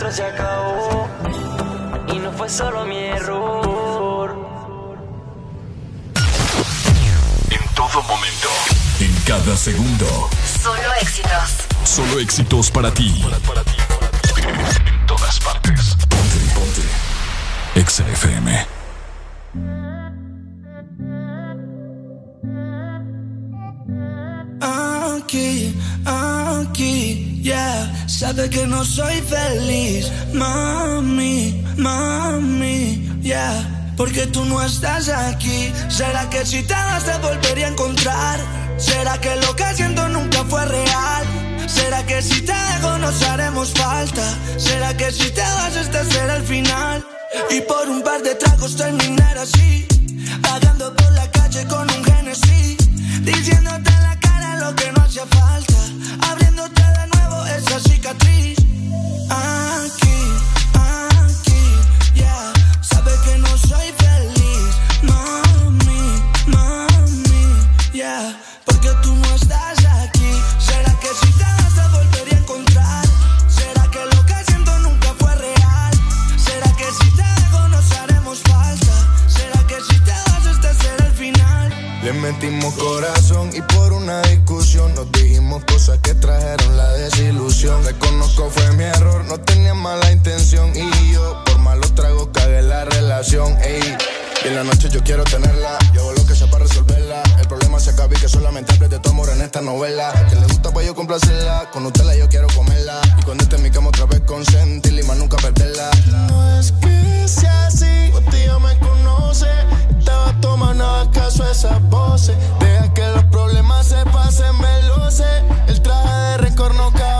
nuestro se acabó. Y no fue solo mi error. En todo momento, en cada segundo. Solo éxitos. Solo éxitos para ti. En todas partes. Ponte, ponte. Exa FM. Aquí, yeah. Sabe que no soy feliz, mami, mami, yeah. Porque tú no estás aquí. ¿Será que si te vas te volvería a encontrar? ¿Será que lo que siento nunca fue real? ¿Será que si te dejo nos haremos falta? ¿Será que si te vas este será el final? Y por un par de tragos terminar así, pagando por la calle con un Genesis, diciéndote la que no hacía falta, abriéndote de nuevo esa cicatriz. Aquí, aquí, yeah, sabe que no Le metimos corazón y por una discusión nos dijimos cosas que trajeron la desilusión. Reconozco fue mi error, no tenía mala intención y yo por malos tragos cagué la relación. Ey, y en la noche yo quiero tenerla, problema se acaba y que solamente hable de tu amor en esta novela. Que le gusta para yo complacerla, con usted yo quiero comerla. Y cuando esté en mi cama otra vez consentirla y más nunca perderla. No es que sea así, usted ya me conoce. Estaba tomando acaso esas voces. Deja que los problemas se pasen veloces. El traje de récord no cabe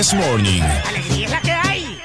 This Morning. Alegría es la que hay.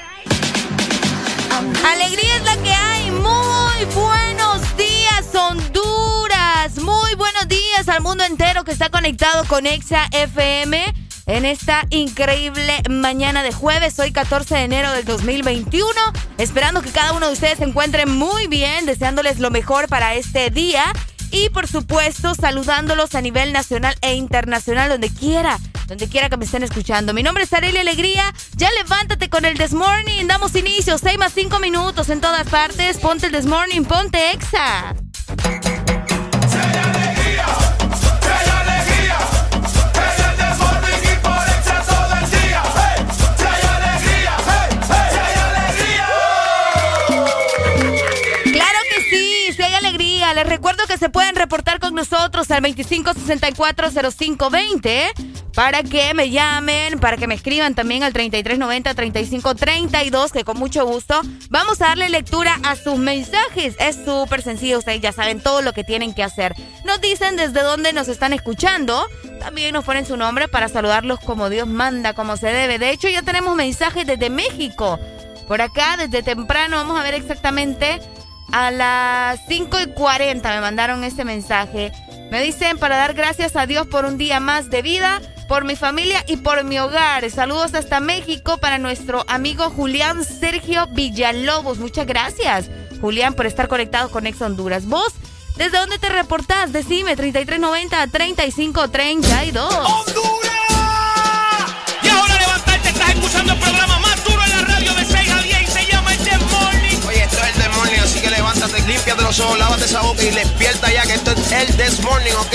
Alegría es la que hay. Muy buenos días, Honduras. Muy buenos días al mundo entero que está conectado con Exa FM en esta increíble mañana de jueves, hoy 14 de enero del 2021. Esperando que cada uno de ustedes se encuentre muy bien, deseándoles lo mejor para este día. Y por supuesto, saludándolos a nivel nacional e internacional, donde quiera, donde quiera que me estén escuchando. Mi nombre es Arely Alegría. Ya levántate con el This Morning. Damos inicio, 6 más 5 minutos en todas partes. Ponte el This Morning, ponte Exa. Les recuerdo que se pueden reportar con nosotros al 25640520 para que me llamen, para que me escriban también al 3390-3532, que con mucho gusto vamos a darle lectura a sus mensajes. Es súper sencillo, ustedes ya saben todo lo que tienen que hacer. Nos dicen desde dónde nos están escuchando. También nos ponen su nombre para saludarlos como Dios manda, como se debe. De hecho, ya tenemos mensajes desde México. Por acá, desde temprano, vamos a ver exactamente a las 5 y 40 me mandaron este mensaje. Me dicen para dar gracias a Dios por un día más de vida, por mi familia y por mi hogar. Saludos hasta México para nuestro amigo Julián Sergio Villalobos. Muchas gracias, Julián, por estar conectado con Ex Honduras. ¿Vos desde dónde te reportás? Decime, 3390-3532. Y ahora levantarte, estás escuchando el programa más duro en la radio de 6 a 10 y se llama el The Morning. Oye, esto es el This Morning, así que levántate, límpiate los ojos, lávate esa boca y despierta ya que esto es el This Morning, ¿ok?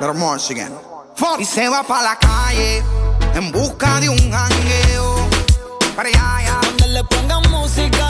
More again. Y se va pa' la calle en busca de un jangueo. Para allá, allá. Donde le pongan música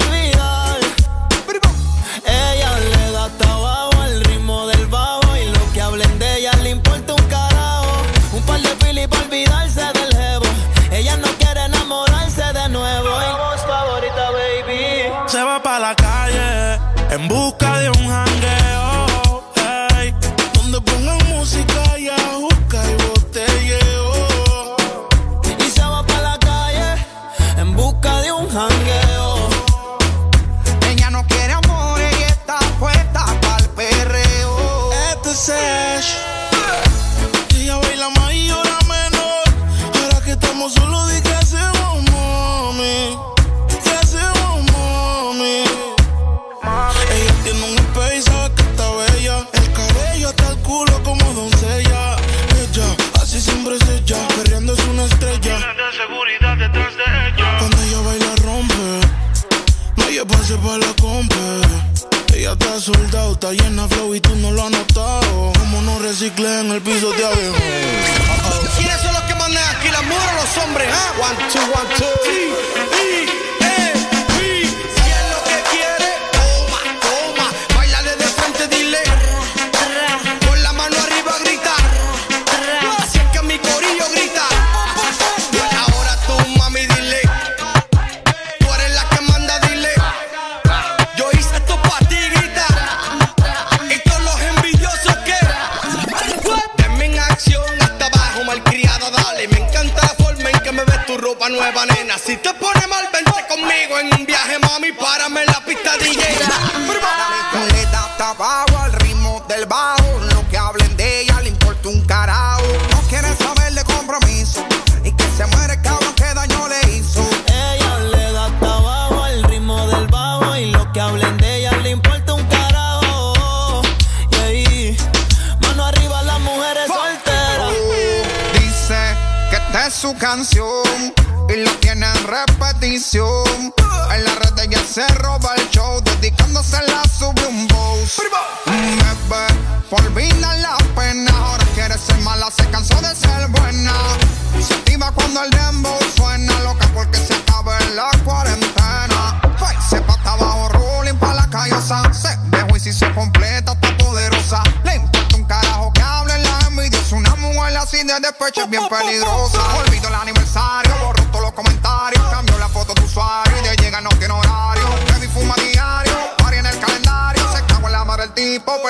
soldado, está llena flow y tú no lo has notado. Como no recicle en el piso de abajo. ¿Quiénes son los que mandan aquí las mujeres los hombres? ah? One, two, one, two. Si nueva, nena. Si te pone mal, vente conmigo en un viaje, mami. Párame en la pista DJ. Le da hasta abajo al ritmo del bajo. Lo que hablen de ella le importa un carajo. No quiere saber de compromiso. Y que se muere el cabrón que daño le hizo. Ella le da hasta abajo al ritmo del bajo y lo que hablen de ella le importa un carajo. Y ahí, mano arriba las mujeres solteras. Dice que esta es su canción y lo tiene en repetición. En la red ella se roba el show, dedicándose la sube un boss. Bebé, por olvidar la pena, ahora quiere ser mala, se cansó de ser buena. Se activa cuando el dembow suena, loca porque se acaba en la cuarentena. Ay, se pata abajo, rolling pa' la callosa. Se dejó y si se completa, está poderosa. Le importa un carajo que hable la envidia. Es una mujer así de despecho, es bien peligrosa. Olvido el aniversario,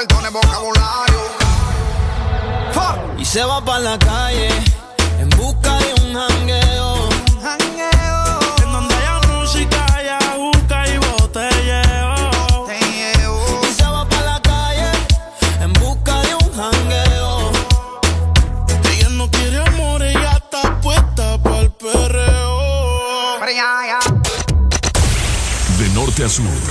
perdone vocabulario. Y se va para la calle en busca de un jangueo. En donde haya música, haya juca y botelleo. Y se va para la calle en busca de un jangueo. Ella no quiere amor, ella está puesta para el perreo. De norte a sur.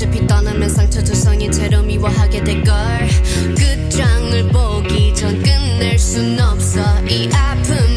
어차피 떠나면 상처 조성인 채로 미워하게 될걸. 끝장을 보기 전 끝낼 순 없어. 이 아픔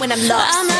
when I'm lost. 아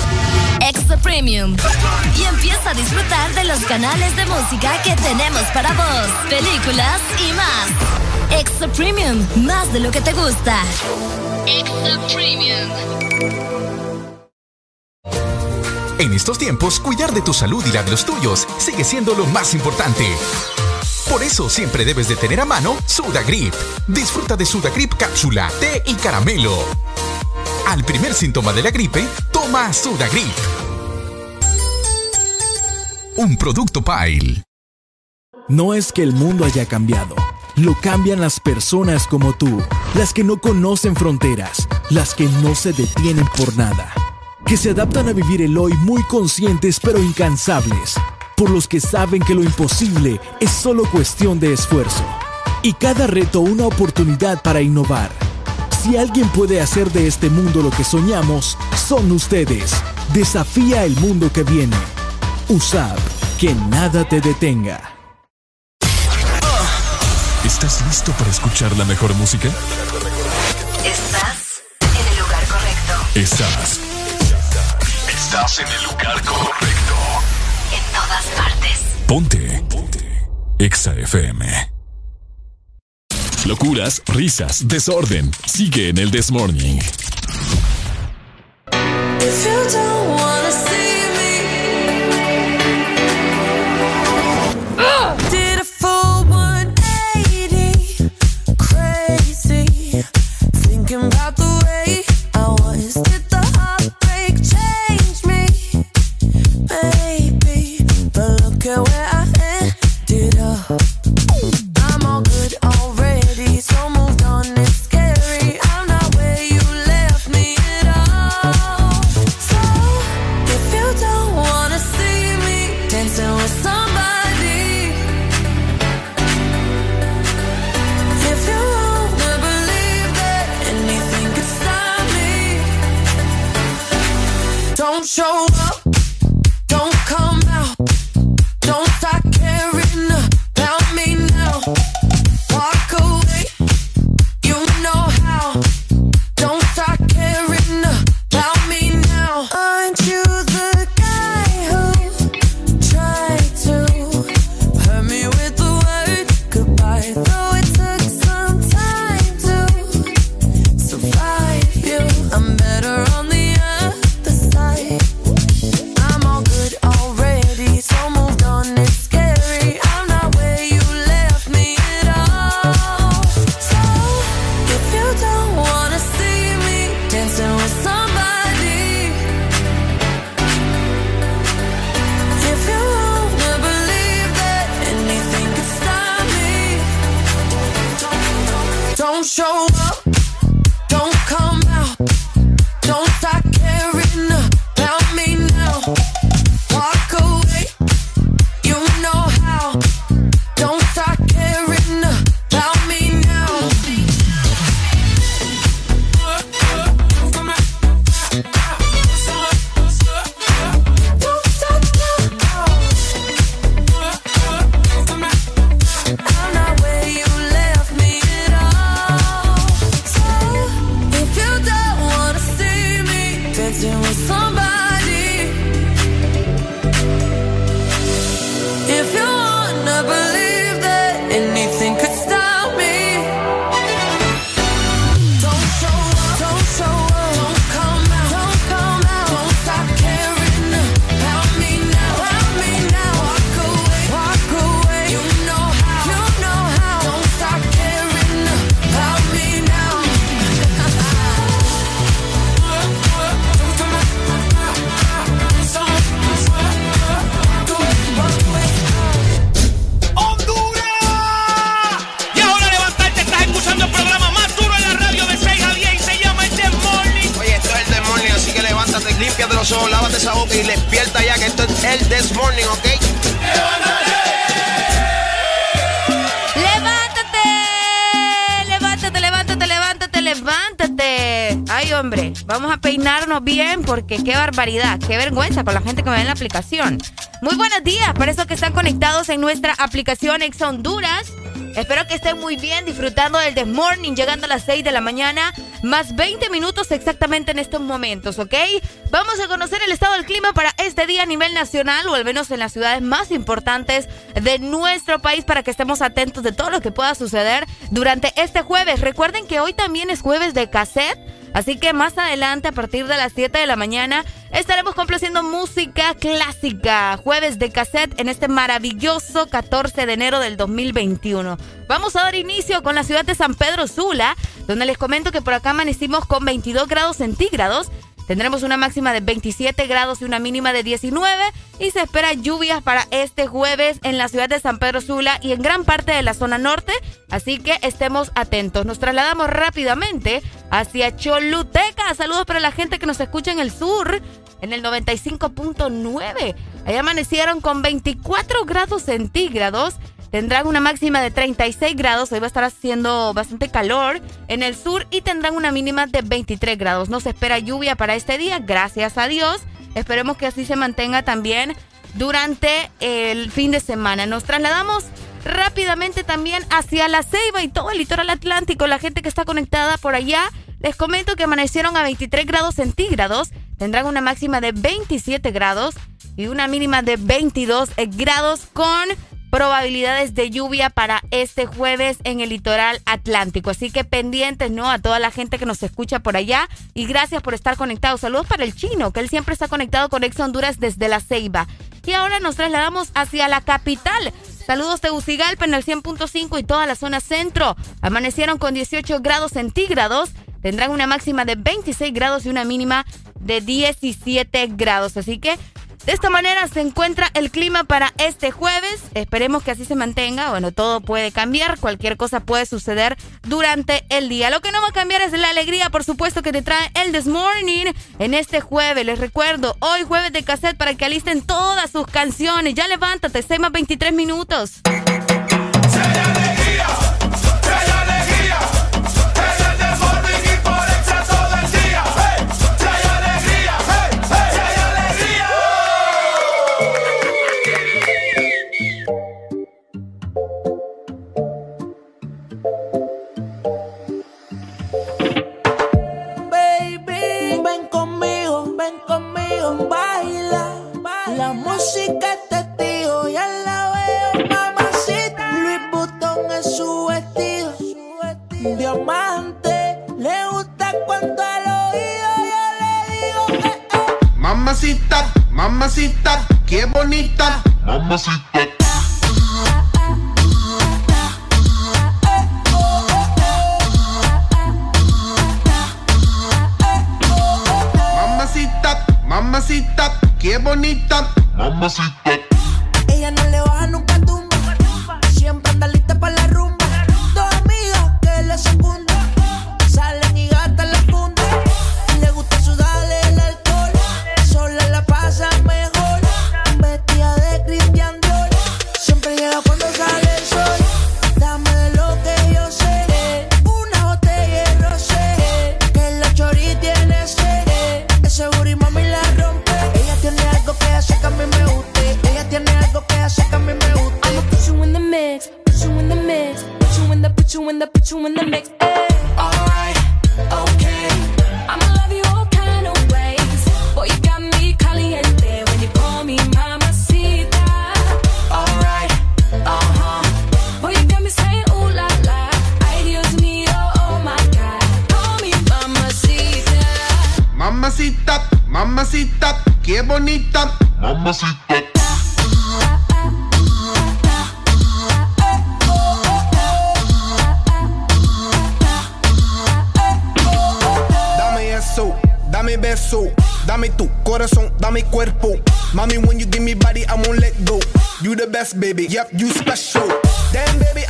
Extra Premium. Y empieza a disfrutar de los canales de música que tenemos para vos, películas y más. Extra Premium, más de lo que te gusta. Extra Premium. En estos tiempos, cuidar de tu salud y la de los tuyos sigue siendo lo más importante. Por eso siempre debes de tener a mano Sudagrip. Disfruta de Sudagrip cápsula, té y caramelo. Al primer síntoma de la gripe, toma Sudagrip. Un producto Pile. No es que el mundo haya cambiado. Lo cambian las personas como tú, las que no conocen fronteras, las que no se detienen por nada, que se adaptan a vivir el hoy muy conscientes pero incansables, por los que saben que lo imposible es solo cuestión de esfuerzo, y cada reto una oportunidad para innovar si alguien puede hacer de este mundo lo que soñamos, son ustedes. Desafía el mundo que viene. Usad, que nada te detenga. ¿Estás listo para escuchar la mejor música? Estás en el lugar correcto. Estás. Estás en el lugar correcto. En todas partes. Ponte. Ponte. Exa FM. Locuras, risas, desorden. Sigue en el This Morning. Barbaridad, qué vergüenza con la gente que me ve en la aplicación. Muy buenos días para esos que están conectados en nuestra aplicación Ex Honduras. Espero que estén muy bien disfrutando del The Morning, llegando a las 6 de la mañana, más 20 minutos exactamente en estos momentos, ¿ok? Vamos a conocer el estado del clima para este día a nivel nacional, o al menos en las ciudades más importantes de nuestro país, para que estemos atentos de todo lo que pueda suceder durante este jueves. Recuerden que hoy también es jueves de cassette. Así que más adelante, a partir de las 7 de la mañana, estaremos complaciendo música clásica. Jueves de cassette en este maravilloso 14 de enero del 2021. Vamos a dar inicio con la ciudad de San Pedro Sula, donde les comento que por acá amanecimos con 22 grados centígrados. Tendremos una máxima de 27 grados y una mínima de 19 y se espera lluvias para este jueves en la ciudad de San Pedro Sula y en gran parte de la zona norte, así que estemos atentos. Nos trasladamos rápidamente hacia Choluteca. Saludos para la gente que nos escucha en el sur, en el 95.9. Ahí amanecieron con 24 grados centígrados Tendrán una máxima de 36 grados, hoy va a estar haciendo bastante calor en el sur y tendrán una mínima de 23 grados. No se espera lluvia para este día, gracias a Dios. Esperemos que así se mantenga también durante el fin de semana. Nos trasladamos rápidamente también hacia la Ceiba y todo el litoral atlántico. La gente que está conectada por allá, les comento que amanecieron a 23 grados centígrados, tendrán una máxima de 27 grados y una mínima de 22 grados con probabilidades de lluvia para este jueves en el litoral atlántico. Así que pendientes, ¿no? A toda la gente que nos escucha por allá y gracias por estar conectados. Saludos para el chino, que él siempre está conectado con Ex Honduras desde la Ceiba. Y ahora nos trasladamos hacia la capital. Saludos de Ucigalpa en el 100.5 y toda la zona centro. Amanecieron con 18 grados centígrados. Tendrán una máxima de 26 grados y una mínima de 17 grados. Así que de esta manera se encuentra el clima para este jueves. Esperemos que así se mantenga. Bueno, todo puede cambiar, cualquier cosa puede suceder durante el día. Lo que no va a cambiar es la alegría, por supuesto, que te trae el This Morning en este jueves. Les recuerdo, hoy jueves de cassette para que alisten todas sus canciones. Ya levántate, 6 más 23 minutos. Música es testigo, ya la veo, mamacita. Luis Butón es su vestido, diamante. Le gusta cuando al oído yo le digo que eh. Mamacita, mamacita, qué bonita. Mamacita, mamacita, qué bonita. Mamacita. Best, baby. Yep, you special. Damn, baby,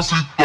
Mamacita.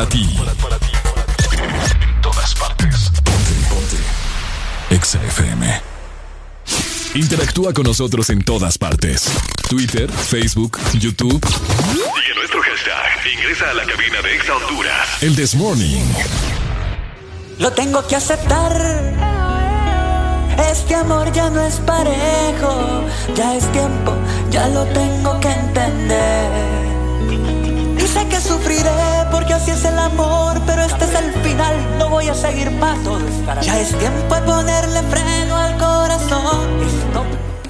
para ti. En todas partes. Ponte, ponte. Exa Interactúa con nosotros en todas partes. Twitter, Facebook, YouTube. Y en nuestro hashtag, ingresa a la cabina de Exa Honduras. El This Morning. Lo tengo que aceptar. Este amor ya no es parejo, ya es tiempo, ya lo tengo que entender. Y sé que sufriré que así es el amor, pero este es el final, no voy a seguir más. Ya es tiempo de ponerle freno al corazón.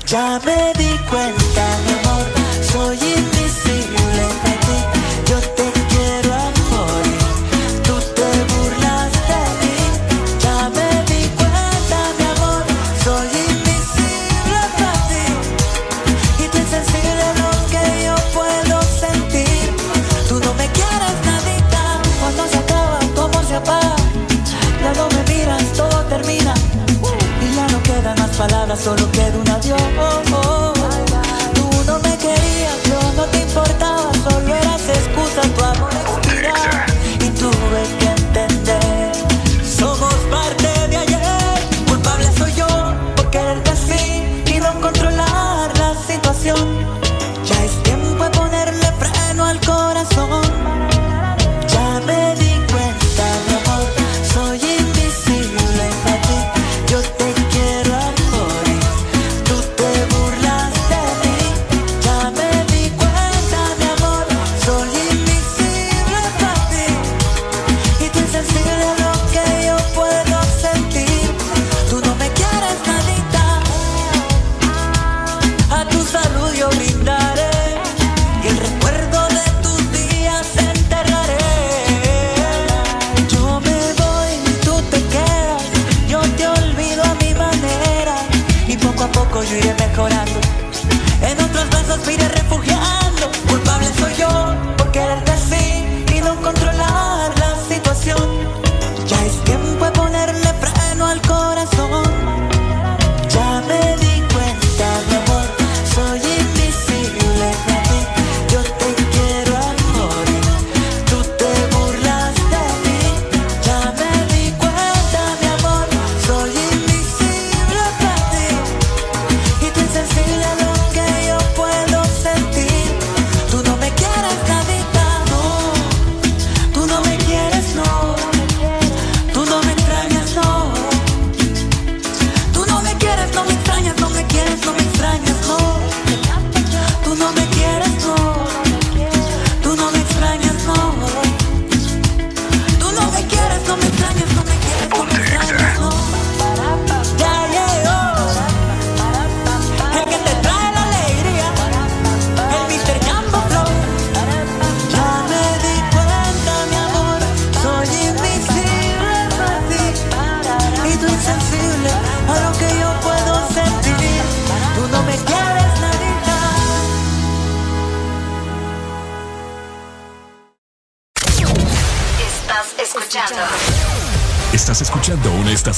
Ya me di cuenta, mi amor, soy inmediato. solo queda un adiós.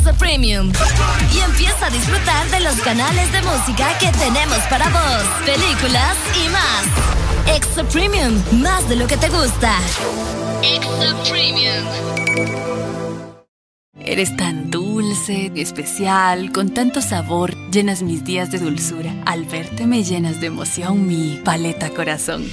Extra Premium. Y empieza a disfrutar de los canales de música que tenemos para vos, películas y más. Extra Premium, más de lo que te gusta. Extra Premium. Eres tan dulce, especial, con tanto sabor, llenas mis días de dulzura. Al verte me llenas de emoción mi paleta corazón.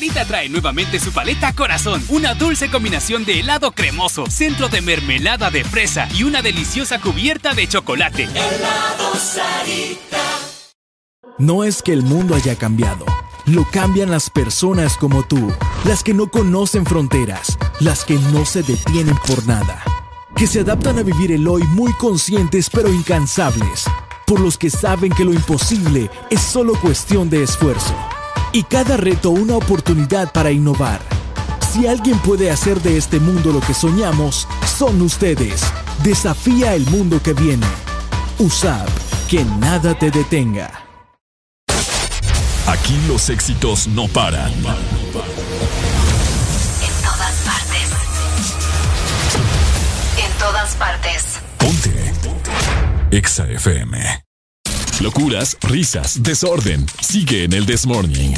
Sarita trae nuevamente su paleta corazón, una dulce combinación de helado cremoso, centro de mermelada de fresa y una deliciosa cubierta de chocolate. Helado Sarita. No es que el mundo haya cambiado, lo cambian las personas como tú, las que no conocen fronteras, las que no se detienen por nada que se adaptan a vivir el hoy muy conscientes pero incansables, por los que saben que lo imposible es solo cuestión de esfuerzo, y cada reto una oportunidad para innovar. Si alguien puede hacer de este mundo lo que soñamos, son ustedes. Desafía el mundo que viene. USAP, que nada te detenga. Aquí los éxitos no paran. todas partes. Ponte. Exa FM. Locuras, risas, desorden. Sigue en el This Morning.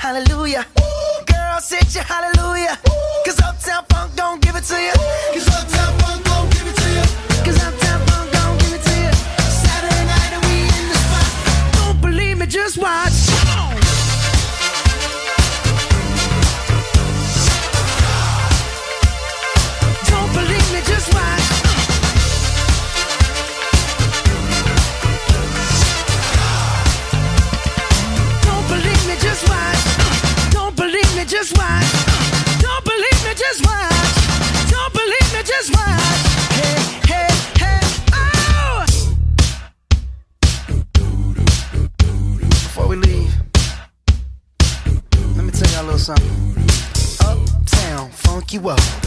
Hallelujah. Girls hit you, hallelujah. Cause Uptown Funk don't give it to you. Cause Uptown Funk don't give it to you. Cause Uptown Funk don't give it to you. Saturday night and we in the spot. Don't believe me, just watch. Something. Uptown, funk you up.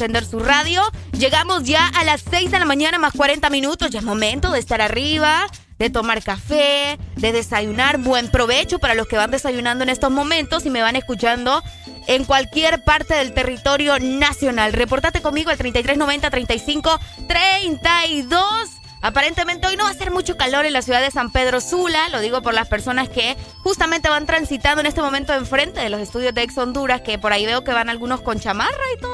Encender su radio. Llegamos ya a las 6 de la mañana más 40 minutos. Ya es momento de estar arriba, de tomar café, de desayunar. Buen provecho para los que van desayunando en estos momentos y me van escuchando en cualquier parte del territorio nacional. Reportate conmigo al 3390 35 32. Aparentemente hoy no va a ser mucho calor en la ciudad de San Pedro Sula, lo digo por las personas que justamente van transitando en este momento enfrente de los estudios de Ex Honduras, que por ahí veo que van algunos con chamarra y toda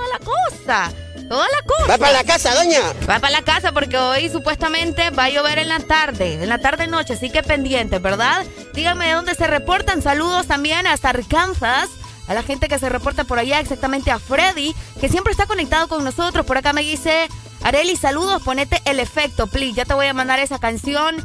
la cosa. Toda la cosa. Va para la casa, doña. Va para la casa porque hoy supuestamente va a llover en la tarde, en la tarde noche, así que pendiente, ¿verdad? Díganme de dónde se reportan. Saludos también hasta Arkansas. A la gente que se reporta por allá, exactamente a Freddy, que siempre está conectado con nosotros. Por acá me dice, Areli, saludos, ponete el efecto, please. Ya te voy a mandar esa canción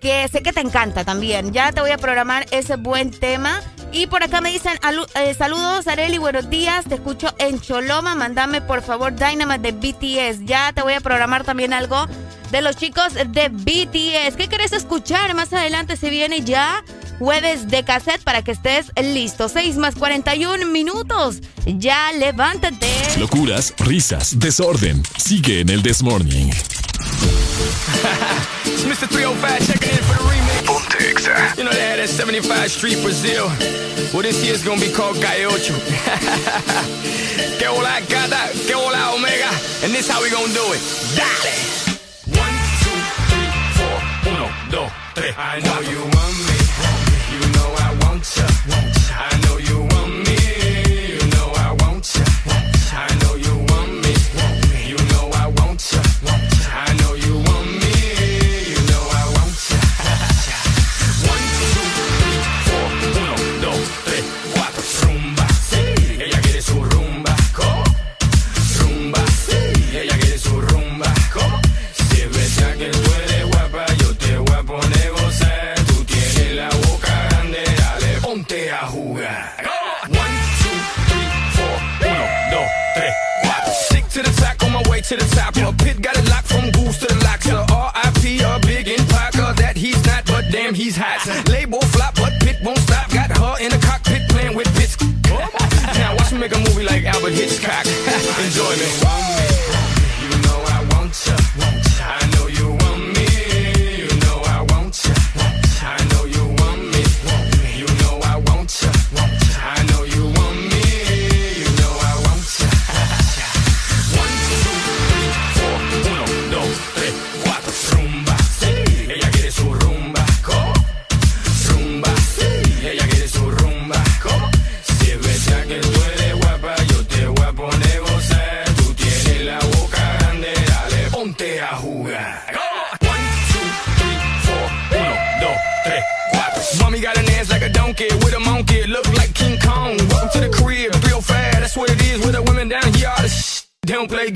que sé que te encanta también. Ya te voy a programar ese buen tema. Y por acá me dicen, eh, saludos Areli, buenos días, te escucho en Choloma, mándame por favor Dynamite de BTS. Ya te voy a programar también algo de los chicos de BTS. ¿Qué querés escuchar? Más adelante se viene ya jueves de cassette para que estés listo. 6 más 41 minutos. Ya levántate. Locuras, risas, desorden. Sigue en el This Morning. it's Mr. 305 remix. Ponte eh? You know they had that 75 Street Brazil. Well, this year's gonna be called Gaiocho. que hola gata, que hola omega. And this how we gonna do it. Dale. One, two, three, four. Uno, dos, tres. I know you want me. You know I want you. with Hitchcock. Enjoy me. Don't play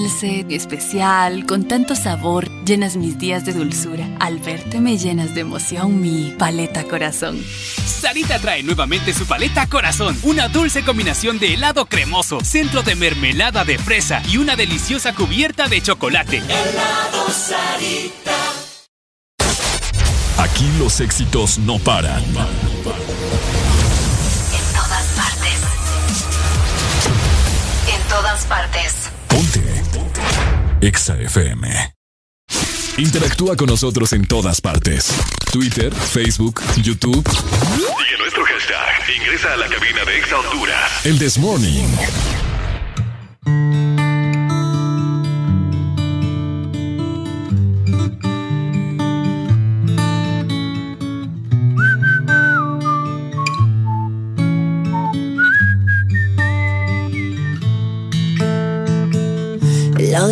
dulce, especial, con tanto sabor, llenas mis días de dulzura. Al verte me llenas de emoción mi paleta corazón. Sarita trae nuevamente su paleta corazón, una dulce combinación de helado cremoso, centro de mermelada de fresa y una deliciosa cubierta de chocolate. Helado Sarita. Aquí los éxitos no paran. En todas partes. En todas partes. EXA FM. Interactúa con nosotros en todas partes. Twitter, Facebook, YouTube. Sigue nuestro hashtag. Ingresa a la cabina de Exa Honduras. El This Morning.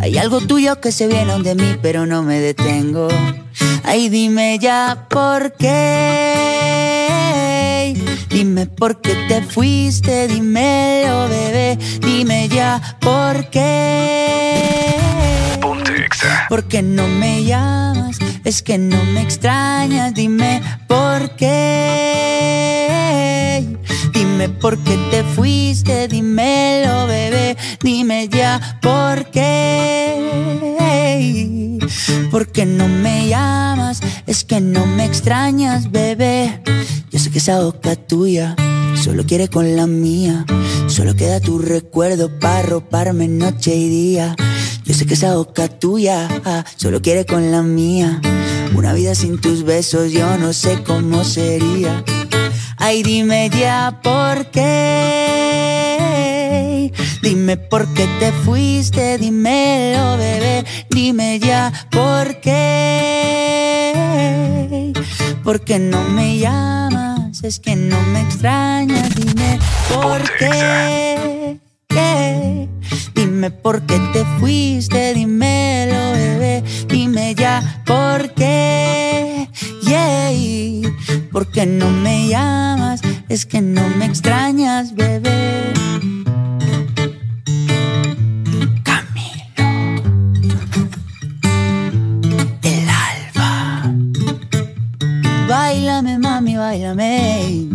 Hay algo tuyo que se viene de mí, pero no me detengo. Ay, dime ya por qué. Dime por qué te fuiste, dímelo, bebé. Dime ya por qué. ¿Por qué no me llamas? Es que no me extrañas, dime por qué. Dime por qué te fuiste, dímelo, bebé. Dime ya por qué. ¿Por qué no me llamas? Es que no me extrañas, bebé. Yo sé que esa boca tuya solo quiere con la mía. Solo queda tu recuerdo para roparme noche y día. Yo sé que esa boca tuya ah, solo quiere con la mía. Una vida sin tus besos yo no sé cómo sería. Ay, dime ya por qué. Dime por qué te fuiste, dímelo, bebé. Dime ya por qué. ¿Por qué no me llamas? Es que no me extrañas, dime por qué. Dime por qué te fuiste, dímelo, bebé. Dime ya por qué. Yeah. ¿Por qué no me llamas? Es que no me extrañas, bebé. Camilo. El alba. Báilame, mami, báilame.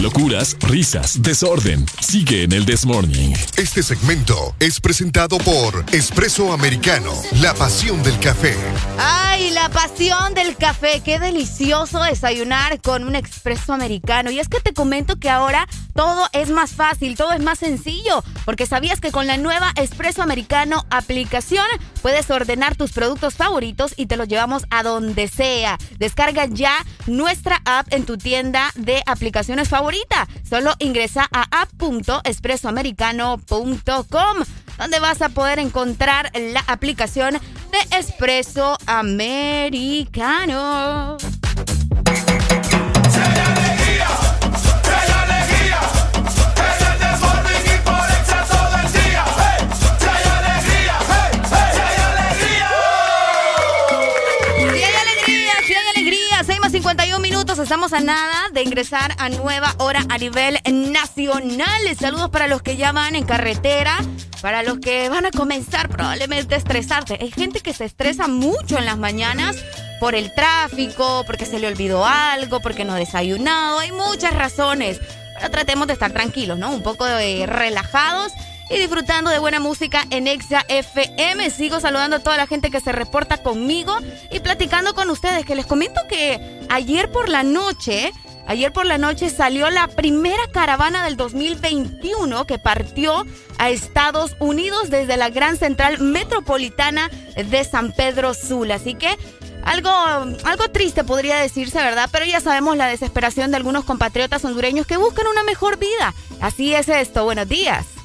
Locuras, risas, desorden. Sigue en el This Morning. Este segmento es presentado por Espresso Americano, la pasión del café. Ay, la pasión del café. Qué delicioso desayunar con un expreso americano. Y es que te comento que ahora todo es más fácil, todo es más sencillo. Porque sabías que con la nueva Espresso Americano aplicación puedes ordenar tus productos favoritos y te los llevamos a donde sea. Descarga ya nuestra app en tu tienda de aplicaciones favorita. Solo ingresa a app.espressoamericano.com donde vas a poder encontrar la aplicación de Espresso Americano. Minutos, estamos a nada de ingresar a nueva hora a nivel nacional. Saludos para los que ya van en carretera, para los que van a comenzar probablemente a estresarse. Hay gente que se estresa mucho en las mañanas por el tráfico, porque se le olvidó algo, porque no ha desayunado. Hay muchas razones. Pero tratemos de estar tranquilos, ¿no? Un poco eh, relajados y disfrutando de buena música en Exa FM. Sigo saludando a toda la gente que se reporta conmigo y platicando con ustedes, que les comento que ayer por la noche, ayer por la noche salió la primera caravana del 2021 que partió a Estados Unidos desde la Gran Central Metropolitana de San Pedro Sula. Así que algo, algo triste podría decirse, ¿verdad? Pero ya sabemos la desesperación de algunos compatriotas hondureños que buscan una mejor vida. Así es esto. Buenos días.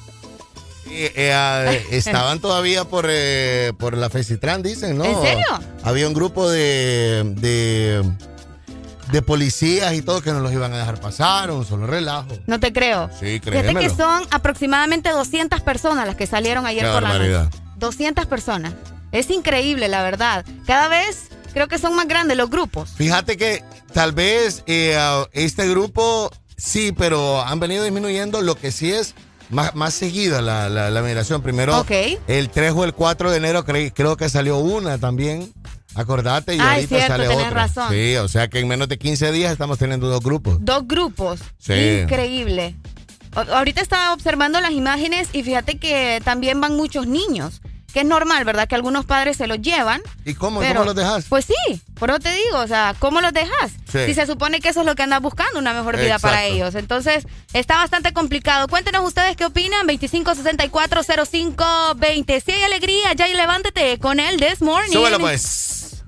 Sí, eh, ah, estaban todavía por, eh, por la Fecitran, dicen, ¿no? ¿En serio? Había un grupo de, de, de policías y todo que no los iban a dejar pasar, un solo relajo. No te creo. Sí, Fíjate que créemelo. son aproximadamente 200 personas las que salieron ayer Qué por la noche. 200 personas. Es increíble, la verdad. Cada vez creo que son más grandes los grupos. Fíjate que tal vez eh, este grupo sí, pero han venido disminuyendo. Lo que sí es más, más seguida la, la, la migración. Primero, el 3 o el 4 de enero cre- creo que salió una también. Acordate, y Ah, ahorita cierto, sale otra. razón. Sí, o sea que en menos de 15 días estamos teniendo dos grupos. Dos grupos. Sí. Increíble. Ahorita estaba observando las imágenes y fíjate que también van muchos niños. Que es normal, ¿verdad? Que algunos padres se los llevan. ¿Y cómo? pero- ¿Cómo los dejas? Pues sí, por eso te digo, o sea, ¿cómo los dejas? Sí. Si se supone que eso es lo que andas buscando, una mejor vida para ellos. Entonces, está bastante complicado. Cuéntenos ustedes qué opinan. 25640520. Si hay alegría, ya y levántate con el This Morning. Súbelo pues.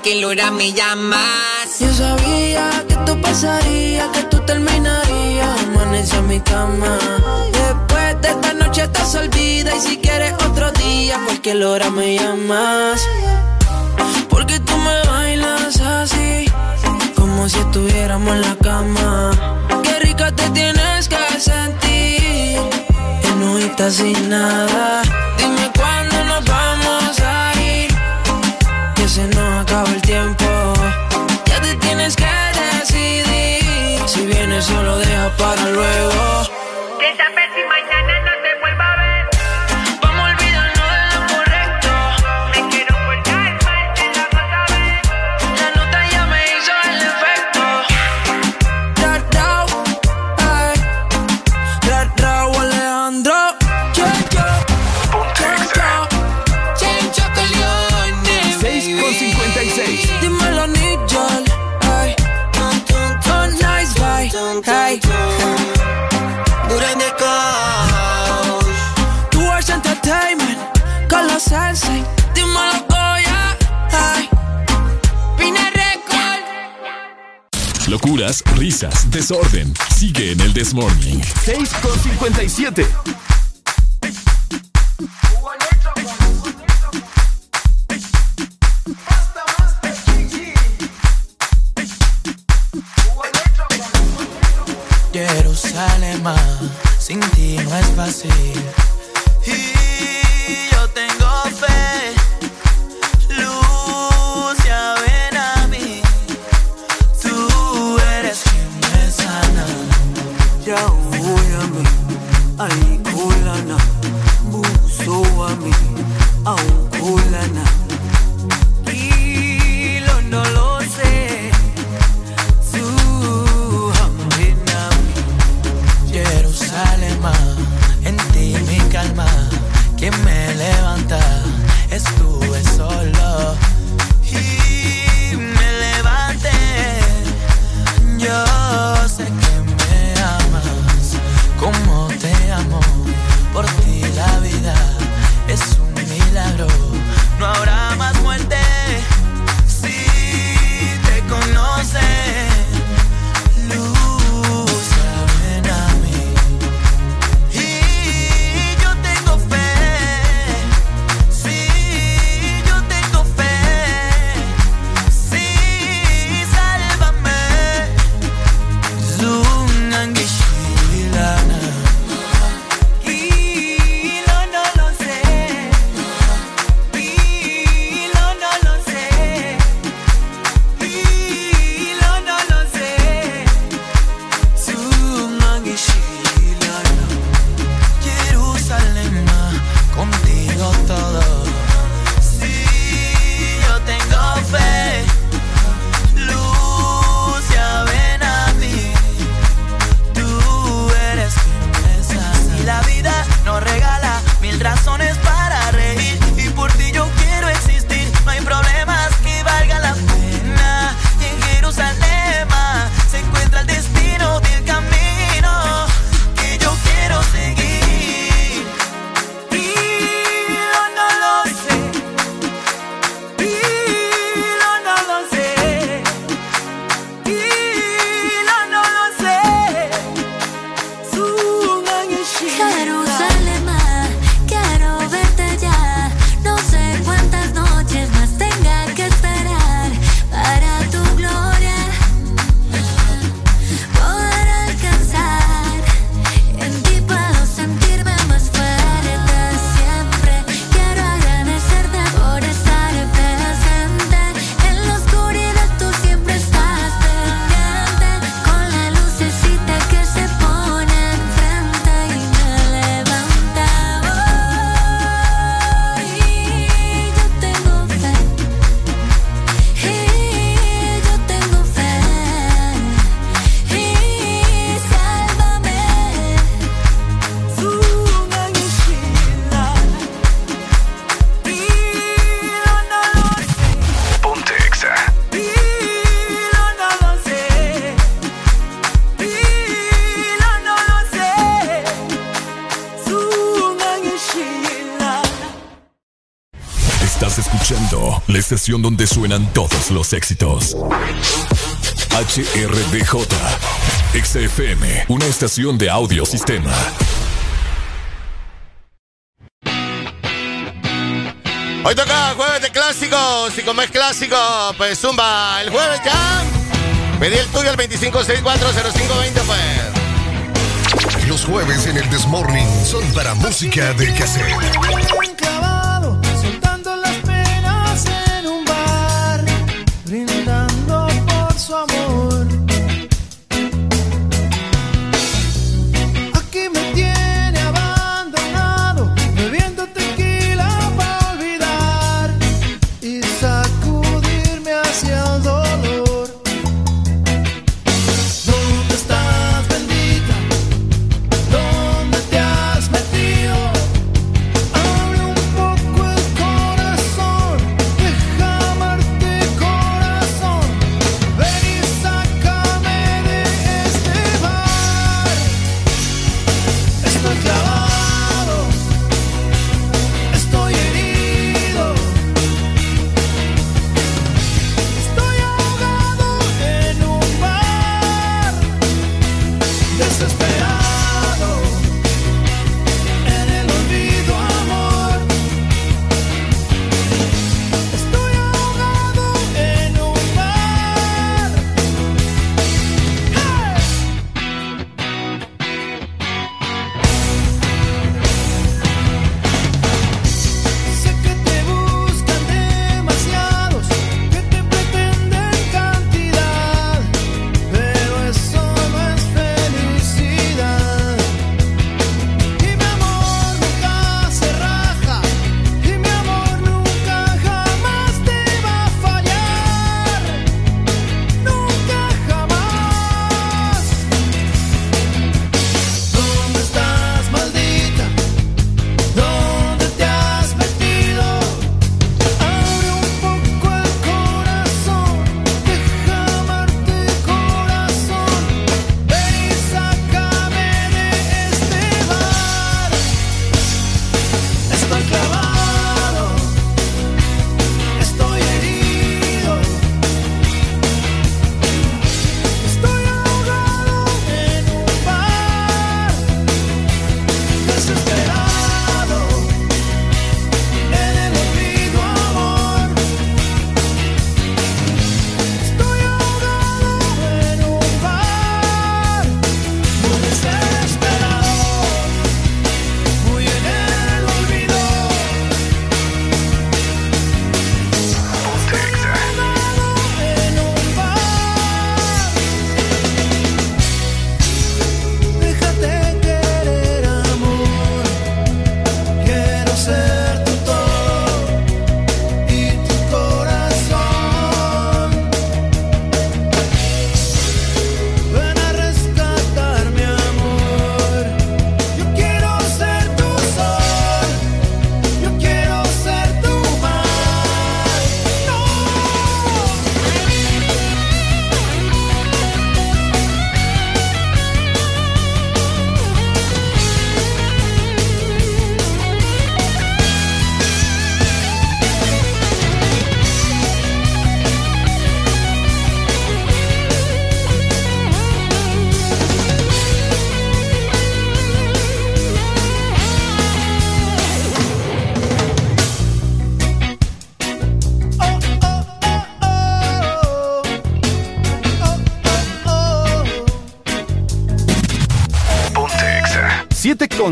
cualquier hora me llamas. Yo sabía que esto pasaría, que tú terminarías. Amanece en mi cama. Después de esta noche estás olvida. Y si quieres otro día, cualquier hora me llamas. Porque tú me bailas así, como si estuviéramos en la cama. Qué rica te tienes que sentir, enojita sin nada gonna run risas, desorden. Sigue en el Desmorning. 6 con 57. Jerusalén, sin ti no es fácil. donde suenan todos los éxitos. HRDJ, XFM, una estación de audio sistema. Hoy toca jueves de clásicos y como es clásico, pues zumba, el jueves ya. Pedí el tuyo al 25640520, pues. Los jueves en el Desmorning son para música de cassette.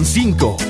5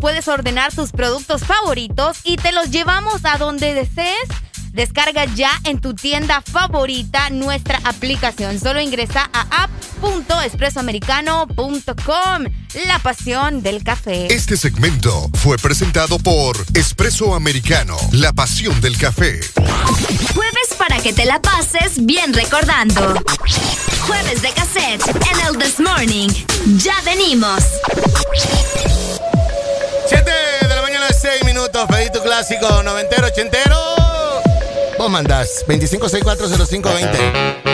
Puedes ordenar tus productos favoritos y te los llevamos a donde desees. Descarga ya en tu tienda favorita nuestra aplicación. Solo ingresa a app.expresoamericano.com. La pasión del café. Este segmento fue presentado por Espresso Americano, la pasión del café. Jueves para que te la pases bien recordando. Jueves de cassette en el This Morning. Ya venimos. 7 de la mañana, 6 minutos. Pedí tu clásico noventero, ochentero. Vos mandás 25640520.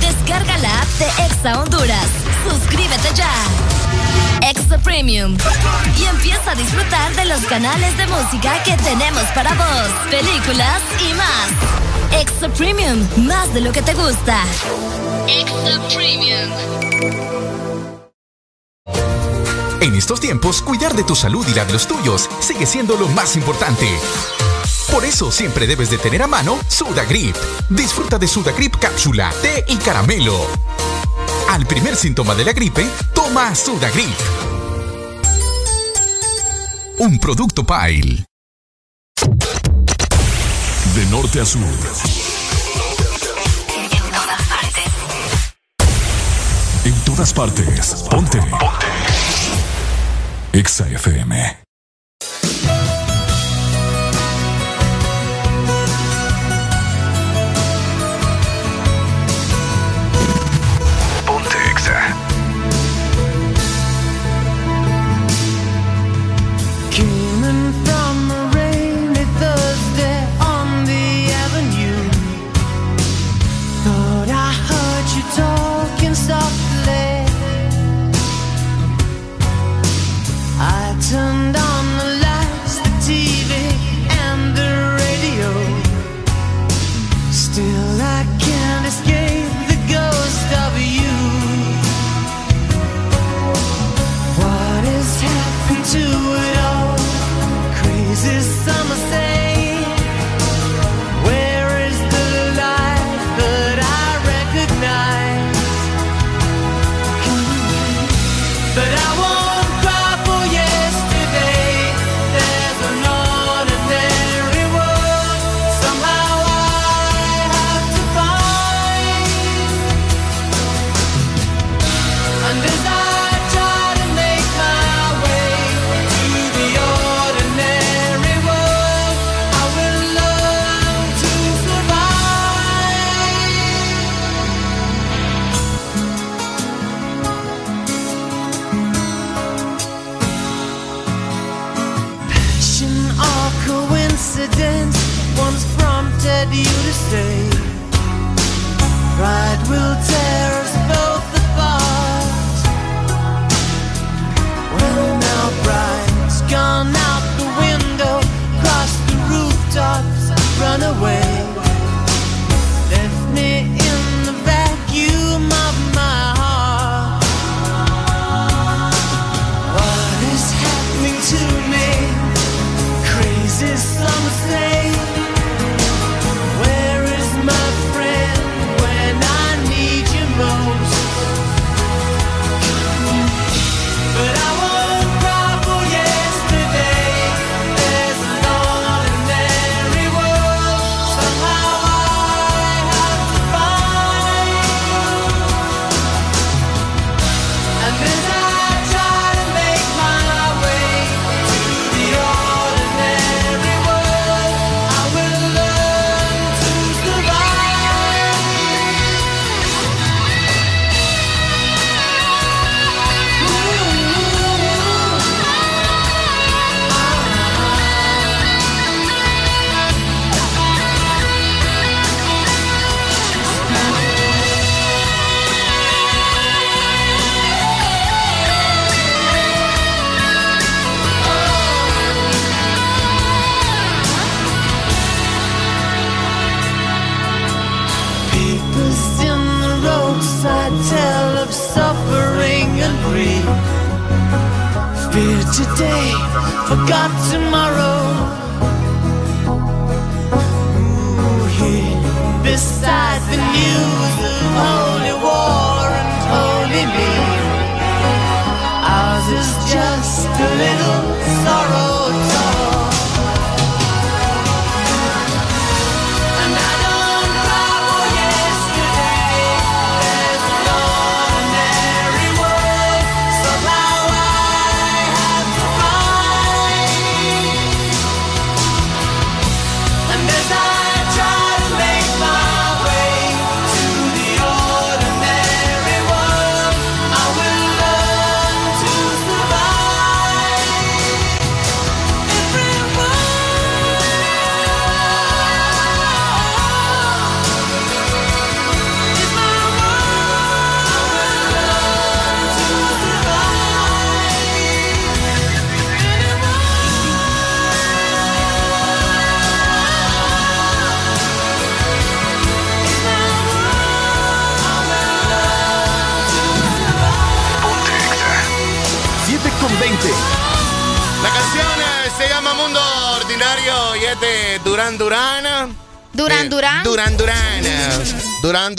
Descarga la app de Exa Honduras. Suscríbete ya. Extra Premium. Y empieza a disfrutar de los canales de música que tenemos para vos, películas y más. Extra Premium, más de lo que te gusta. Extra Premium. En estos tiempos, cuidar de tu salud y la de los tuyos sigue siendo lo más importante. Por eso siempre debes de tener a mano Sudagrip. Disfruta de Sudagrip cápsula, té y caramelo. Al primer síntoma de la gripe, toma Sudagrip. Un producto Pile. De norte a sur. En todas partes. Ponte. Ponte. Exa FM.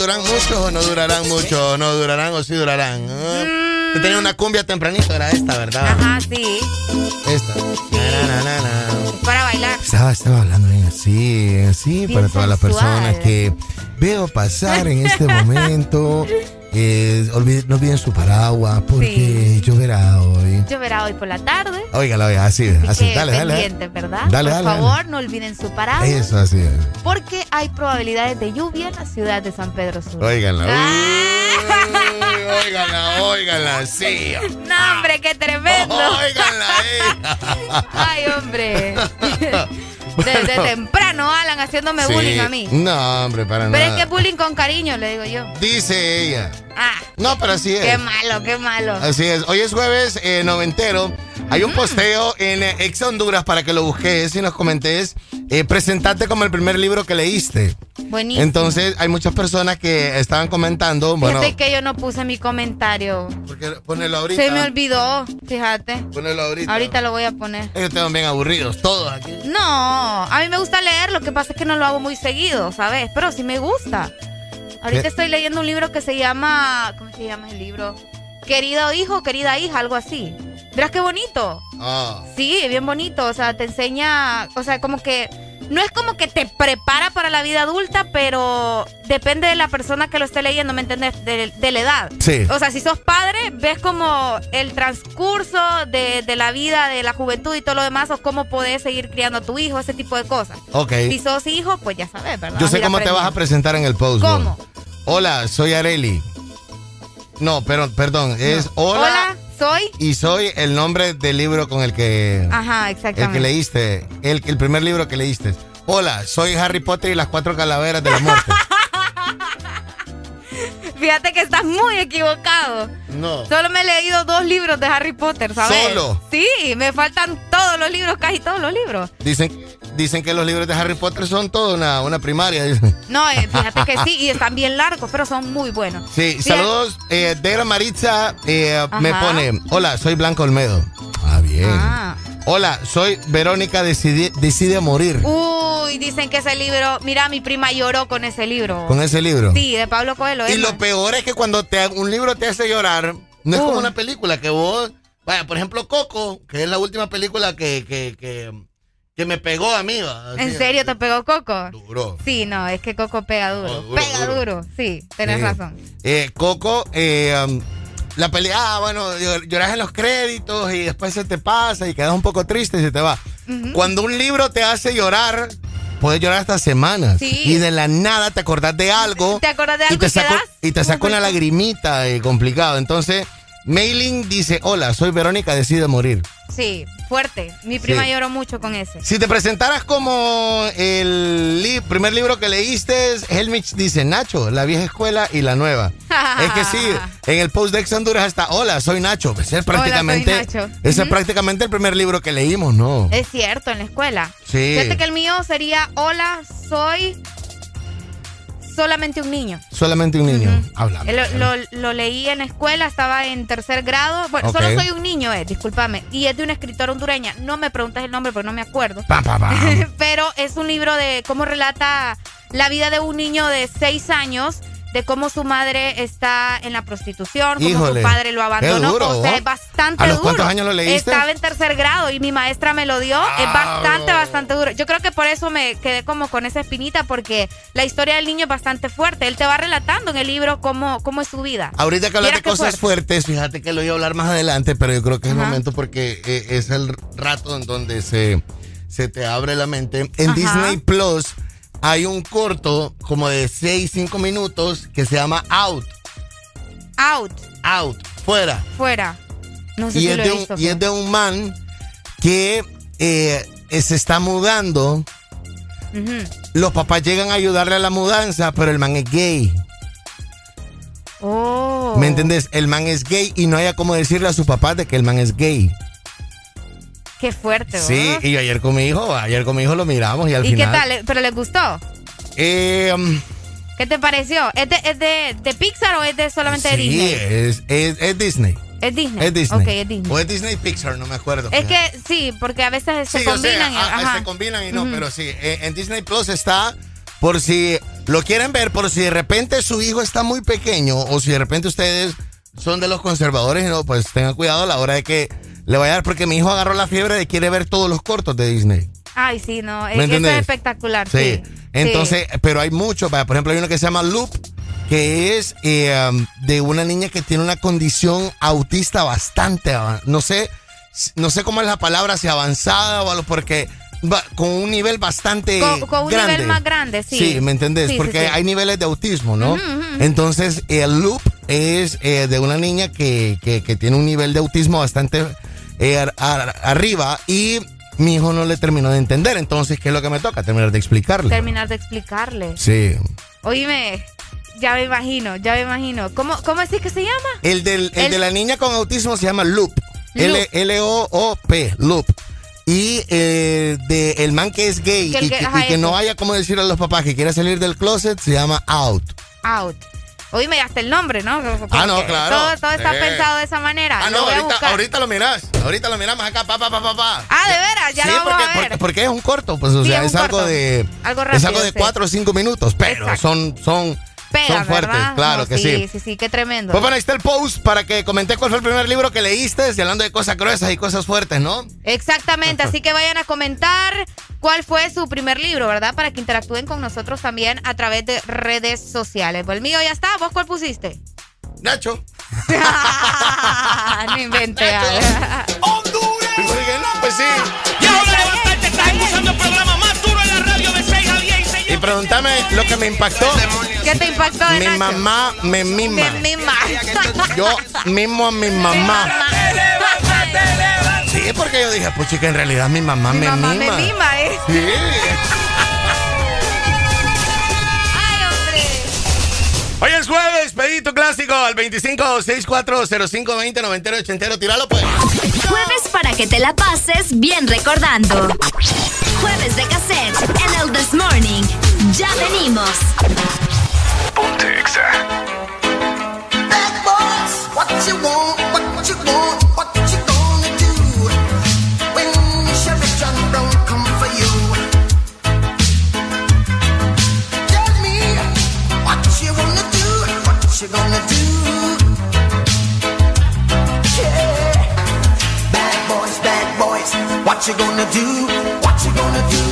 Durán mucho o no durarán mucho, no durarán o sí durarán. Te tenía una cumbia tempranito, era esta, ¿verdad? Ajá, sí. Esta. Na, na, na. Para bailar. Estaba, estaba hablando bien así, así, Bien para todas las personas que veo pasar en este momento. Eh, olviden- no olviden su paraguas porque lloverá hoy. Lloverá hoy por la tarde. Óigala, oiga, así, así, que dale, dale. ¿verdad? Dale, por dale, favor, no olviden su paraguas. Eso, así es. Porque hay probabilidades de lluvia en la ciudad de San Pedro Sur. Óiganla. Ah. Óiganla, óiganla, sí. No, hombre, qué tremendo. Óiganla, Ay, hombre. Desde temprano, Alan, haciéndome Sí. bullying a mí. No, hombre, para Pero es nada. que bullying con cariño, le digo yo. Dice ella. Ah, No, pero así es. qué malo, qué malo. Así es. Hoy es jueves eh, noventero. Hay un posteo en eh, Ex Honduras para que lo busques y nos comentes. Eh, presentarte como el primer libro que leíste. Buenísimo. Entonces, hay muchas personas que estaban comentando. Bueno, Fíjate que yo no puse mi comentario. porque ponelo ahorita. Se me olvidó, fíjate. Ponelo ahorita. Ahorita lo voy a poner. Ellos están bien aburridos, todos aquí. No, a mí me gusta leer, lo que pasa es que no lo hago muy seguido, ¿sabes? Pero sí me gusta. Ahorita ¿Qué? estoy leyendo un libro que se llama, ¿cómo se llama el libro? Querido hijo, querida hija, algo así. Verás qué bonito. Ah. Sí, bien bonito, o sea, te enseña, o sea, como que no es como que te prepara para la vida adulta, pero depende de la persona que lo esté leyendo, ¿me entendés? De, de la edad. Sí. O sea, si sos padre, ves como el transcurso de, de la vida, de la juventud y todo lo demás, o cómo podés seguir criando a tu hijo, ese tipo de cosas. Ok. Si sos hijo, pues ya sabes, ¿verdad? Yo sé cómo te vas a presentar en el post. ¿Cómo? Hola, soy Areli. No, pero, perdón, es hola, Hola, soy. y soy el nombre del libro con el que, Ajá, el que exactamente. leíste, el, el primer libro que leíste. Hola, soy Harry Potter y las cuatro calaveras de la muerte. Fíjate que estás muy equivocado. No. Solo me he leído dos libros de Harry Potter, ¿sabes? ¿Solo? Sí, me faltan todos los libros, casi todos los libros. Dicen, dicen que los libros de Harry Potter son toda una, una primaria. No, eh, fíjate que sí, y están bien largos, pero son muy buenos. Sí, Fíjate- saludos. Eh, Dera Maritza eh, me pone, hola, soy Blanco Olmedo. Ah, bien. Ah. Hola, soy Verónica Decide, Decide Morir. Uy, dicen que ese libro, mira, mi prima lloró con ese libro. Con ese libro. Sí, de Pablo Coelho. Y lo peor es que cuando te, un libro te hace llorar, no es como una película que vos. Vaya, por ejemplo, Coco, que es la última película que, que, que, que me pegó a mí. va, ¿En serio te pegó Coco? Duro. Sí, no, es que Coco pega duro. Duro, pega duro. duro. sí, tenés razón. Eh, Coco, eh, um, la pelea, ah, bueno, llor- lloras en los créditos y después se te pasa y quedas un poco triste y se te va. Cuando un libro te hace llorar, puedes llorar hasta semanas. Sí. Y de la nada te acordás de algo. ¿Te acordás de y algo te y saco, quedás? y te saca una lagrimita eh, complicado. Entonces, Mailing dice, hola, soy Verónica, decide morir. Sí, fuerte. Mi prima Sí. lloró mucho con ese. Si te presentaras como el li- primer libro que leíste, Helmich dice, Nacho, la vieja escuela y la nueva. es que sí, en el post de Ex Honduras está, hola, soy Nacho. Ese es prácticamente, Nacho. ese es prácticamente el primer libro que leímos, ¿no? Es cierto, en la escuela. Sí. Fíjate que el mío sería, hola, soy solamente un niño. Solamente un niño. Hablando. Eh, Lo, lo- lo leí en la escuela, estaba en tercer grado. Bueno, solo soy un niño, eh, discúlpame. Y es de una escritora hondureña. No me preguntes el nombre porque no me acuerdo. Pa, pa, pa. Pero es un libro de cómo relata la vida de un niño de seis años, de cómo su madre está en la prostitución, cómo Híjole, su padre lo abandonó. duro, o sea, es bastante ¿A los duro. cuántos años lo leíste? Estaba en tercer grado y mi maestra me lo dio. es bastante, bastante duro. Yo creo que por eso me quedé como con esa espinita, porque la historia del niño es bastante fuerte. Él te va relatando en el libro cómo, cómo es su vida. Ahorita que hablas de cosas fuerte. fuertes, fíjate que lo iba a hablar más adelante, pero yo creo que es el momento porque eh, es el rato en donde se, se te abre la mente. En Ajá. Disney Plus hay un corto como de 6, 5 minutos que se llama Out. Out, Out, fuera. fuera. No sé y, si es lo de un, visto. y es de un man que eh, se está mudando. Los papás llegan a ayudarle a la mudanza, pero el man es gay. Oh. ¿Me entendés? El man es gay y no haya como decirle a su papá de que el man es gay. Qué fuerte, Sí, ¿verdad? y ayer con mi hijo, ayer con mi hijo lo miramos y al ¿Y qué final. tal? ¿Pero les gustó? Eh, um, ¿Qué ¿Qué te pareció? ¿Es de, de, Pixar o es de solamente de Disney? Sí, es, es, Disney. Es Disney. Es Disney. Ok, es Disney. O es Disney Pixar, no me acuerdo. Es que sí, porque a veces se combinan. y, se combinan y no, pero sí. Eh, en Disney Plus está por si lo quieren ver, por si de repente su hijo está muy pequeño o si de repente ustedes son de los conservadores no, pues tengan cuidado a la hora de que le vaya a dar, porque mi hijo agarró la fiebre de quiere ver todos los cortos de Disney. Ay, sí, no, es, eso es espectacular. Sí. Entonces, pero hay muchos, por ejemplo, hay uno que se llama Loop, que es eh, um, de una niña que tiene una condición autista bastante, no sé, no sé cómo es la palabra, si avanzada o algo, porque con un nivel bastante con, un nivel más grande, sí. Sí, ¿me entendés? Porque hay niveles de autismo, ¿no? Entonces, el loop es eh, de una niña que, que, tiene un nivel de autismo bastante eh, arriba y mi hijo no le terminó de entender. Entonces, ¿qué es lo que me toca? Terminar de explicarle. Terminar de explicarle. Sí. Oíme, ya me imagino, ya me imagino. ¿Cómo, cómo es que se llama? El, del, el, de la niña con autismo se llama Loop. L-O-O-P, Loop. Y eh, de el man que es gay y, que, no haya como decir a los papás que quiera salir del closet se llama Out. Out. Oíme, hasta el nombre, ¿no? ah, no, claro. Todo, está pensado de esa manera. Ah, no, ahorita, ahorita, lo miras. Ahorita lo miramos acá, pa, pa, pa, pa, Ah, de veras, ya sí, lo vamos porque, a ver. Porque, porque, es un corto, pues, o sea, es, algo de. Algo rápido, Es algo de cuatro o cinco minutos, pero son, son son fuertes, claro que sí. Sí, sí, sí, qué tremendo. Pues bueno, ahí está el post para que comenté cuál fue el primer libro que leíste, y hablando de cosas gruesas y cosas fuertes, ¿no? Exactamente, así que vayan a comentar cuál fue su primer libro, ¿verdad? Para que interactúen con nosotros también a través de redes sociales. Pues el mío ya está, ¿vos cuál pusiste? Nacho. no invente. ¡Honduras! No, pues sí. Ahora estás escuchando el programa pregúntame lo que me impactó. ¿Qué te impactó Mi mamá me mima. Me mima. Yo mismo a mi mamá. Sí, porque yo dije, pues chica, en realidad mi mamá me mamá mima. me mima, ¿eh? Sí. Ay, hombre. Hoy es jueves, pedito clásico al 25 64 05 20 90 80. Tíralo pues. Jueves para que te la pases bien recordando. Jueves de cassette en el This Morning. Ya venimos. Ponte Exa. Bad boys, what you want, what you want, what you gonna do when Sherry John Brown come for you? Tell me what you wanna do, what you gonna do? Yeah. Bad boys, bad boys, what you gonna do? What you gonna do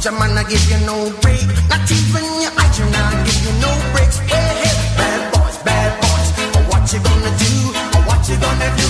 soldier man I give you no break. Not even your eyes now give you no breaks. Hey, hey, bad boys, bad boys. What you gonna do? What you gonna do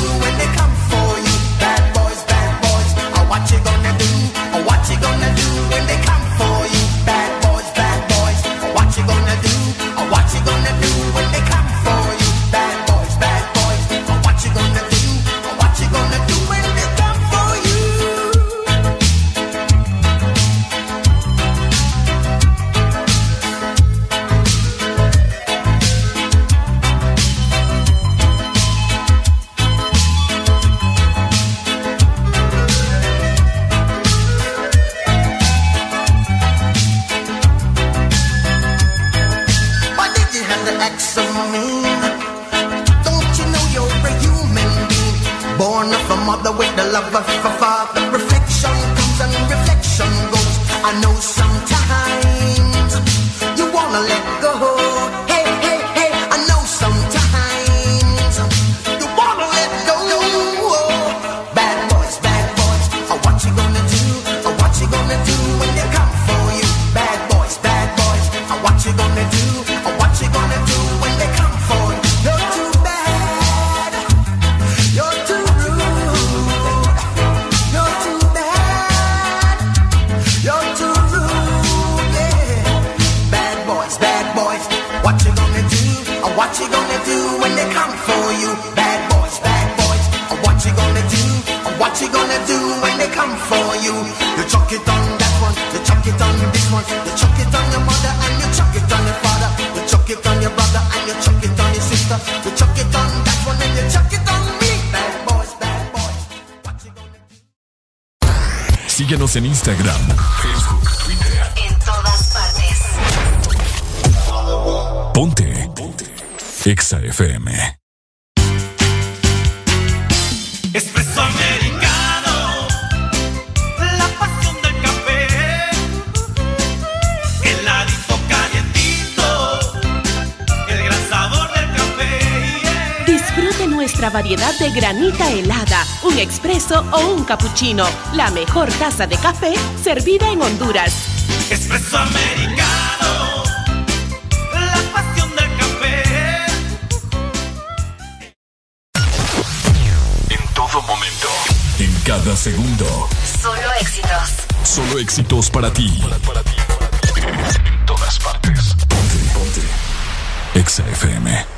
variedad de granita helada, un expreso o un cappuccino. La mejor taza de café servida en Honduras. Espresso americano. La pasión del café. En todo momento. En cada segundo. Solo éxitos. Solo éxitos para ti. En todas partes. Ponte, ponte. Exa FM.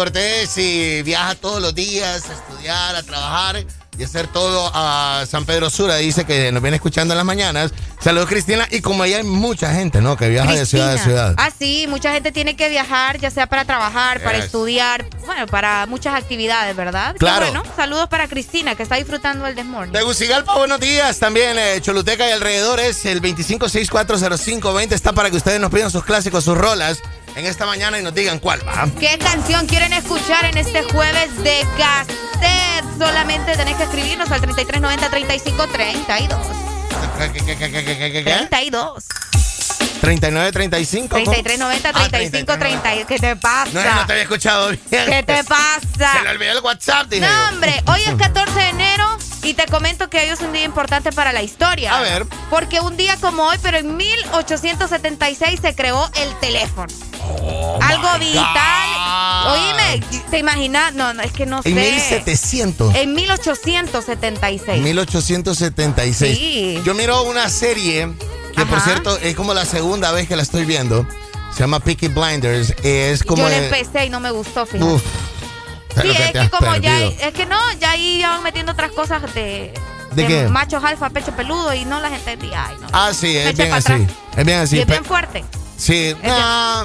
Cortés y viaja todos los días a estudiar, a trabajar y hacer todo a San Pedro Sura. Dice que nos viene escuchando en las mañanas. Saludos, Cristina. Y como allá hay mucha gente, ¿no? Que viaja de ciudad a ciudad. Ah, sí, mucha gente tiene que viajar, ya sea para trabajar, para Yes. estudiar, bueno, para muchas actividades, ¿verdad? Claro. bueno, saludos para Cristina, que está disfrutando el desmorning. Tegucigalpa, buenos días. También eh, Choluteca y alrededores. El 25640520 está para que ustedes nos pidan sus clásicos, sus rolas en esta mañana y nos digan cuál va. ¿Qué canción quieren escuchar en este jueves de cassette? Solamente tenés que escribirnos al 3390-3532. ¿Qué, qué, qué, qué, qué, qué, qué? 32. 3935. 3390-3532. ¿Qué te pasa? No, no te había escuchado bien. ¿Qué te pasa? Se le olvidó el WhatsApp, dije No, hombre, hoy es 14 de enero y te comento que hoy es un día importante para la historia. A ver. Porque un día como hoy, pero en 1876 se creó el teléfono. Algo Oh my vital. God. Oíme, ¿te imaginas? No, no, es que no En sé. 1700. En 1876. 1876. Sí. Yo miro una serie que, por Ajá. cierto, es como la segunda vez que la estoy viendo. Se llama Peaky Blinders. Es como. Yo la de- empecé y no me gustó, fíjate. Uf. Sí, que es que como ya, perdido. es que no, ya ahí ya van metiendo otras cosas de, ¿De qué? machos alfa, pecho peludo y no las entendía. Ay, no. Ah, sí, es bien así. atrás. Es bien así. y es bien fuerte. Sí, bien-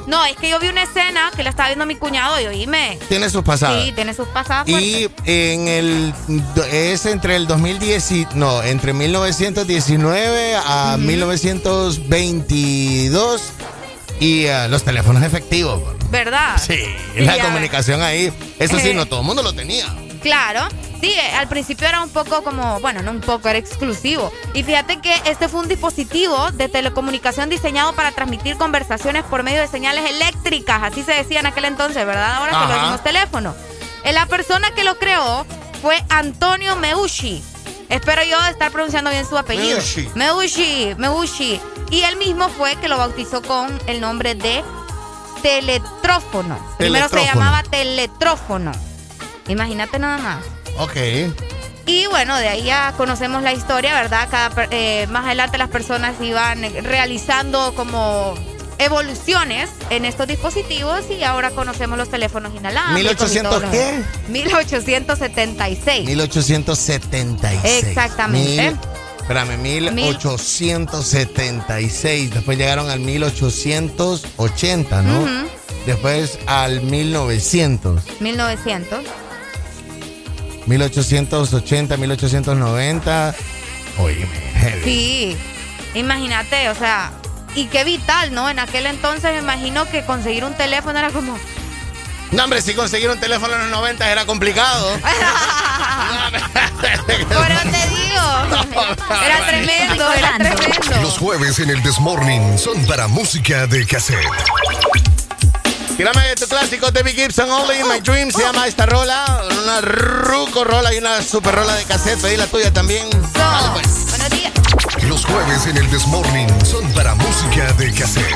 No, es que yo vi una escena que la estaba viendo mi cuñado y oíme. tiene sus pasadas. Sí, tiene sus pasadas Y en el es entre el 2010 y- no, entre 1919 a 1922 y eh, los teléfonos efectivos. ¿verdad? Sí, Y la comunicación ahí. Eso sí, no todo el mundo lo tenía. Claro. Sí, eh, al principio era un poco como, bueno, no un poco, era exclusivo. Y fíjate que este fue un dispositivo de telecomunicación diseñado para transmitir conversaciones por medio de señales eléctricas, así se decía en aquel entonces, ¿verdad? Ahora que lo Ajá. decimos teléfono. Eh, La persona que lo creó fue Antonio Meucci. Espero yo estar pronunciando bien su apellido. Meucci. Meucci, Meucci. Y él mismo fue que lo bautizó con el nombre de teletrófono. Primero se Teletrófono. llamaba teletrófono. Imagínate nada más. Ok. Y bueno, de ahí ya conocemos la historia, ¿verdad? Cada, eh, más adelante las personas iban realizando como evoluciones en estos dispositivos y ahora conocemos los teléfonos inalámbricos. y 1800 todo lo qué? demás. 1876. 1876. Exactamente. Mil- espérame, 1876. Después llegaron al 1880, ¿no? Ujú. Después al 1900. 1900. 1880, 1890. Oye, heavy. Sí. Imagínate, o sea, y qué vital, ¿no? En aquel entonces me imagino que conseguir un teléfono era como... No, hombre, si conseguir un teléfono en los 90 era complicado. Por eso te digo. Era tremendo, era tremendo. Los jueves en el Desmorning son para música de cassette. Tírame tu clásico de Big Gibson Only in My Dream. Se llama esta rola. Una ruco rola y una super rola de cassette. Pedí la tuya también. Buenos días. Los jueves en el Desmorning son para música de cassette.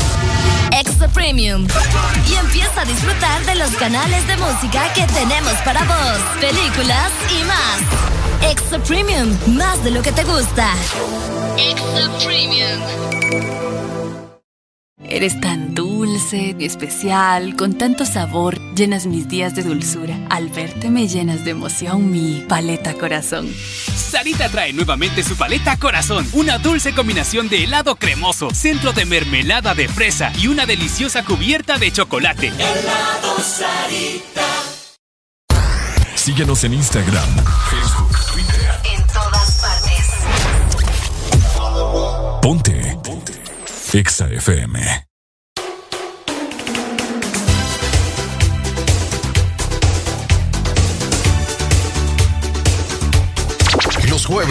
Extra Premium. Y empieza a disfrutar de los canales de música que tenemos para vos, películas y más. Extra Premium, más de lo que te gusta. Extra Premium. Eres tan dulce, especial, con tanto sabor, llenas mis días de dulzura. Al verte me llenas de emoción mi paleta corazón. Sarita trae nuevamente su paleta Corazón, una dulce combinación de helado cremoso, centro de mermelada de fresa y una deliciosa cubierta de chocolate. Helado Sarita. Síguenos en Instagram, Facebook, Twitter. En todas partes. Ponte. Ponte. Exa FM.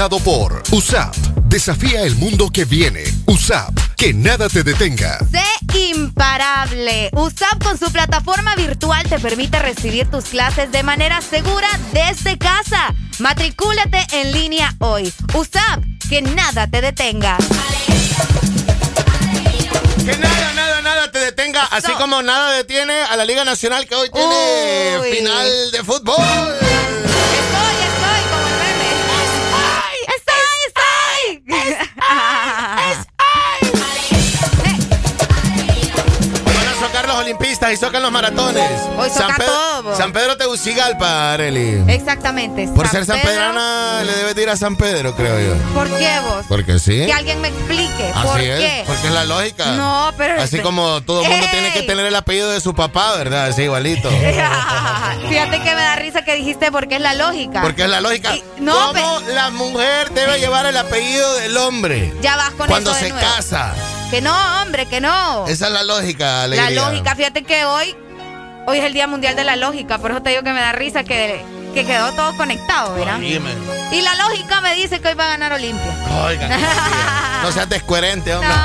Presentado por USAP. Desafía el mundo que viene. USAP. Que nada te detenga. Sé imparable. USAP con su plataforma virtual te permite recibir tus clases de manera segura desde casa. Matricúlate en línea hoy. USAP, que nada te detenga. Que nada, nada, nada te detenga, así como nada detiene a la Liga Nacional que hoy tiene Uy. final de fútbol. Y socan los maratones. Hoy San Pedro, todo. San Pedro Tegucigalpa, Areli. Exactamente. Por ser San Pedro. Pedrana le debes de ir a San Pedro, creo yo. ¿Por qué vos? Porque sí. Que alguien me explique. ¿Por Así es, qué? porque es la lógica. No, pero- Así como todo el mundo tiene que tener el apellido de su papá, ¿verdad? Así igualito. Fíjate que me da risa que dijiste porque es la lógica. Porque es la lógica. Y- no, ¿Cómo la mujer debe llevar el apellido del hombre? Ya vas con Cuando eso de se nuevo. casa. Que no, hombre, que no. Esa es la lógica, La alegría. lógica, fíjate que hoy, hoy es el Día Mundial de la Lógica, por eso te digo que me da risa que, que quedó todo conectado, ¿verdad? Dime. Y la lógica me dice que hoy va a ganar Olimpia. Oigan, no seas descoherente, hombre.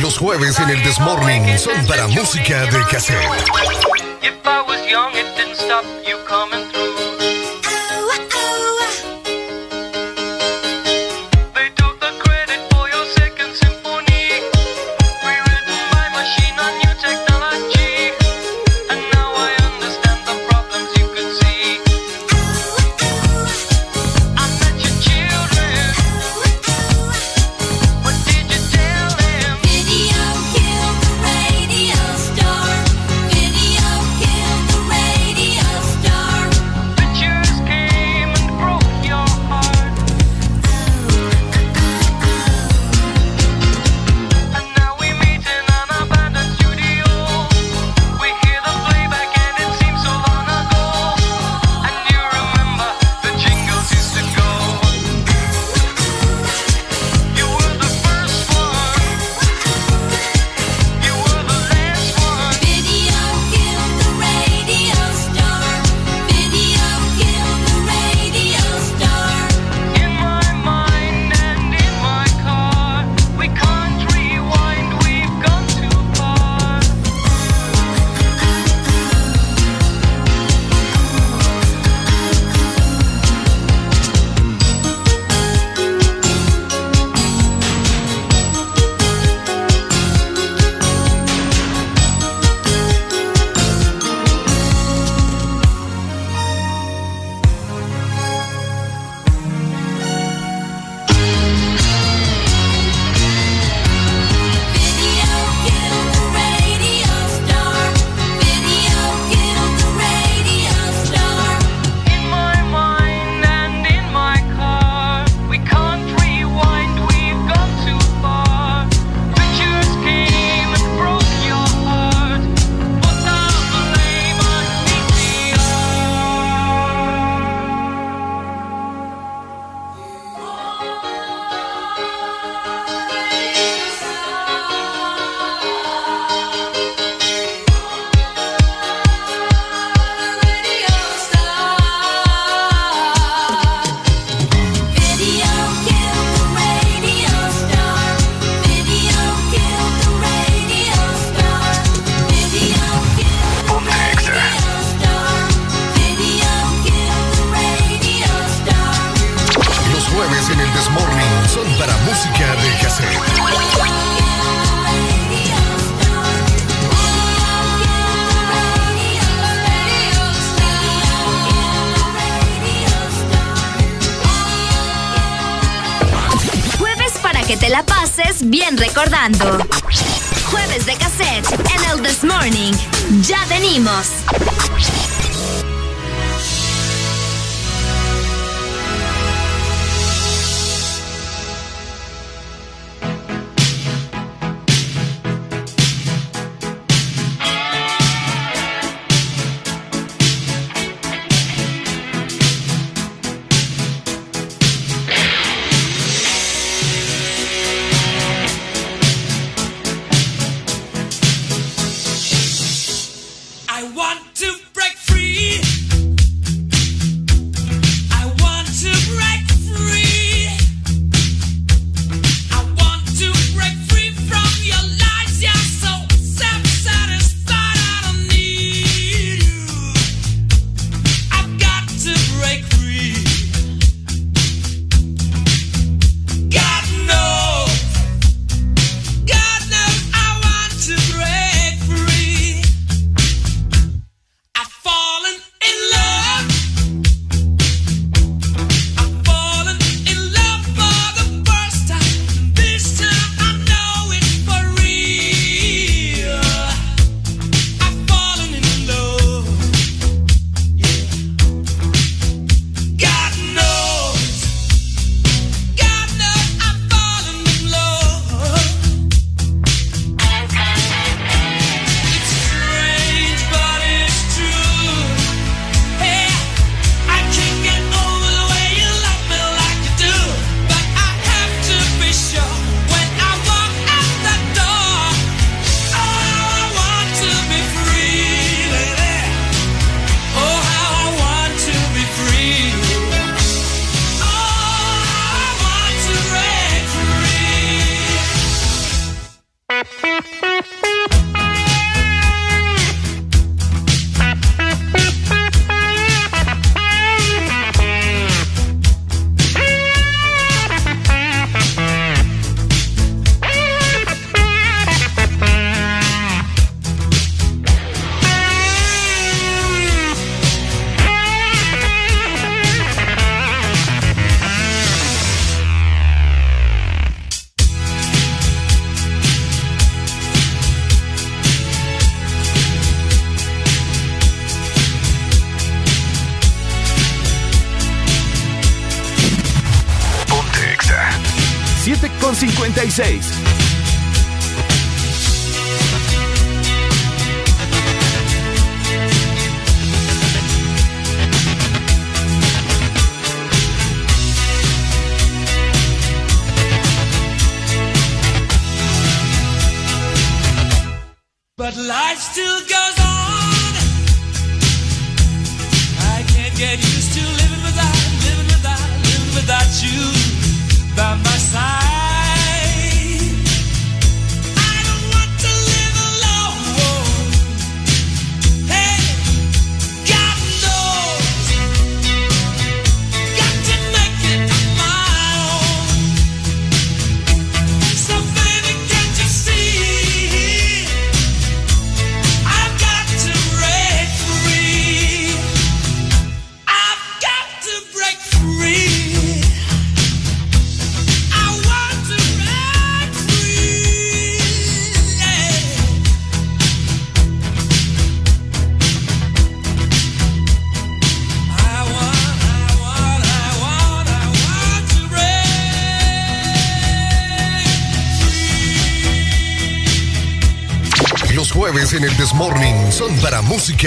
Los jueves en el Desmorning son para música de cassette. If I was young, it didn't stop you coming through.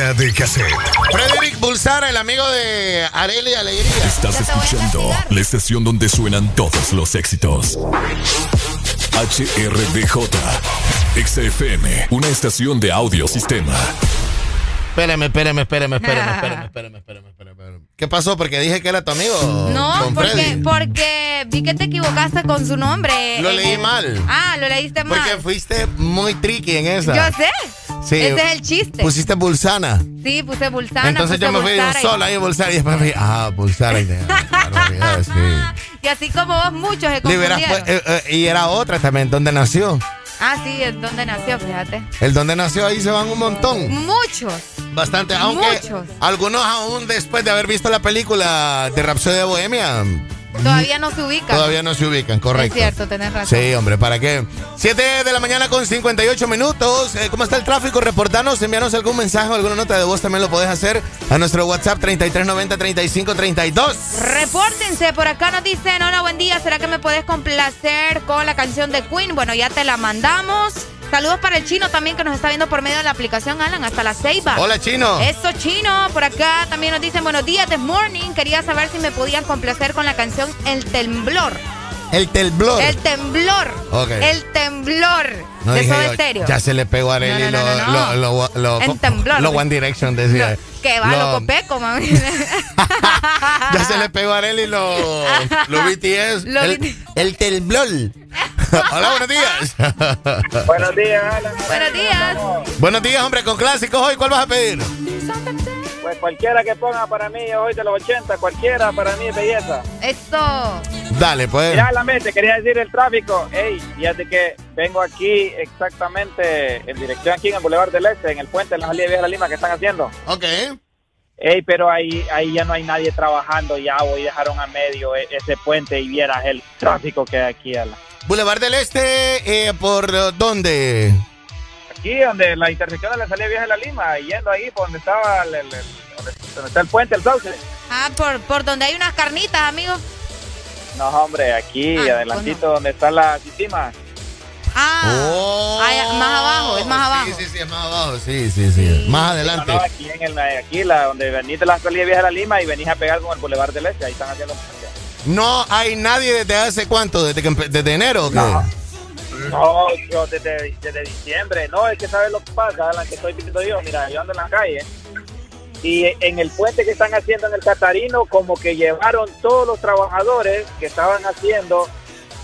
Música de cassette. Frederick Bulsara, el amigo de Areli Alegría. Estás escuchando la estación donde suenan todos los éxitos. HRDJ, XFM, una estación de audio sistema. Espérame, espérame, espérame, espérame, espérame, espérame, espérame, espérame. ¿Qué pasó? Porque dije que era tu amigo. No, porque, porque vi que te equivocaste con su nombre. Lo leí el- mal. Ah, lo leíste mal. Porque fuiste muy tricky en esa. Yo sé. Sí. Ese es el chiste. Pusiste Bulsana. Sí, puse Bulsana. Entonces puse yo me fui un solo ahí, Bulsara. Y después me fui, ah, Bulsara. Y sí. Así como vos, muchos se confundieron. eh, eh, y era otra también, donde nació. Ah, sí, es donde nació, fíjate. El donde nació ahí se van un montón. Muchos. Bastante, aunque Muchos. algunos aún después de haber visto la película de Rhapsody de Bohemia, Todavía no se ubican. todavía no se ubican, correcto. Es cierto, tenés razón. Sí, hombre, ¿para qué? 7 de la mañana con 58 minutos. Eh, ¿Cómo está el tráfico? Reportanos, envianos algún mensaje o alguna nota de voz también lo podés hacer a nuestro WhatsApp 3390-3532. Repórtense, por acá nos dicen, hola, buen día, ¿será que me puedes complacer con la canción de Queen? Bueno, ya te la mandamos. Saludos para el chino también que nos está viendo por medio de la aplicación Alan hasta la Ceiba. Hola, Chino. Eso, chino. Por acá también nos dicen, buenos días, this morning. Quería saber si me podían complacer con la canción El Temblor. El temblor. El Temblor. El Temblor. No, de Soda Stereo. Ya se le pegó a Arely No, no, no, lo, no, lo, lo, lo- En temblor. lo One Direction decía. Que va, Lo- loco peco, mami. Ya se le pegó a Arely lo, lo BTS. Lo el, BTS. el temblor. Hola, buenos días. Buenos días, Alan. Buenos días. buenos días, hombre, con clásicos hoy. ¿Cuál vas a pedir? Pues cualquiera que ponga para mí hoy de los 80, cualquiera para mí es belleza. Esto. Dale, pues. Mira, la mente, quería decir el tráfico. Ey, fíjate que vengo aquí exactamente en dirección aquí en el Boulevard del Este, en el puente de la salida vieja de la Lima que están haciendo. Ok. Ey, pero ahí, ahí ya no hay nadie trabajando ya, hoy dejaron a medio e- ese puente y vieras el tráfico que hay aquí. Boulevard del Este, eh, ¿por dónde? Aquí donde la intersección de la salida vieja de la Lima, yendo ahí por donde estaba el, el- el- donde, donde está el puente, el sauce. Ah, por, por donde hay unas carnitas, amigo. No, hombre, aquí, Ah, adelantito donde está la Cicima. Ah, ah, más abajo, es más abajo. Oh, Sí, sí, sí, es más abajo. Sí, sí, sí. Más adelante. No, no, aquí en el, aquí la, donde venís de la salida vieja de la Lima y venís a pegar con el Boulevard del Este, ahí están haciendo No hay nadie desde hace cuánto, desde, que desde enero. No, yo desde, desde diciembre. No, es que sabes lo que pasa, Alan, que estoy viendo yo. Mira, yo ando en la calle y en el puente que están haciendo en el Catarino, como que llevaron todos los trabajadores que estaban haciendo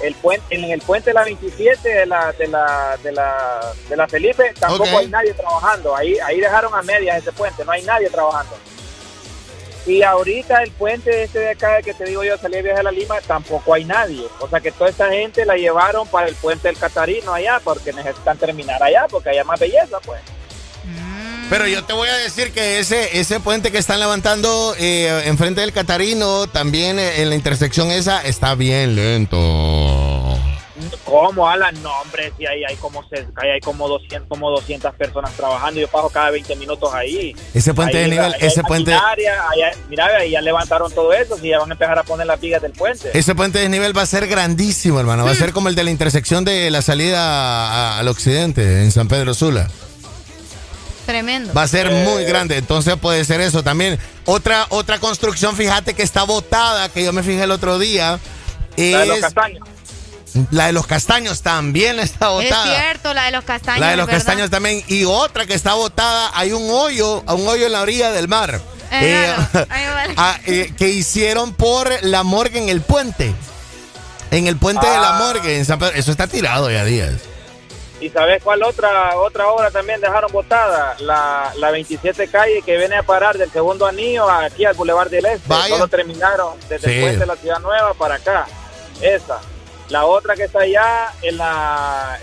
el puente en el puente de la 27 de la de la de la, de la Felipe, tampoco hay nadie trabajando. Ahí ahí dejaron a medias ese puente, no hay nadie trabajando. Y ahorita el puente este de acá que te digo yo, salí de viaje a la Lima, tampoco hay nadie. O sea que toda esta gente la llevaron para el puente del Catarino allá, porque necesitan terminar allá, porque hay más belleza, pues. Pero yo te voy a decir que ese, ese puente que están levantando eh, enfrente del Catarino, también eh, en la intersección esa, está bien lento. ¿Cómo, Alan? No, hombre, si ahí hay como, ahí hay como 200, como 200 personas trabajando. Yo paso cada 20 minutos ahí. Ese puente Ahí, de nivel, ahí hay ese puente, hay- mira, ahí ya levantaron todo eso, si ya van a empezar a poner las vigas del puente. ese puente de nivel va a ser grandísimo, hermano. Va a ser como el de la intersección de la salida a- al occidente en San Pedro Sula. Tremendo. Va a ser muy grande, entonces puede ser eso también. Otra, otra construcción, fíjate que está botada, que yo me fijé el otro día. La de los es- castaños. La de los castaños también está Es botada. cierto, la de los castaños. La de los ¿verdad? castaños también. Y otra que está botada, hay un hoyo, un hoyo en la orilla del mar. Eh, Eh, ah, eh, que hicieron por la morgue en el puente. En el puente de la Ah. morgue en San Pedro. Eso está tirado ya días. ¿Y sabes cuál otra otra obra también dejaron botada? La, la 27 calle que viene a parar del segundo anillo aquí al Boulevard del Este. Vaya. Solo terminaron desde Sí. el puente de la Ciudad Nueva para acá. Esa. La otra que está allá en la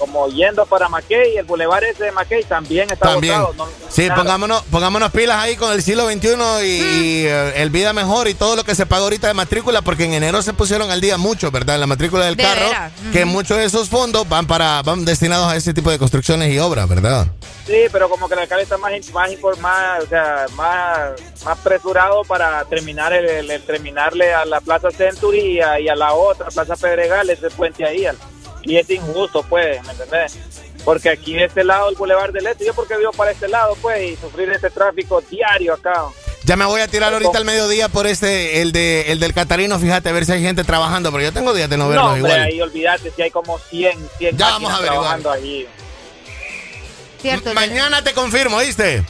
como yendo para Mackay, el Boulevard ese de Mackay también está También. botado. no- Sí, nada. pongámonos, pongámonos pilas ahí con el siglo XXI y, y, eh, el vida mejor y todo lo que se paga ahorita de matrícula, porque en enero se pusieron al día mucho, ¿verdad? La matrícula del De carro, que muchos de esos fondos van para van destinados a ese tipo de construcciones y obras, ¿verdad? Sí, pero como que el alcalde está más, más informado, o sea, más, más apresurado para terminar el, el- el terminarle a la Plaza Century y a, y a la otra, Plaza Pedregal, ese puente ahí. al- Y es injusto, pues, ¿me entendés? Porque aquí de este lado, el Boulevard del Este, yo porque vivo para este lado, pues, y sufrir este tráfico diario acá. Ya me voy a tirar ahorita al mediodía por este, el de el del Catarino, fíjate, a ver si hay gente trabajando, pero yo tengo días de no verlos No, hombre, igual. ahí olvídate, si hay como 100, 100 Ya vamos a averiguar. trabajando allí. Cierto. Mañana te confirmo, ¿oíste?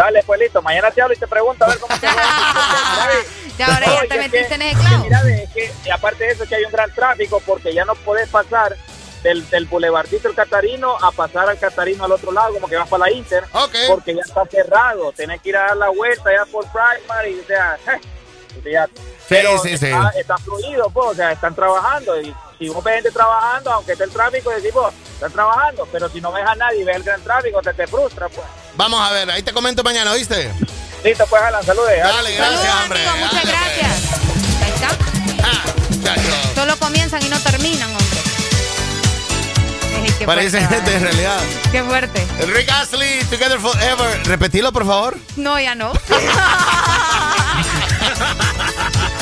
Dale, pues listo, mañana te hablo y te pregunto a ver cómo te va. Ya ahora ya te que- metiste en ese clavo. Mira, es que y aparte de eso que hay un gran tráfico porque ya no podés pasar del, del Boulevardito el Catarino a pasar al Catarino al otro lado, como que vas para la Inter, porque ya está cerrado. Tenés que ir a dar la vuelta ya por Primary, o sea, o sea, pero sí, sí. está, está fluido, pues, o sea, están trabajando y si vos ves gente trabajando, aunque esté el tráfico, decimos, están trabajando, pero si no ves a nadie y ves el gran tráfico, te, te frustra, pues. Vamos a ver, ahí te comento mañana, ¿oíste? Listo, pues, Alan, saludes. Dale, gracias, hombre. Muchas gracias. Ahí está. Solo comienzan y no terminan, hombre. Qué Parece fuerte, gente en realidad. Qué fuerte. Rick Astley, Together Forever. Repetilo, por favor. No, ya no.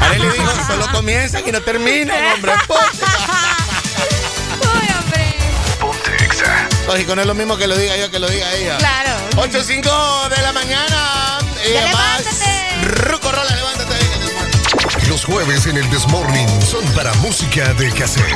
Arely dijo, solo comienzan y no terminan, hombre. Uy, hombre. Lógico, no es lo mismo que lo diga yo que lo diga ella. Claro. 8.05 de la mañana. Y además, Ruco Rola, levántate. Los jueves en el Desmorning son para música de cassette.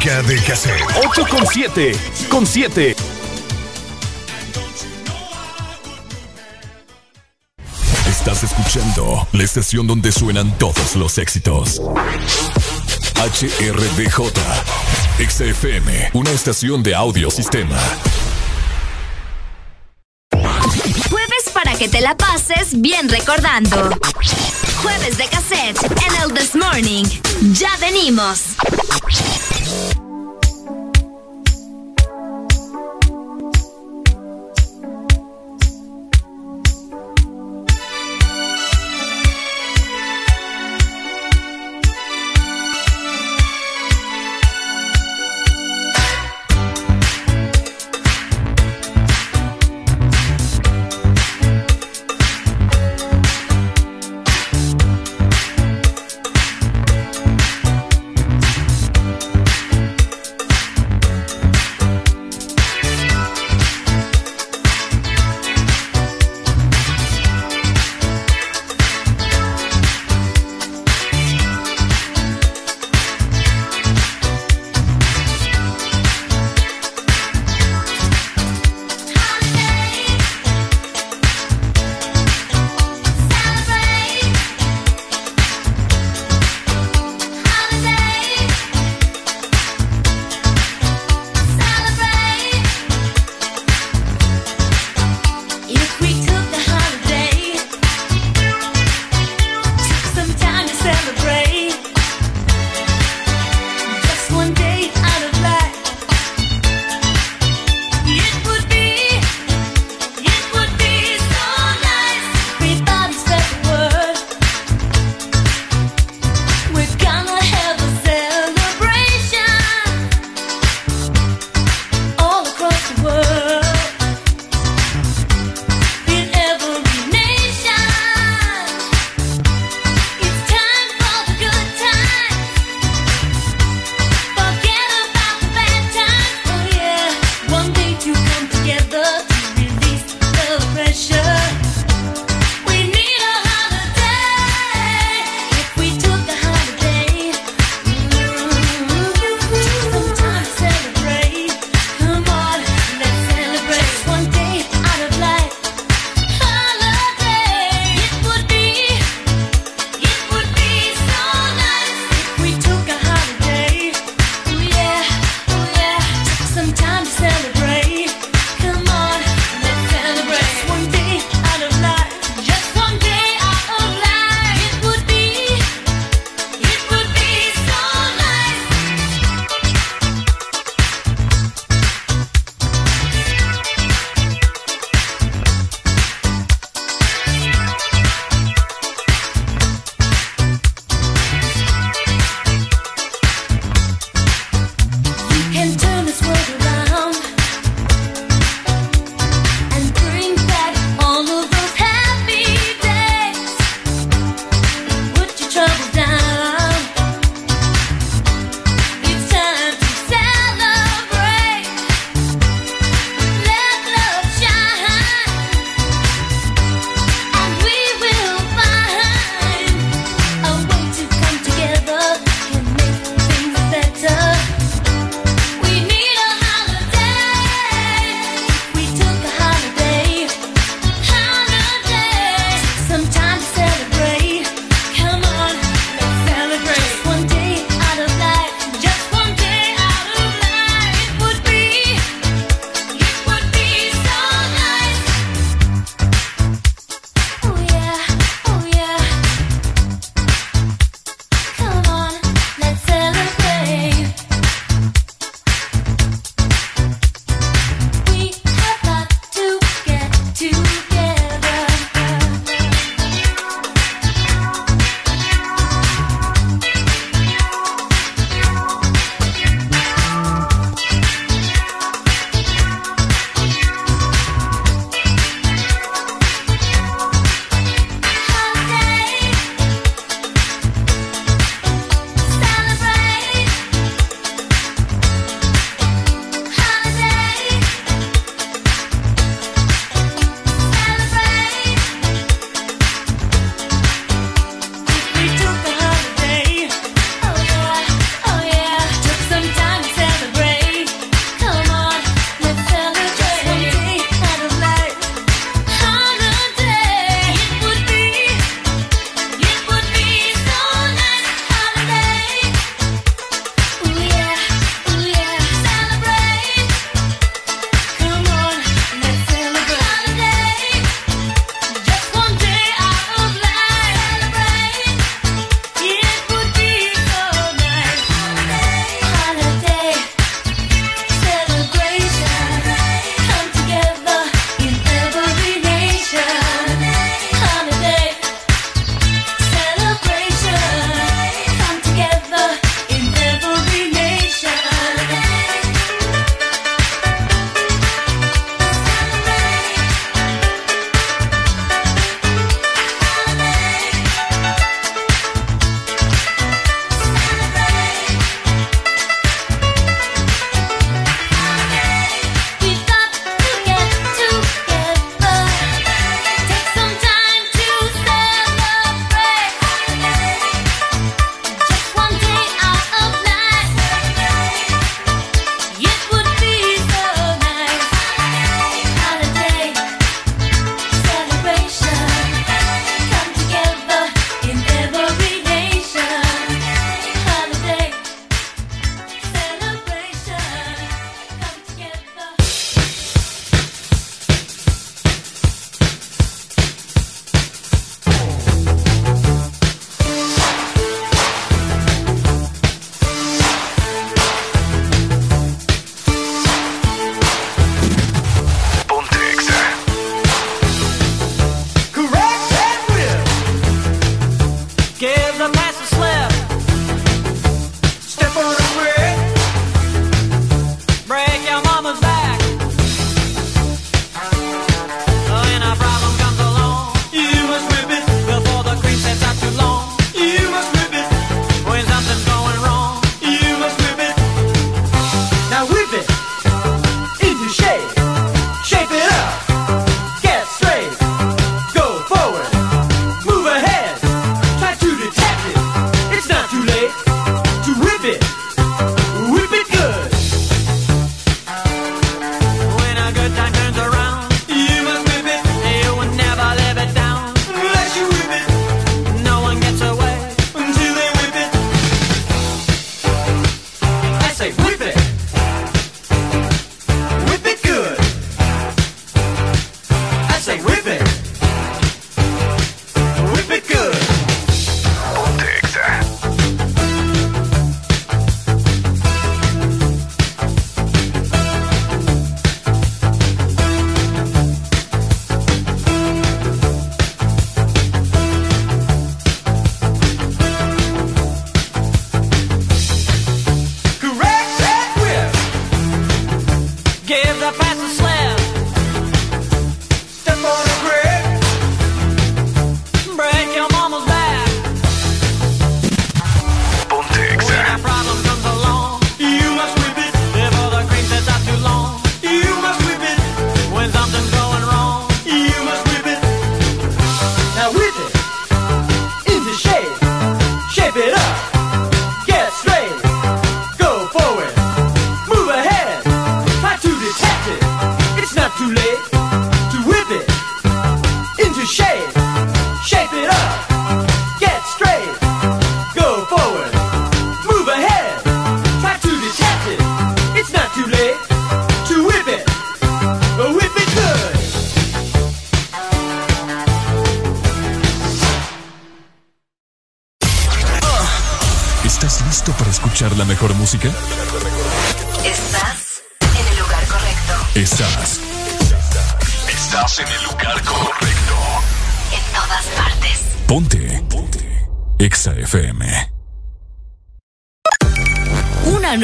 Música de cassette. 8 con 7. Con 7. Estás escuchando la estación donde suenan todos los éxitos. HRDJ. XFM, una estación de audio sistema. Jueves para que te la pases bien recordando. Jueves de cassette en el This Morning. Ya venimos.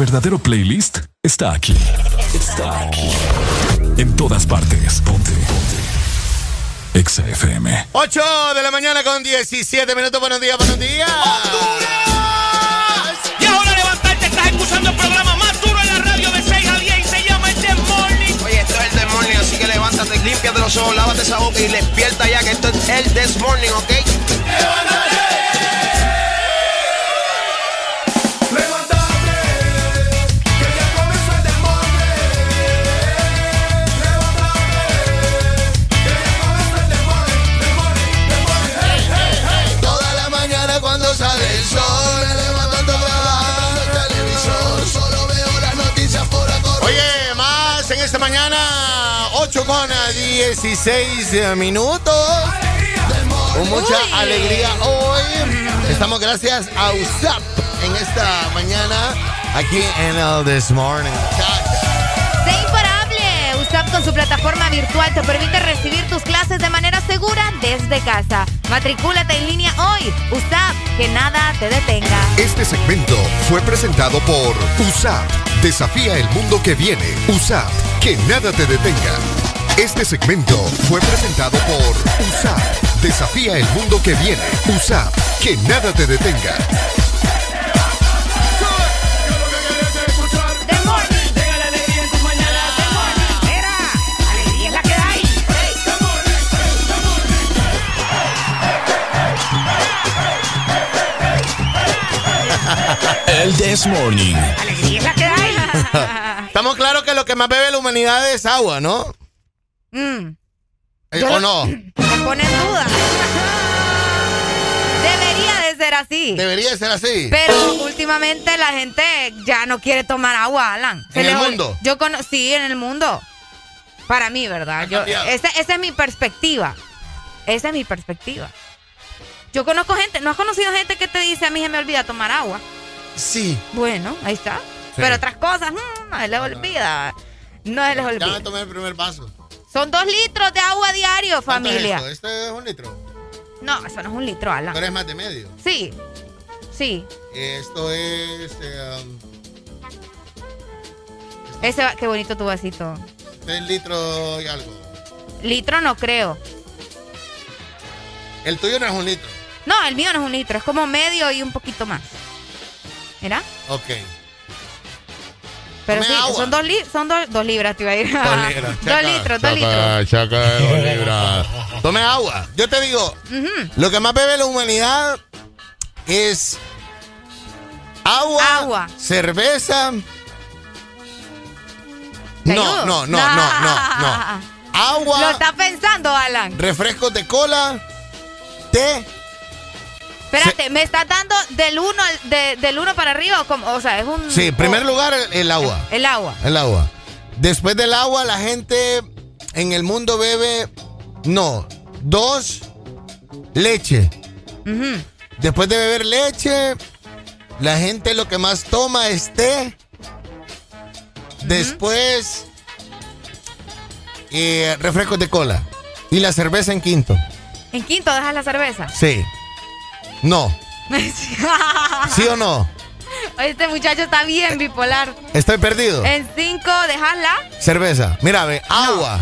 Verdadero playlist está aquí. Está aquí. En todas partes. Ponte. Ponte. Exa FM. 8 de la mañana con 17 minutos. Buenos días, buenos días. Y ahora levantarte, estás escuchando el programa más duro en la radio de 6 a 10 y se llama el The Morning. Oye, esto es el This Morning, así que levántate, límpiate los ojos, lávate esa boca y despierta ya que esto es el This Morning, ¿ok? Toda 16 minutos. Con mucha Uy. alegría hoy. Estamos gracias a USAP en esta mañana aquí en el This Morning. Sé imparable. USAP con su plataforma virtual te permite recibir tus clases de manera segura desde casa. Matricúlate en línea hoy. USAP, que nada te detenga. Este segmento fue presentado por USAP. Desafía el mundo que viene. USAP. Que nada te detenga. Este segmento fue presentado por USAP. Desafía el mundo que viene. USAP. Que nada te detenga. Alegría es la que hay. El This Morning. Alegría es la que hay. Estamos claros que lo que más bebe la humanidad es agua, ¿no? Mm, Eh, ¿O no? me pone en duda. Debería de ser así. Debería ser así. Pero últimamente la gente ya no quiere tomar agua, Alan. ¿En el mundo? Yo cono- sí, en el mundo. Para mí, ¿verdad? Yo, ese- esa es mi perspectiva. Esa es mi perspectiva. Yo conozco gente, ¿no has conocido gente que te dice a mí se me olvida tomar agua? Sí. Bueno, ahí está. Sí. Pero otras cosas, mm, no se les olvida. No se les Ya olvida. me tomé el primer vaso. Son dos litros de agua diario, ¿Cuánto es familia. esto? ¿Este es un litro? No, eso no es un litro, Alan. Pero es más de medio. Sí, sí. Esto es. eh, um, Ese, qué bonito tu vasito. tres litros y algo. Litro no creo. El tuyo no es un litro. No, el mío no es un litro, es como medio y un poquito más. ¿Mira? Ok. Pero sí, agua. son dos, li- son dos, dos libras, te iba a ir. Dos libras. dos Chaca, litros, dos chaca, litros. chaca, dos libras. Tome agua. Yo te digo, Ujú. lo que más bebe la humanidad es agua, Agua. cerveza. ¿Te No, ayudo? no, no, no, no, no. Agua. Lo está pensando, Alan. Refrescos de cola, té. Espérate, ¿me estás dando del uno, al- de- del uno para arriba o como? O sea, es un... Sí, en primer lugar el, agua. El agua. El agua. Después del agua, la gente en el mundo bebe. No. Dos. Leche. Después de beber leche, la gente lo que más toma es té. Después, eh, refrescos de cola. Y la cerveza en quinto. En quinto dejas la cerveza. Sí. No. ¿Sí o no? Este muchacho está bien bipolar. Estoy perdido. En cinco dejas la... Cerveza. Mira, ve. Agua.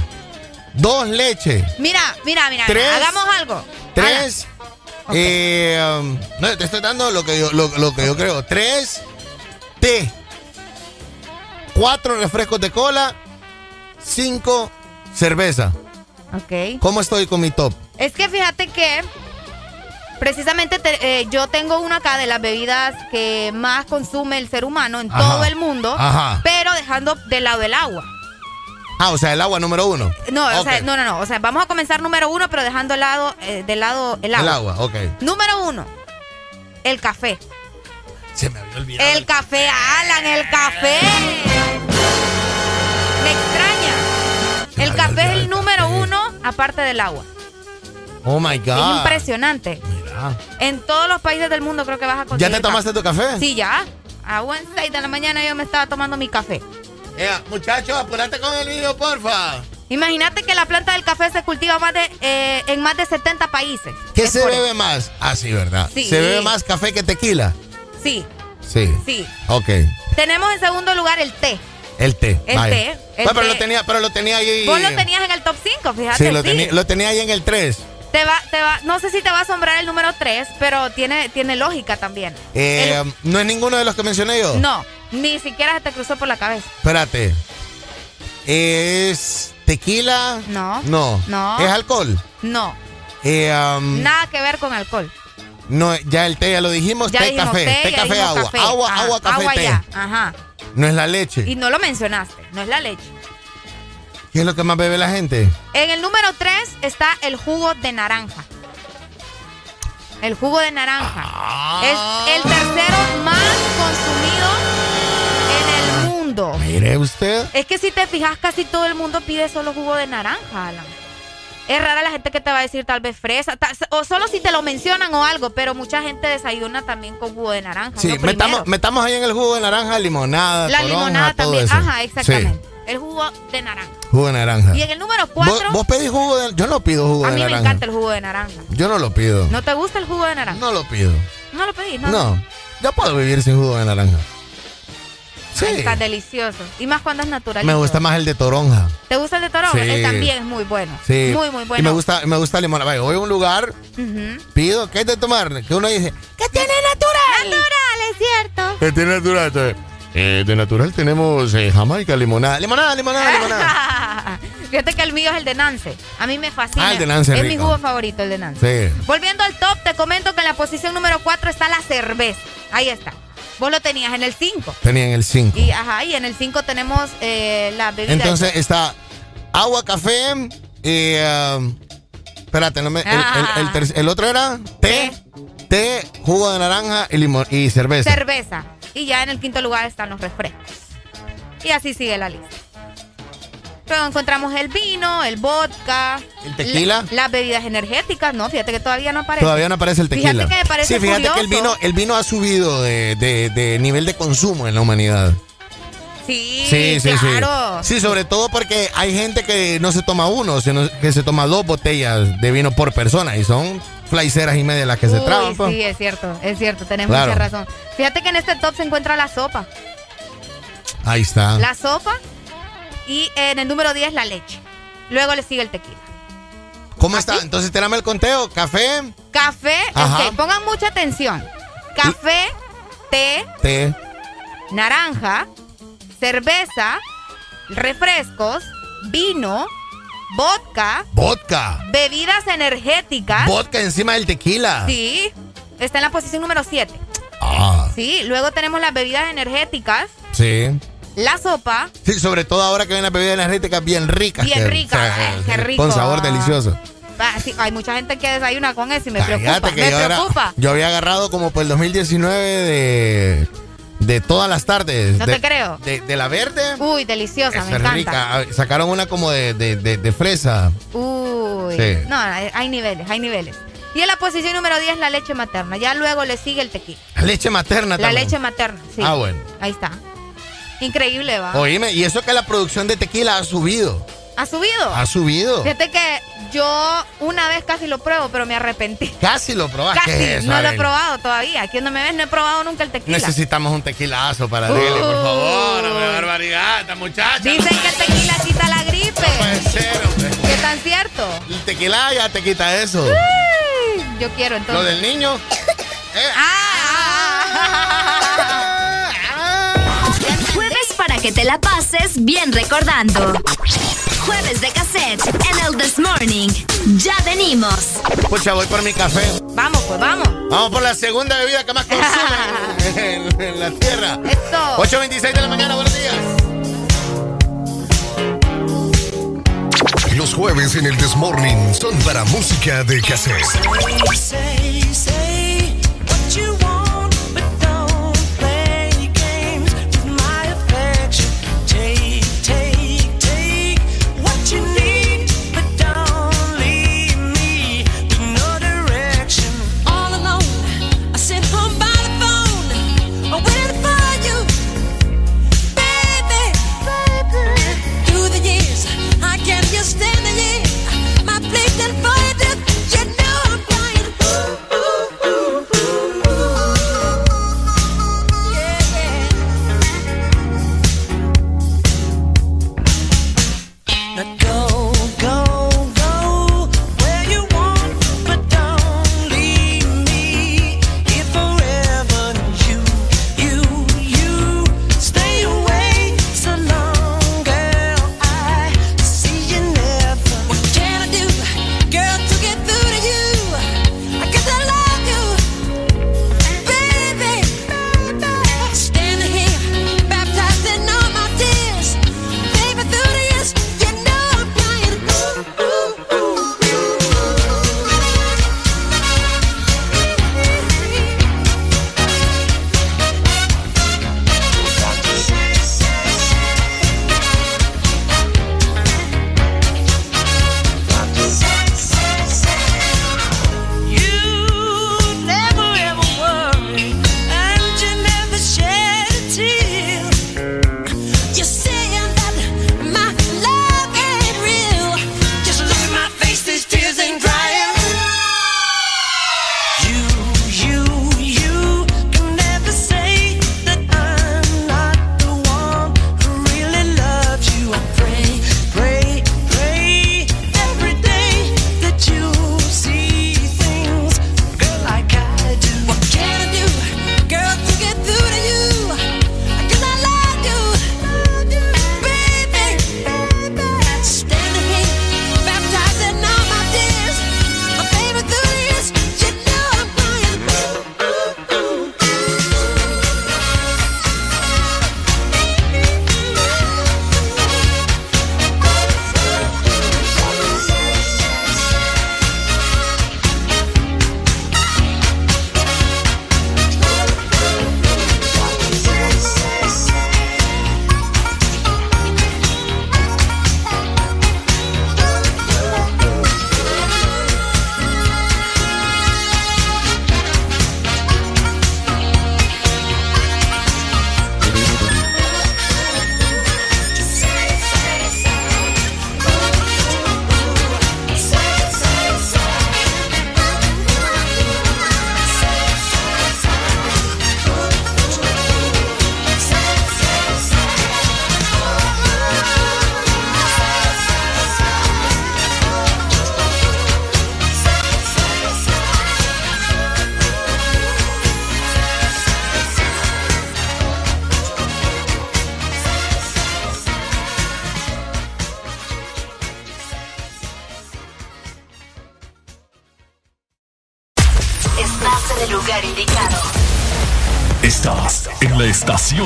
Dos leche. Mira, mira, mira. Tres. Hagamos algo. Tres. eh, um, no, te estoy dando lo que yo, lo, lo que yo creo. Tres. Té. Cuatro refrescos de cola. Cinco. Cerveza. Ok. ¿Cómo estoy con mi top? Es que fíjate que Precisamente te- eh, yo tengo una acá de las bebidas que más consume el ser humano en Ajá. todo el mundo, Ajá. pero dejando de lado el agua. Ah, o sea, el agua número uno. No, o sea, no, no, no. O sea, vamos a comenzar número uno, pero dejando el lado, eh, de lado el agua. El agua, ok. Número uno, el café. Se me había olvidado. El café, Alan, el café. Me extraña. El café es el número uno aparte del agua. Oh my Es God. impresionante. En todos los países del mundo creo que vas a ¿Ya conseguir. te tomaste tu café? Sí, ya. A buen 6 de la mañana yo me estaba tomando mi café. Ea, muchachos, apúrate con el video, porfa. Imagínate que la planta del café se cultiva más de, eh, en más de 70 países. ¿Qué Es se bebe más? Ah, sí, ¿verdad? Sí. ¿Se bebe más café que tequila? Sí, Sí. sí. Ok. Tenemos en segundo lugar el té. El té. El vaya. té, el Bueno, pero té. lo tenía, pero lo tenía ahí. Vos lo tenías en el top 5, fíjate. Sí, lo, sí. Tenía, lo tenía ahí en el 3. Te va, te va, no sé si te va a asombrar el número 3, pero tiene, tiene lógica también. Eh, ¿No es ninguno de los que mencioné yo? No, ni siquiera se te cruzó por la cabeza. Espérate. ¿Es tequila? No. No. No. ¿Es alcohol? No, Eh, um, nada que ver con alcohol. no, ya el té, ya lo dijimos. Ya té, dijimos café. té, café, agua. café. Agua, Ajá, agua, café, agua té. ya, ajá. No es la leche. Y no lo mencionaste, no es la leche. ¿Qué es lo que más bebe la gente? En el número 3 está el jugo de naranja. El jugo de naranja. Ah. Es el tercero más consumido en el mundo. Mire usted. Es que si te fijas, casi todo el mundo pide solo jugo de naranja, Alan. Es rara la gente que te va a decir tal vez fresa, ta- o solo si te lo mencionan o algo, pero mucha gente desayuna también con jugo de naranja. Sí, metamos, metamos ahí en el jugo de naranja, limonada, La toronja, limonada también. eso. Ajá, exactamente. Sí, El jugo de naranja. jugo de naranja. Y en el número ¿Vos, 4, vos pedís jugo de Yo no pido jugo a de mí me naranja. encanta el jugo de naranja. Yo no lo pido. ¿No te gusta el jugo de naranja? No lo pido. No lo pedís, ¿no? No. Yo puedo vivir sin jugo de naranja. Sí. Está delicioso. Y más cuando es natural. Me gusta más el de toronja. ¿Te gusta el de toronja? Sí. Él también es muy bueno. Sí. Muy, muy bueno. Y me gusta, me gusta limón. Vaya, voy a un lugar, pido, ¿qué es de tomar? Que uno dice, ¿Qué tiene natural? Natural, es cierto. ¿qué tiene natural? Eh, de natural tenemos eh, jamaica, limonada. Limonada, limonada, limonada. Fíjate que el mío es el de Nance. A mí me fascina. Ah, el de Nance es mi jugo favorito, el de Nance. Sí. Volviendo al top, te comento que en la posición número 4 está la cerveza. Ahí está. Vos lo tenías en el 5. Tenía en el 5. Y, ajá, y en el 5 tenemos eh, la bebida. Entonces está agua, café y... um, espérate, no me, el, el- el el otro era té, té, jugo de naranja y, limón, y cerveza. cerveza. Y ya en el quinto lugar están los refrescos. Y así sigue la lista. Luego encontramos el vino, el vodka. ¿El tequila? la- las bebidas energéticas. No, fíjate que todavía no aparece. Todavía no aparece el tequila. Fíjate que me parece sí, fíjate que el vino, el vino ha subido de, de- de nivel de consumo en la humanidad. Sí, Sí, sí, claro. sí. Sí, sobre todo porque hay gente que no se toma uno, sino que se toma dos botellas de vino por persona y son flaiceras y media las que se traban. sí, es cierto, es cierto, tenés Claro. mucha razón. Fíjate que en este top se encuentra la sopa. Ahí está. La sopa y en el número 10 la leche. Luego le sigue el tequila. ¿Cómo está? Entonces, tírame el conteo. Café, Café, Ajá. ok, pongan mucha atención. Café, té, té, naranja, cerveza, refrescos, vino, vodka, vodka. bebidas energéticas. Vodka encima del tequila. Sí, está en la posición número 7. Ah, Sí, luego tenemos las bebidas energéticas, sí. La sopa, Sí, sobre todo ahora que hay una bebida energética bien rica. Bien rica, ay, qué rico. Con sabor delicioso. Ah, sí, hay mucha gente que desayuna con eso y me Cállate preocupa. que Me yo, era- preocupa. yo había agarrado como por el 2019 de, de todas las tardes. No de, te creo. De, de la verde. Uy, deliciosa, me encanta. rica. Ah, Sacaron una como de, de- de- de fresa. Uy. Sí. No, hay hay niveles, hay niveles. Y en la posición número 10 la leche materna. Ya luego le sigue el tequila. La leche materna La también. leche materna, sí. Ah, bueno. Ahí está. Increíble, va. Oíme, y eso que la producción de tequila ha subido. ¿Ha subido? Ha subido. Fíjate que yo una vez casi lo pruebo, pero me arrepentí. Casi lo probaste. Casi, ¿Qué es eso, no lo he probado todavía. Aquí donde me ves no he probado nunca el tequila. Necesitamos un tequilazo para Arely, por favor. Una barbaridad, esta muchacha. Dicen que el tequila quita la gripe. Puede ser, hombre. ¿Qué tan cierto? El tequila ya te quita eso. Yo quiero Lo entonces. del niño. Para que te la pases bien recordando. Jueves de cassette en el This Morning. Ya venimos. Pucha, voy por mi café. Vamos, pues vamos. Vamos por la segunda bebida que más consumen en, en la tierra. Esto. 8.26 de la mañana, buenos días. Los jueves en el Desmorning son para música de cassette.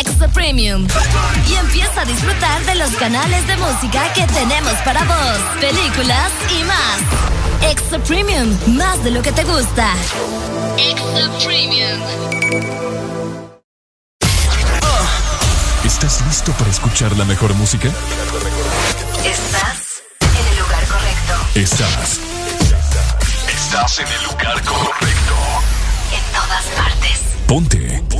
Extra Premium. Y empieza a disfrutar de los canales de música que tenemos para vos, películas y más. Extra Premium, más de lo que te gusta. Extra Premium. ¿Estás listo para escuchar la mejor música? Estás en el lugar correcto. Estás. Estás en el lugar correcto. En todas partes. Ponte. Ponte.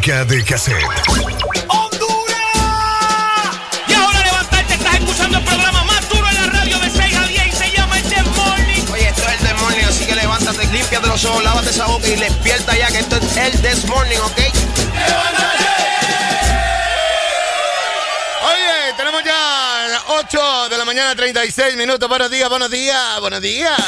Música de cassette. Y ahora levantarte, estás escuchando el programa más duro en la radio de 6 a 10 y se llama el The Morning. Oye, esto es el The Morning, así que levántate, límpiate los ojos, lávate esa boca y despierta ya que esto es el The Morning, ¿ok? Oye, tenemos ya las 8 de la mañana, 36 minutos. Buenos días, buenos días, buenos días.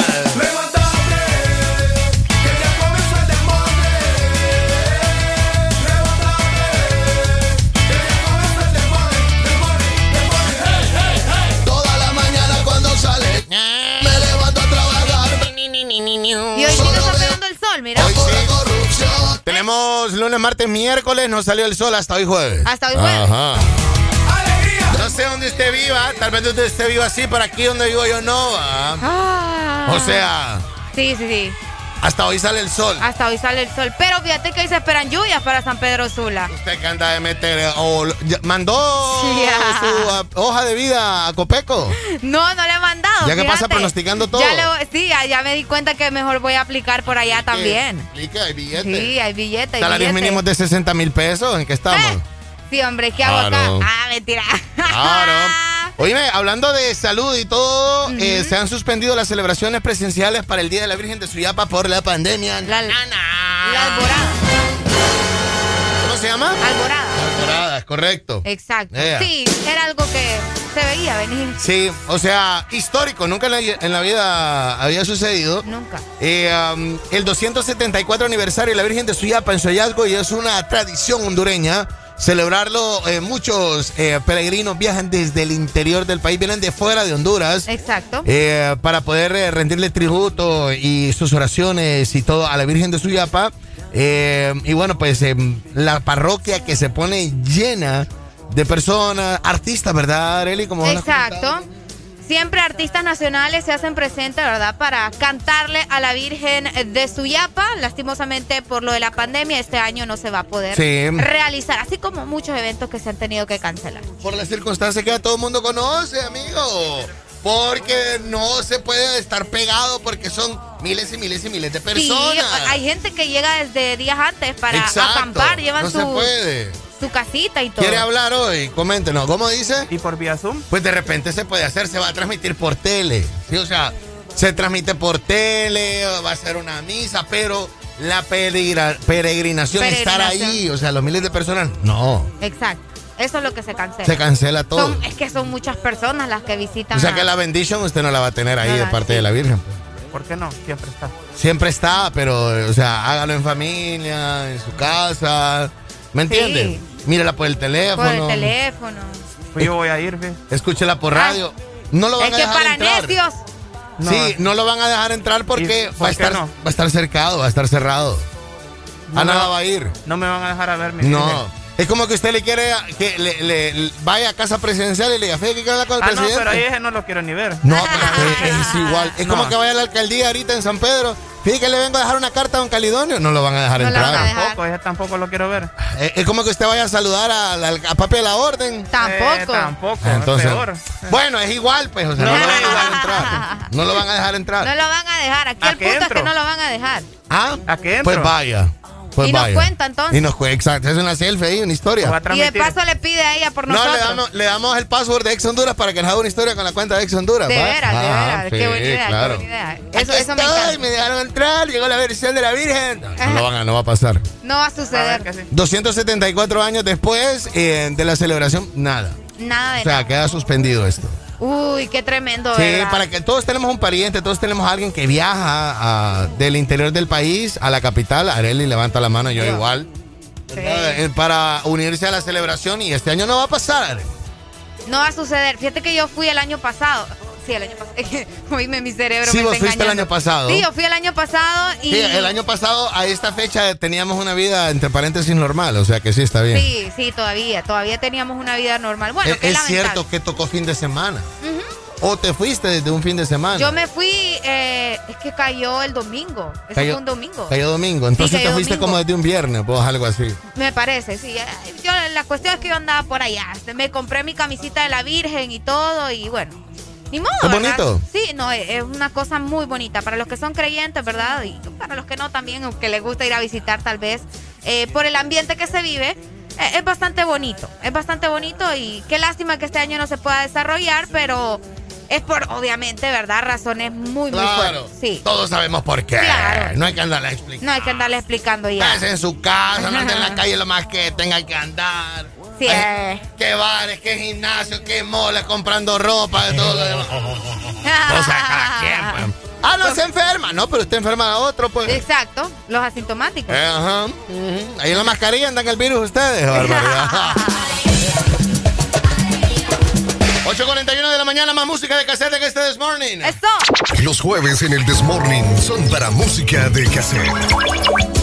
Salió el sol hasta hoy jueves. Hasta hoy jueves. Ajá. No sé dónde usted viva, tal vez usted esté vivo así, por aquí donde vivo yo no. ¿va? Ah. O sea, Sí, sí, sí. hasta hoy sale el sol. Hasta hoy sale el sol. Pero fíjate que hoy se esperan lluvias para San Pedro Sula. Usted que anda de meter. o mandó su hoja de vida a Copeco. No, no le. Ya que pasa pronosticando todo. Ya voy- sí, ya, ya me di cuenta que mejor voy a aplicar por allá también. Explique, hay billetes. Sí, hay billetes. Salarios mínimos de 60 mil pesos. ¿En qué estamos? Sí, hombre, ¿qué hago Claro. acá? Ah, mentira. Claro. Oíme, hablando de salud y todo, eh, se han suspendido las celebraciones presenciales para el Día de la Virgen de Suyapa por la pandemia. La, la alborada. ¿Cómo se llama? Alborada. Alborada, es correcto. Exacto. Sí, era algo que se veía venir. Sí, o sea, histórico, nunca en la, en la vida había sucedido. Nunca. Eh, um, el 274 aniversario de la Virgen de Suyapa en su hallazgo y es una tradición hondureña. Celebrarlo, eh, muchos eh, peregrinos viajan desde el interior del país, vienen de fuera de Honduras. Exacto. eh, para poder eh, rendirle tributo y sus oraciones y todo a la Virgen de Suyapa. Y bueno, pues em, la parroquia que se pone llena de personas, artistas, ¿verdad, Areli? Como las Exacto. Siempre artistas nacionales se hacen presentes, ¿verdad? Para cantarle a la Virgen de Suyapa. Lastimosamente, por lo de la pandemia, este año no se va a poder Sí. realizar. Así como muchos eventos que se han tenido que cancelar. Por la circunstancia que todo el mundo conoce, amigo. Porque no se puede estar pegado porque son miles y miles y miles de Sí, personas. hay gente que llega desde días antes para Exacto. acampar, llevan no su, su casita y todo. ¿Quiere hablar hoy? Coméntenos. ¿Cómo dice? ¿Y por vía Zoom? Pues de repente se puede hacer, se va a transmitir por tele. Sí, o sea, se transmite por tele, va a ser una misa, pero la peregrinación, estar ahí, o sea, los miles de personas, no. Exacto. Eso es lo que se cancela. Se cancela todo. Son- es que son muchas personas las que visitan. O sea a- que la bendición usted no la va a tener ahí No de parte de la Virgen. ¿Por qué no? Siempre está. Siempre está, pero, o sea, hágalo en familia, en su casa. ¿Me entiende? Mírela por el teléfono. por el teléfono. Pues yo voy a ir. Escúchela por radio. No lo van Es a que dejar para entrar. necios. Sí, no lo van a dejar entrar porque ¿Y va, a estar, no? va a estar cercado, va a estar cerrado. No a nada va- va a ir. No me van a dejar a ver mi No. Es como que usted le quiere que le, le- le- vaya a casa presidencial y le diga, "Fíjate que quiero hablar con el Ah, no, presidente. pero ahí ese no lo quiero ni ver. No, pero es, es igual. Es No. como que vaya a la alcaldía ahorita en San Pedro. Fíjate que le vengo a dejar una carta a don Calidonio. No lo van a dejar entrar. Tampoco, ese tampoco lo quiero ver. Es, es como que usted vaya a saludar a, papi de la orden. Tampoco. Eh, tampoco, Entonces, es peor. bueno, es igual, pues. O sea, no, lo van a dejar entrar. No lo van a dejar entrar. No lo van a dejar. Aquí el qué punto es entro? que no lo van a dejar. ¿Ah? ¿A qué Pues vaya. Pues Y nos cuenta, entonces. Y nos cuenta, exacto. Es una selfie ahí, una historia. Y de paso le pide a ella por No, nosotros. le damos, le damos el password de Ex Honduras para que nos haga una historia con la cuenta de Ex Honduras. De veras, de Ajá, veras. qué buena idea, claro. qué buena idea. Eso, eso me estoy, encanta. me dejaron entrar, llegó la versión de la Virgen. No, lo van a, no va a pasar. No va a suceder. 274 años después eh, de la celebración, nada. Nada de O sea, queda suspendido esto. Uy, qué tremendo, Sí, ¿verdad? para que todos tenemos un pariente, todos tenemos a alguien que viaja a- del interior del país a la capital. Areli levanta la mano, yo igual. ¿verdad? Eh, Para unirse a la celebración y este año no va a pasar. Arely. No va a suceder. Fíjate que yo fui el año pasado. Sí, el año pasado. Que oíme mi cerebro. Sí, me vos fuiste el año pasado. Sí, yo fui el año pasado y. Sí, el año pasado a esta fecha teníamos una vida entre paréntesis normal, o sea que sí está bien. Sí, sí, todavía. Todavía teníamos una vida normal. Bueno, es qué es cierto que tocó fin de semana. O te fuiste desde un fin de semana. Yo me fui, eh, es que cayó el domingo. Eso Cayó- fue un domingo. Cayó domingo. Entonces cayó te fuiste domingo. como desde un viernes, pues algo así. Me parece, sí. Eh, Yo, la cuestión es que yo andaba por allá. Me compré mi camisita de la Virgen y todo y bueno. Ni modo. ¿Es ¿verdad? bonito? Sí, no, es una cosa muy bonita. Para los que son creyentes, ¿verdad? Y para los que no también, o que les gusta ir a visitar tal vez, eh, por el ambiente que se vive, eh, es bastante bonito. Es bastante bonito y qué lástima que este año no se pueda desarrollar, pero es por, obviamente, ¿verdad? Razones muy, muy Claro. fuertes. Sí. Todos sabemos por qué. Claro. No hay que andarle explicando. No hay que andarle explicando ya. Quédese en su casa, no en la calle lo más que tenga que andar. Sí, Ay, eh. Qué bares, qué gimnasio, qué moles comprando ropa, de todo lo demás. O sea, cada quien, pues. Ah, no se enferma. No, pero usted enferma a otro, pues. Exacto, los asintomáticos. Eh, ajá. Ahí en la mascarilla andan el virus ustedes. Barbaridad. 8.41 de la mañana, más música de cassette que este This Morning. Eso. Los jueves en el Desmorning son para música de cassette.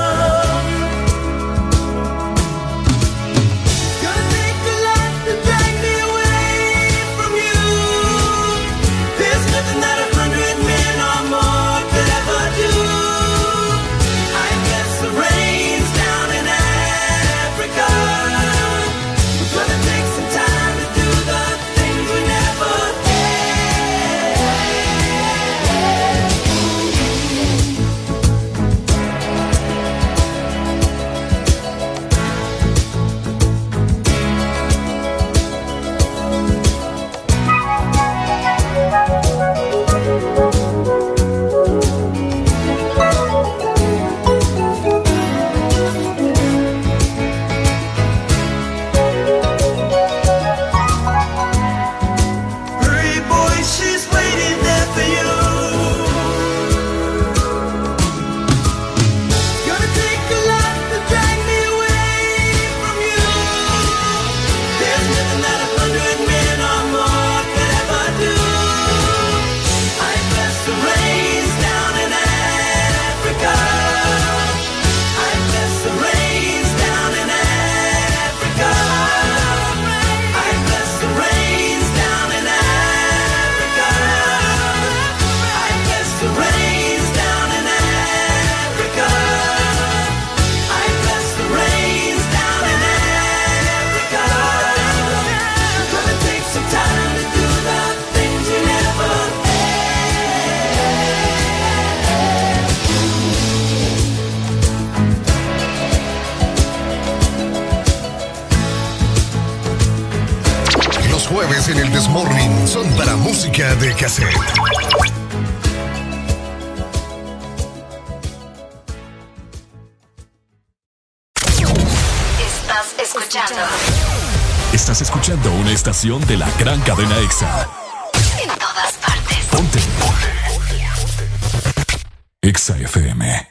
música de cassette. Estás escuchando. Estás escuchando una estación de la gran cadena EXA. En todas partes. Ponte. Ponte. EXA FM.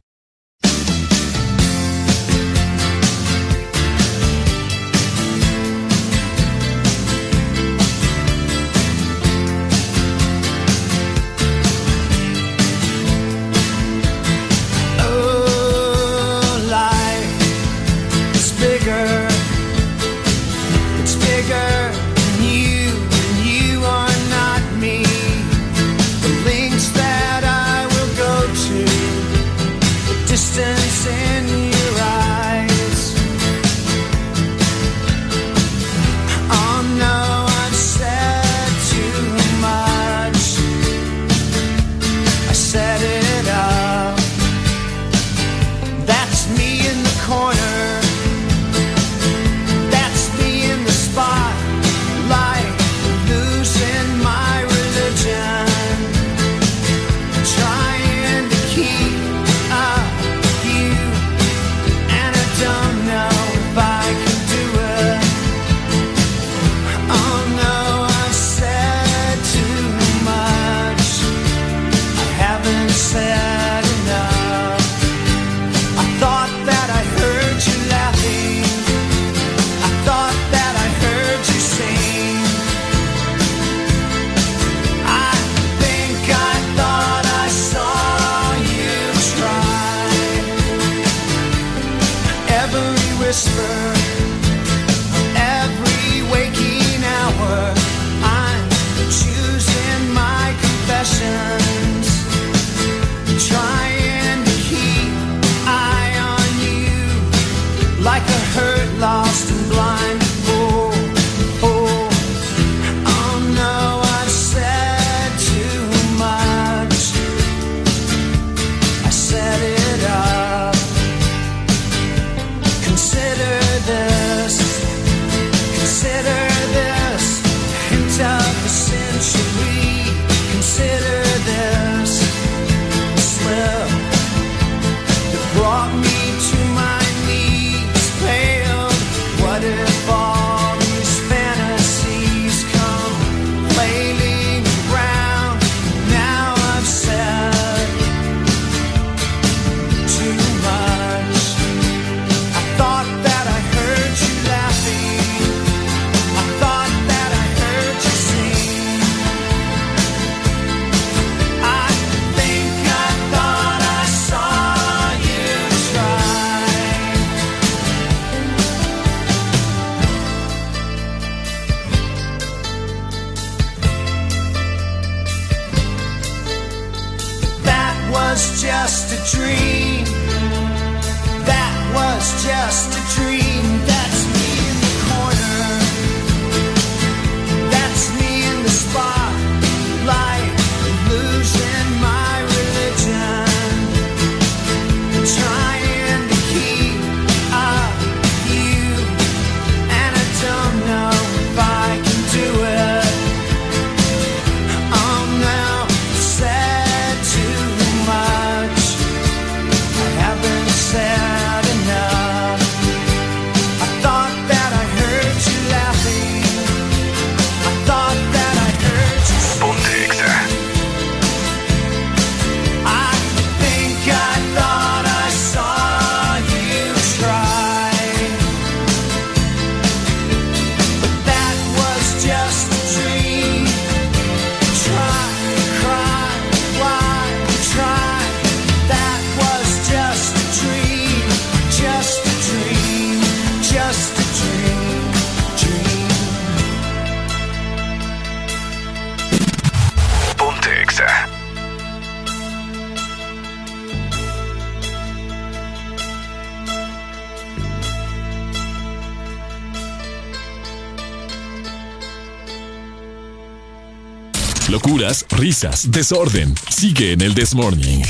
Risas, desorden. Sigue en el This Morning.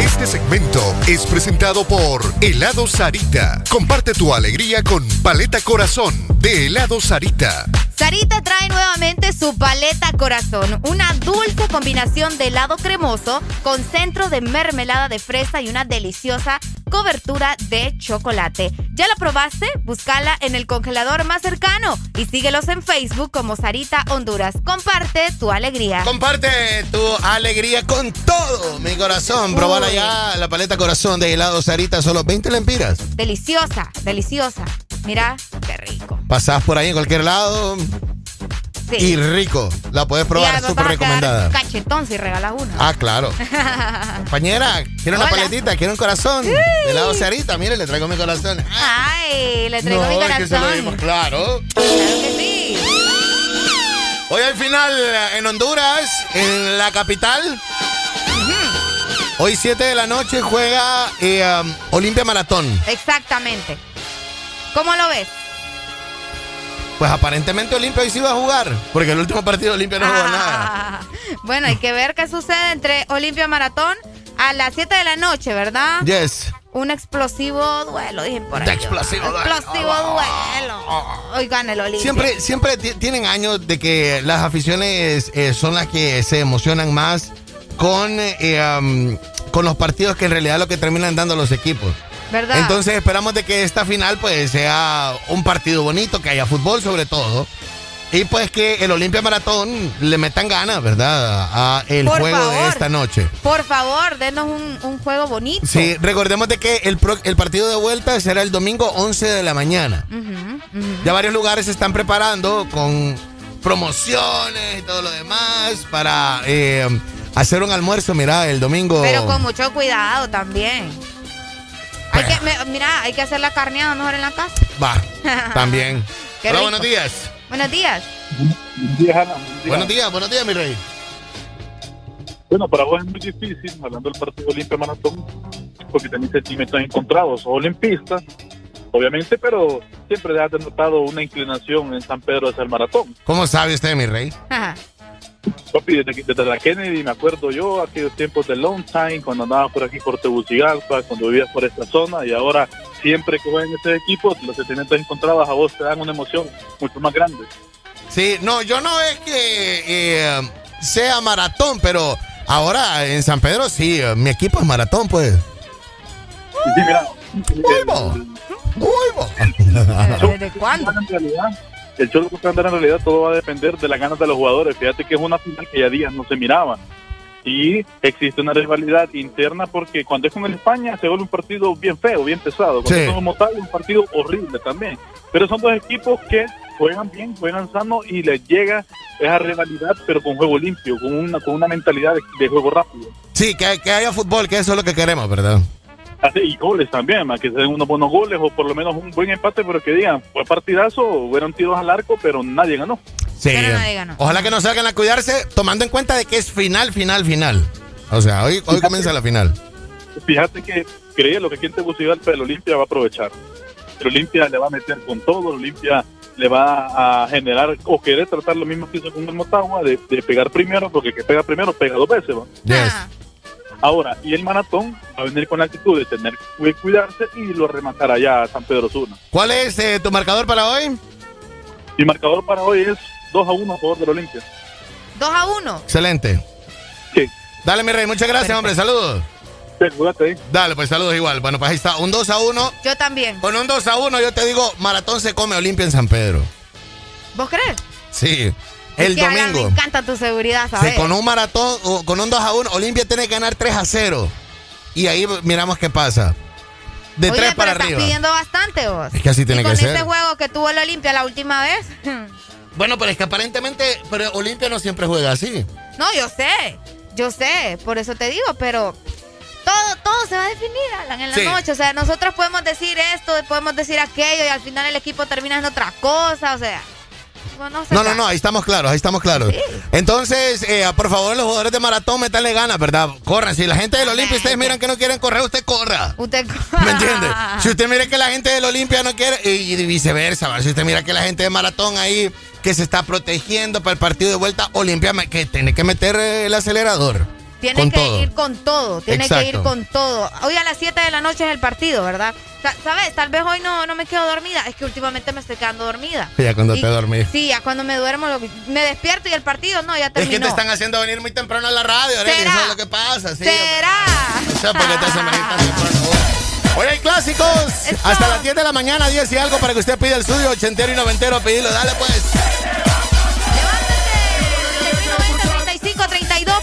Este segmento es presentado por Helado Sarita. Comparte tu alegría con Paleta Corazón de Helado Sarita. Sarita trae nuevamente su paleta corazón, una dulce combinación de helado cremoso con centro de mermelada de fresa y una deliciosa cobertura de chocolate. ¿Ya la probaste? Búscala en el congelador más cercano y síguelos en Facebook como Sarita Honduras. Comparte tu alegría. Comparte tu alegría con todo mi corazón. Probala ya la paleta corazón de helado Sarita, solo 20 lempiras. Deliciosa, deliciosa. Mira, qué rico. Pasás por ahí en cualquier lado Sí. y rico. La puedes probar, súper recomendada. Cachetón si regalas una. Ah, claro. Compañera, quiero una Hola. paletita, quiero un corazón. Sí. De helado Sarita, mire, le traigo mi corazón. Ay, le traigo no, mi corazón. que se lo dimos claro. Claro que sí. Hoy al final en Honduras, en la capital. Hoy 7 de la noche juega eh, um, Olimpia Maratón. Exactamente. ¿Cómo lo ves? Pues aparentemente Olimpia hoy sí va a jugar. Porque el último partido Olimpia no jugó nada. Ah, bueno, hay que ver qué sucede entre Olimpia Maratón a las 7 de la noche, ¿verdad? Yes. Un explosivo duelo, dije por ahí. Explosivo duelo. Explosivo duelo. Hoy gana el Olimpia. Siempre, siempre ti- tienen años de que las aficiones eh, son las que se emocionan más con, eh, um, con los partidos que en realidad lo que terminan dando los equipos. ¿Verdad? Entonces esperamos de que esta final pues sea un partido bonito, que haya fútbol sobre todo. Y pues que el Olimpia Maratón le metan ganas, ¿verdad? A el Por juego de esta noche. Por favor, denos un, un juego bonito. Sí, recordemos de que el, pro- el partido de vuelta será el domingo 11 de la mañana. Ya varios lugares se están preparando con promociones y todo lo demás para eh, hacer un almuerzo, mira, el domingo. Pero con mucho cuidado también. Hay que, me- mira, hay que hacer la carneada mejor en la casa. Va, también. Qué Hola, rico. buenos días. Buenos días. Buenos días, buenos días, mi rey. Bueno, para vos es muy difícil, hablando del partido Olimpia Maratón, porque tenés sentimientos encontrados. Sos olimpista, obviamente, pero siempre has denotado una inclinación en San Pedro hacia el maratón. ¿Cómo sabe usted, mi rey? Papi, desde, desde la Kennedy me acuerdo yo, aquellos tiempos de Long Time, cuando andaba por aquí por Tegucigalpa, cuando vivías por esta zona, y ahora siempre que juegan este equipo, los sentimientos encontrados a vos te dan una emoción mucho más grande. Sí, no, yo no es que eh, sea maratón, pero ahora en San Pedro sí, eh, mi equipo es maratón, pues. Sí, mira. ¿Desde cuándo? En realidad, el de andar en realidad todo va a depender de las ganas de los jugadores. Fíjate que es una final que ya días no se miraba. Y existe una rivalidad interna porque cuando es con el España se vuelve un partido bien feo, bien pesado. Cuando Sí. es con Motagua un partido horrible también. Pero son dos equipos que juegan bien, juegan sano y les llega esa rivalidad, pero con juego limpio, con una, con una mentalidad de, de juego rápido. Sí, que, que haya fútbol, que eso es lo que queremos, ¿verdad? Y goles también, más que se den unos buenos goles o por lo menos un buen empate, pero que digan, fue partidazo, fueron tiros al arco, pero nadie ganó. Sí. Ojalá que no salgan a cuidarse, tomando en cuenta de que es final, final, final. O sea, hoy, hoy comienza la final. Fíjate que creía lo que aquí en Tegucigalpa el Olimpia va a aprovechar. El Olimpia le va a meter con todo, el Olimpia le va a generar o querer tratar lo mismo que hizo con el Motagua, de, de pegar primero, porque el que pega primero pega dos veces. ¿va? Ahora, y el maratón va a venir con la actitud de tener que cuidarse y lo rematará allá a San Pedro Sula. ¿Cuál es eh, tu marcador para hoy? Mi marcador para hoy es 2 a 1 a favor del Olimpia. 2 a 1. Excelente. Sí. Dale, mi rey, muchas gracias, hombre, saludos. cuídate. Dale, pues saludos igual. Bueno, pues ahí está, un 2 a 1. Yo también. Con un 2 a 1, yo te digo, maratón se come Olimpia en San Pedro. ¿Vos crees? Sí. El Es que, Alan, domingo. Me encanta tu seguridad, Sí, ¿sabes? con un maratón, o con un 2 a 1, Olimpia tiene que ganar 3 a 0. Y ahí miramos qué pasa. De Oye, 3 pero para estás arriba. pidiendo bastante vos. Es que así tiene y que con ser. este juego que tuvo el Olimpia la última vez. Bueno, pero es que aparentemente, pero Olimpia no siempre juega así. no, yo sé. Yo sé. Por eso te digo, pero todo, todo se va a definir, Alan, en la Sí. noche. O sea, nosotros podemos decir esto, podemos decir aquello y al final el equipo termina en otra cosa. O sea, no, no No, ahí estamos claros, ahí estamos claros. Entonces, eh, por favor, los jugadores de maratón, metanle ganas, ¿verdad? Corran. Si la gente del Olimpia, ustedes miran que no quieren correr, usted corra. Usted ¿Me entiende? Si usted mira que la gente del Olimpia no quiere, y, y viceversa, ¿va? si usted mira que la gente de maratón ahí que se está protegiendo para el partido de vuelta, Olimpia que tiene que meter eh, el acelerador. Tiene con que todo. ir con todo, tiene Exacto. que ir con todo. Hoy a las 7 de la noche es el partido, ¿verdad? Sa- ¿Sabes? Tal vez hoy no, no me quedo dormida. Es que últimamente me estoy quedando dormida. Ya cuando Y- te dormís. Sí, ya cuando me duermo, lo- me despierto y el partido no, ya Es que terminó. te están haciendo venir muy temprano a la radio, ¿Será? eso es lo que pasa. Sí, ¿Será? O sea, porque te hacen venir tan temprano. Hoy hay clásicos. Hasta las 10 de la mañana, 10 y algo para que usted pida el suyo, ochentero y noventero, pedirlo. Dale pues.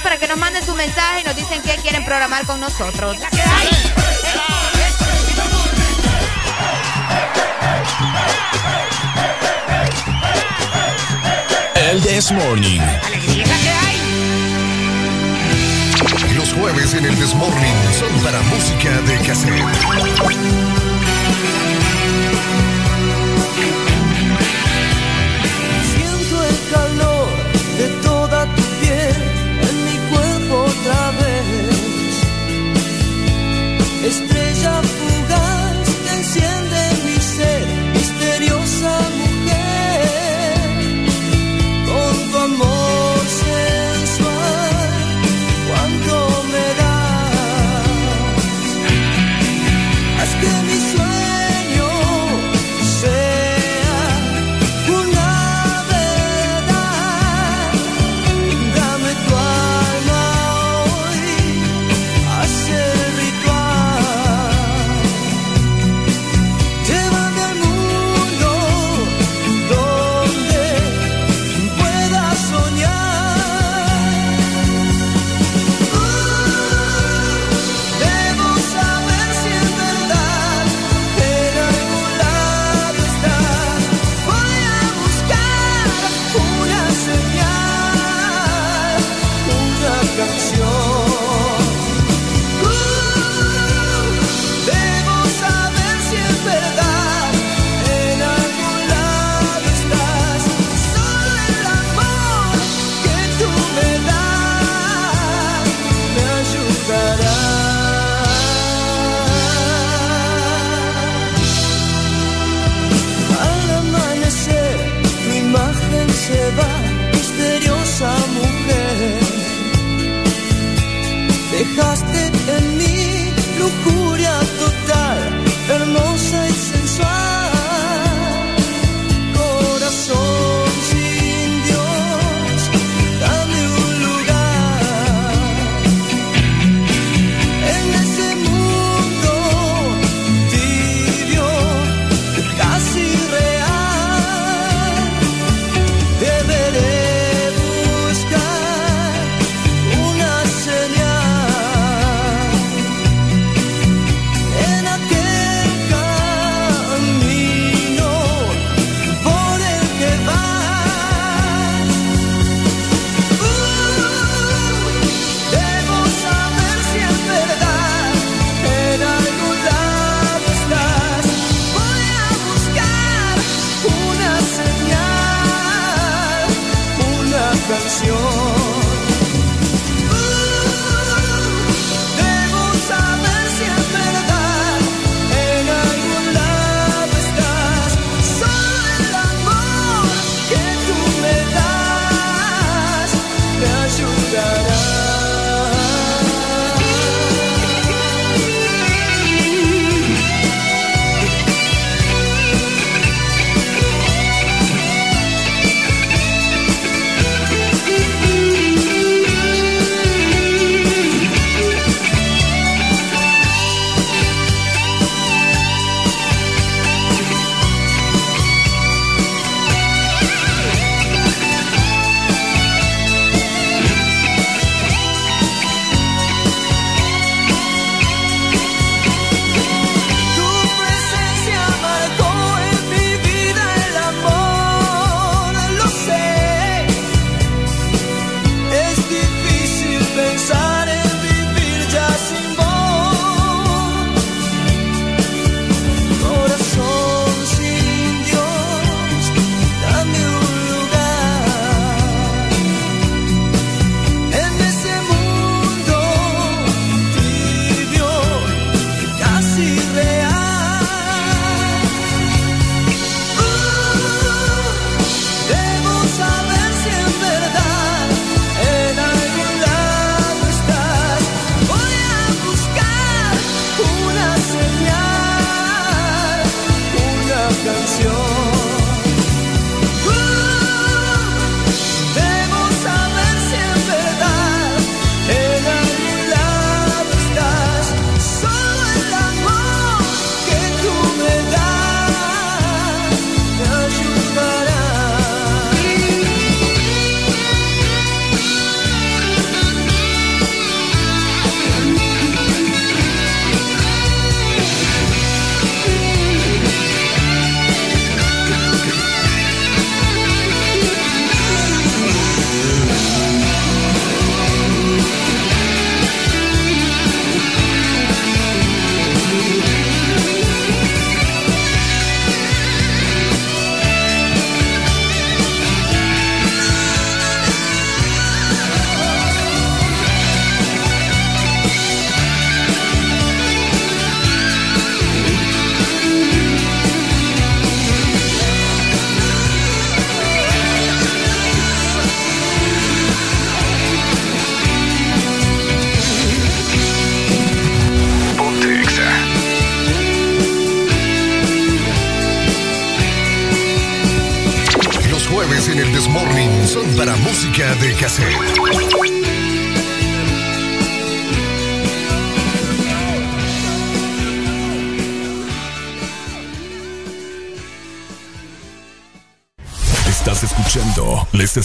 Para que nos manden su mensaje y nos dicen qué quieren programar con nosotros. El This Morning. Los jueves en el Desmorning son para música de cassette. Estrella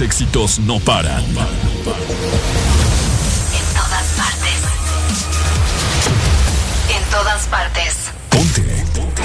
Éxitos no paran. En todas partes. En todas partes. Ponte. Ponte.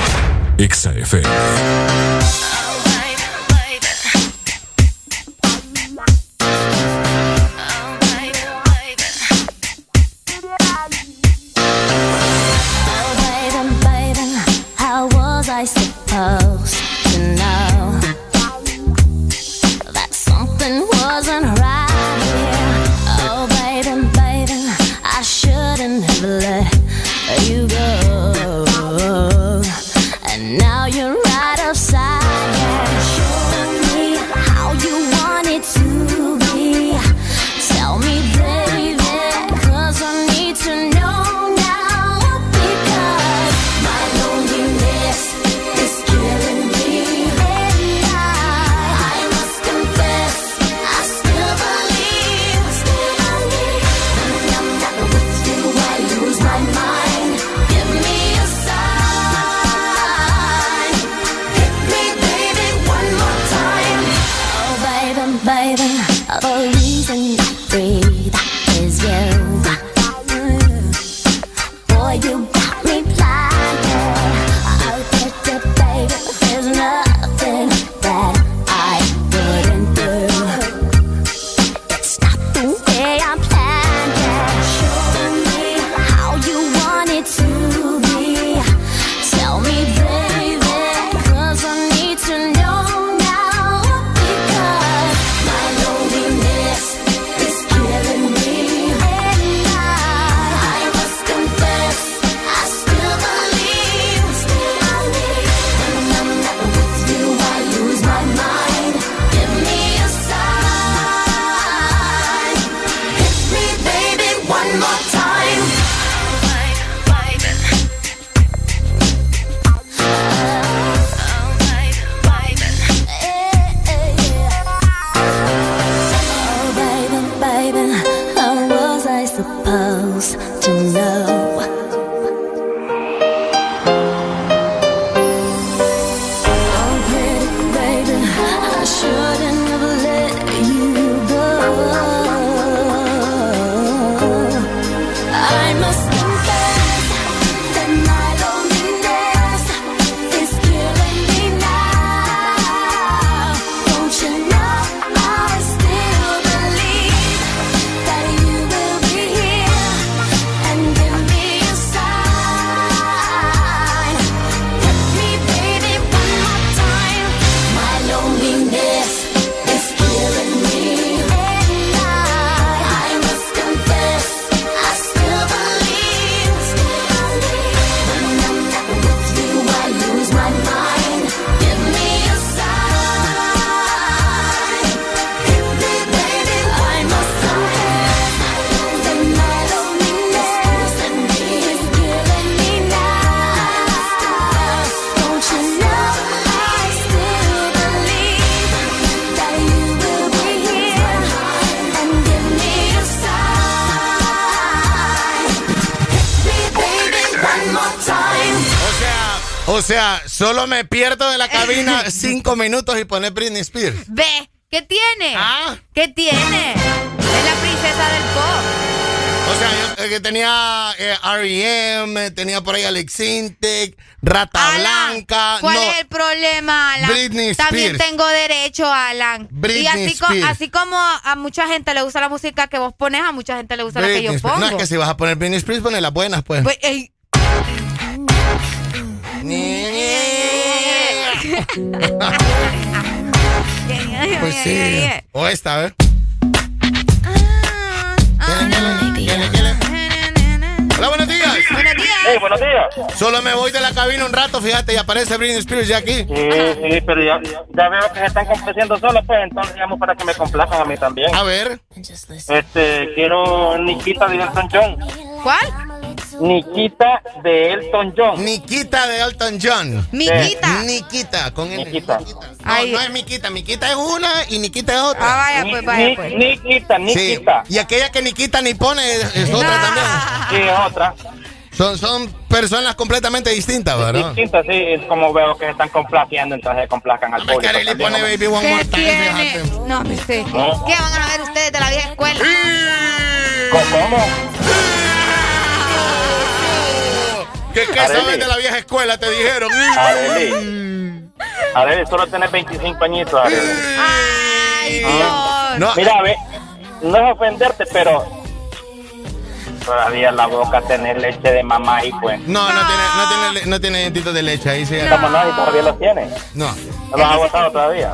Solo me pierdo de la cabina cinco minutos y poner Britney Spears. Ve, ¿qué tiene? Ah. ¿Qué tiene? Es la princesa del pop. O sea, yo, eh, que tenía eh, R.E.M., tenía por ahí Alex Intec, Rata Blanca. ¿Cuál no, es el problema, Alan? Britney También Spears. tengo derecho, Alan. Britney y así, co- Spears. así como a mucha gente le gusta la música que vos pones, a mucha gente le gusta la que yo Spears. pongo. No, es que si vas a poner Britney Spears, pones las buenas, pues. Pues. Esta, ¿ves? Hola, buenos días. Buenos días. Hey, buenos días. Solo me voy de la cabina un rato, fíjate, y aparece Britney Spears ya aquí. Sí, sí, pero ya, ya veo que se están complaciendo solos, pues entonces llamo para que me complazcan a mí también. A ver. Este, quiero Nikita de Elton John. ¿Cuál? Nikita de Elton John. Nikita de Elton John. Miquita. Eh, Nikita, con N. Nikita. No, no es Miquita, Miquita es una y Nikita es otra. Ah, vaya, pues, vaya, pues. Nikita, Sí, Nikita. Y aquella que Nikita ni pone es, otra también. Sí, es otra. Son, son personas completamente distintas, ¿verdad? Distinta, sí, es como veo que se están complaciendo, entonces se complazcan al público. También, pone. Baby One ¿Qué More Time. No, me. ¿Qué van a ver ustedes de la vieja escuela? ¿Cómo? ¿Qué, qué sabes de la vieja escuela? Te dijeron. Arely. Arely, solo tenés 25 añitos, Arely. Ay, Dios. No, Mira, ve, no es ofenderte, pero todavía la boca tener leche de mamá ahí, pues. no, no tiene, no tiene, no tiene dientitos de leche ahí, sí. ¿Cómo no? Y todavía los tiene. No. No los ha agotado todavía.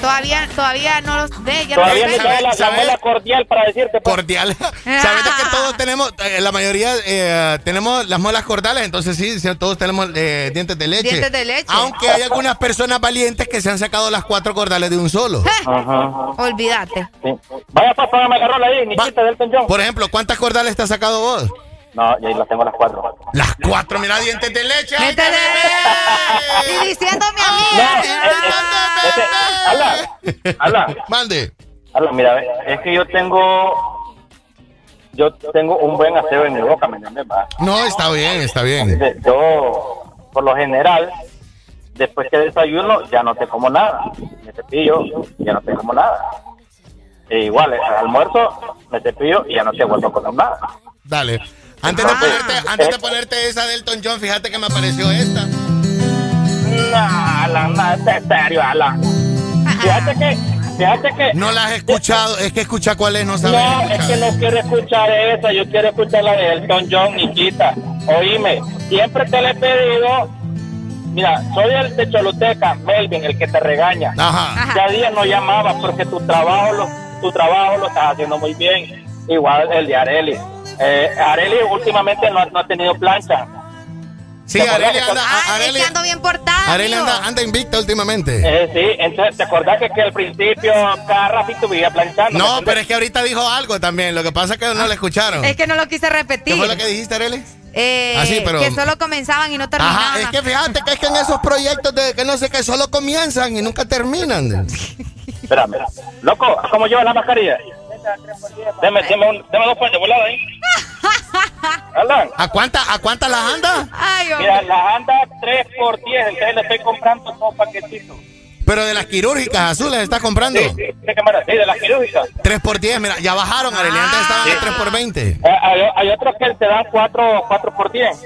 Todavía, todavía no los ve. Ya Todavía no ve. la, la ¿Sabe? muela cordial para decirte. pues. Cordial. Sabes de que todos tenemos, eh, la mayoría eh, tenemos las molas cordales, entonces sí, sí, todos tenemos eh, dientes de leche. Dientes de leche. Aunque hay algunas personas valientes que se han sacado las cuatro cordales de un solo. Ajá. Olvídate. Sí. Vaya, papá, me agarró ahí, Nikita del. Por ejemplo, ¿cuántas cordales te has sacado vos? No, ya las tengo las cuatro. Las cuatro, mira, dientes de leche. ¡Ay, Vete de- Y diciéndome a mí. No, eh, eh, este, Ala, ala, Mande. ala, mira, es que yo tengo, yo tengo un buen aseo en mi boca, ¿me entiendes? va? No, está bien, está bien. Yo, por lo general, después que desayuno, ya no te como nada. Me cepillo, ya no te como nada. E igual, al almuerzo, me cepillo y ya no te vuelvo a comer nada. Dale. Antes de, ponerte, antes de ponerte esa de Elton John, fíjate que me apareció esta. No, Alan, no, es serio, Alan. Fíjate que, fíjate que... No la has escuchado, es que escucha cuál es, no sabes No, es que no quiero escuchar esa, yo quiero escuchar la de Elton John, Nikita. Oíme, siempre te le he pedido, mira, soy el de Choluteca, Melvin, el que te regaña. Ajá. Ya día no llamaba porque tu trabajo lo, tu trabajo lo estás haciendo muy bien. Igual el de Areli. Eh, Areli últimamente no, no ha tenido plancha. Sí, ¿Te acordás Areli anda, Areli, ando bien portada. Areli anda, anda invicta últimamente. Eh, sí, entonces te acordás que, que al principio cada ratito vivía planchando. ¿me No, pero es que ahorita dijo algo también. Lo que pasa es que no la escucharon. Es que no lo quise repetir. ¿Qué fue lo que dijiste, Areli? Eh, Ah, sí, pero- Que solo comenzaban y no terminaban. Ajá, es que fíjate que es que en esos proyectos de que no sé qué solo comienzan y nunca terminan. Espérame. Loco, ¿cómo lleva la mascarilla? Deme, deme, un, deme dos puentes volados ahí. Alan. ¿A cuántas a cuántas las anda? Ay, Mira, las anda 3 por 10, entonces le estoy comprando dos paquetitos. Pero de las quirúrgicas azules estás comprando. Sí, sí. Sí, de las quirúrgicas. 3 por 10, mira, ya bajaron, Areli. Antes estaban Sí. a 3 por 20. Eh, hay, hay otros que te dan 4, cuatro por 10.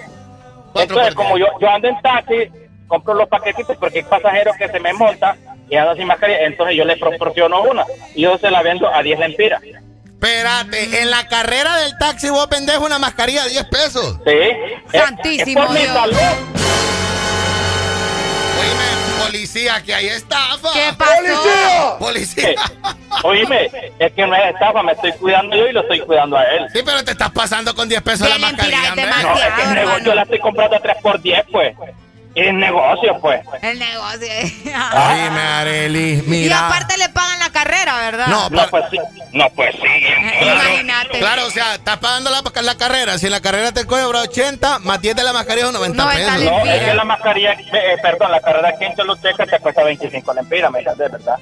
Entonces, como yo, yo ando en taxi, compro los paquetitos porque hay pasajeros que se me montan y andan sin mascarilla, entonces yo les proporciono una y yo se la vendo a 10 lempiras. Espérate, en la carrera del taxi vos vendés una mascarilla a 10 pesos. Sí. Santísimo es por mi Dios. salud. Oíme, policía, que hay estafa. ¿Qué pasó? Policía. Oíme, es que no es estafa, me estoy cuidando yo y lo estoy cuidando a él. Sí, pero te estás pasando con 10 pesos la mascarilla. No, es que el negocio la estoy comprando a 3 por 10, pues. Es negocio, pues. El negocio. Oíme, Areli, y mira. aparte le pagan la carrera, ¿verdad? No, No, pues sí. No, pues sí. Imagínate. Claro, o sea, estás pagando la, la carrera. Si en la carrera te cobra 80, más 10 de la mascarilla son 90 90 pesos. No, es que la mascarilla, eh, perdón, la carrera aquí en Choluteca te cuesta 25 lempiras, me entiendes, ¿verdad?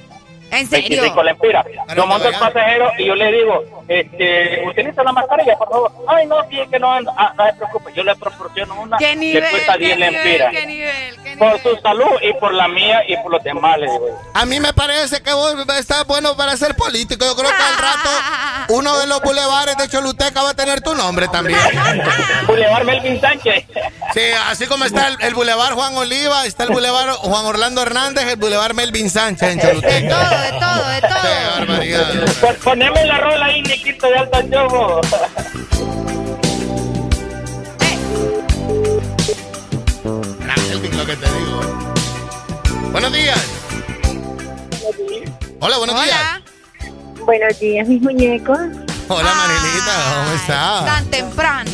¿En serio? 25 lempiras. Lo monto el pasajero y yo le digo, este, utiliza la mascarilla, por favor. Ay, no, bien que no, ah, no se preocupe, yo le proporciono una. ¿Qué nivel? le cuesta qué 10 nivel, lempiras. qué nivel, qué Por su salud y por la mía y por los demás, le digo. A mí me parece que vos estás bueno para ser político. Yo creo que al rato uno de los bulevares de Choluteca va a tener tu nombre también. Boulevard Melvin Sánchez. Sí, así como está el, el Boulevard Juan Oliva, está el Boulevard Juan Orlando Hernández, el Boulevard Melvin Sánchez en Choluteca. todo, de todo, de todo. Qué barbaridad. Pon- Poneme la rola ahí, Niquito de Alta Melvin, lo que te digo. eh. Buenos días. Hola, buenos días. Buenos días, mis muñecos. Hola, Marilita, ¿cómo estás? Tan temprano.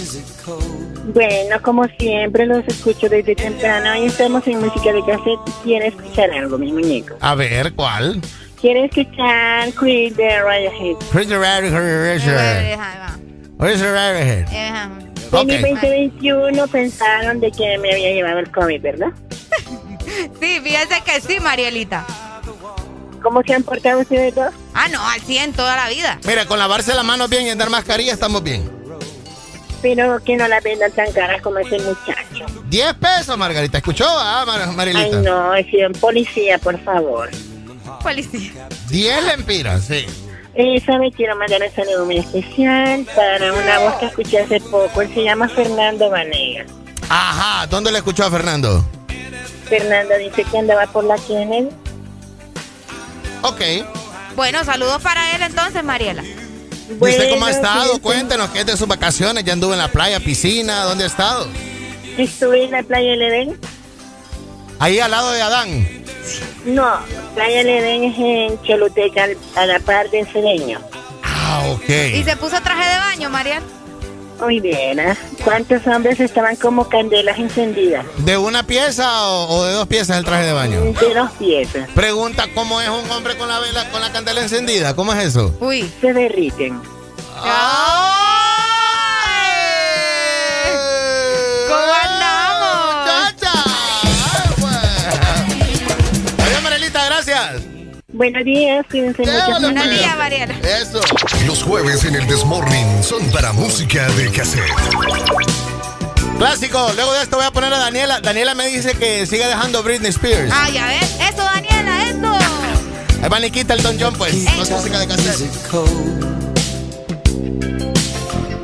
Bueno, como siempre, los escucho desde temprano. Hoy estamos en música de cassette. ¿Quiere escuchar algo, mis muñecos? A ver, ¿cuál? ¿Quiere escuchar Creed de Radiohead? The red hair? Where's the red hair? En el Ok. 2021 pensaron de que me había llevado el COVID, ¿verdad? Sí, fíjese que sí, Marielita. ¿Cómo se han portado ustedes dos? Ah, no, al 100 toda la vida. Mira, con lavarse las manos bien y andar mascarilla estamos bien. Pero que no la vendan tan caras como ese muchacho. 10 pesos, Margarita. ¿Escuchó? Ah, Mar- Ay, no, es un policía, por favor. Policía. 10 lempiras, sí. Eh, ¿Sabe? Quiero mandar un saludo muy especial para una voz que escuché hace poco. Él se llama Fernando Vanega. Ajá, ¿dónde le escuchó a Fernando? Fernando dice que andaba por la Kennedy. Ok. Bueno, saludos para él entonces, Mariela. ¿Y usted cómo ha Bueno, estado? fíjese. Cuéntenos, ¿qué es de sus vacaciones? ¿Ya anduvo en la playa, piscina? ¿Dónde ha estado? Estuve en la playa del Edén. Ahí al lado de Adán. No, playa del Edén es en Choluteca, a la par de Cedeño. Ah, ¿Y ok. se puso traje de baño, Mariel? Muy bien, ¿ah? ¿Cuántos hombres estaban como candelas encendidas? ¿De una pieza o, o de dos piezas el traje de baño? De dos piezas. Pregunta, ¿cómo es un hombre con la vela, con la candela encendida? ¿Cómo es eso? Uy. Se derriten. ¿Cómo Buenos días, cuídense mucho. Buenos días, Mariela. Eso. Los jueves en el Desmorning son para música de cassette. Clásico, luego de esto voy a poner a Daniela. Daniela me dice que siga dejando Britney Spears. Ah, ya ves. Eso, Daniela, eso. Ahí va Nikita Elton John, pues. No es música de cassette.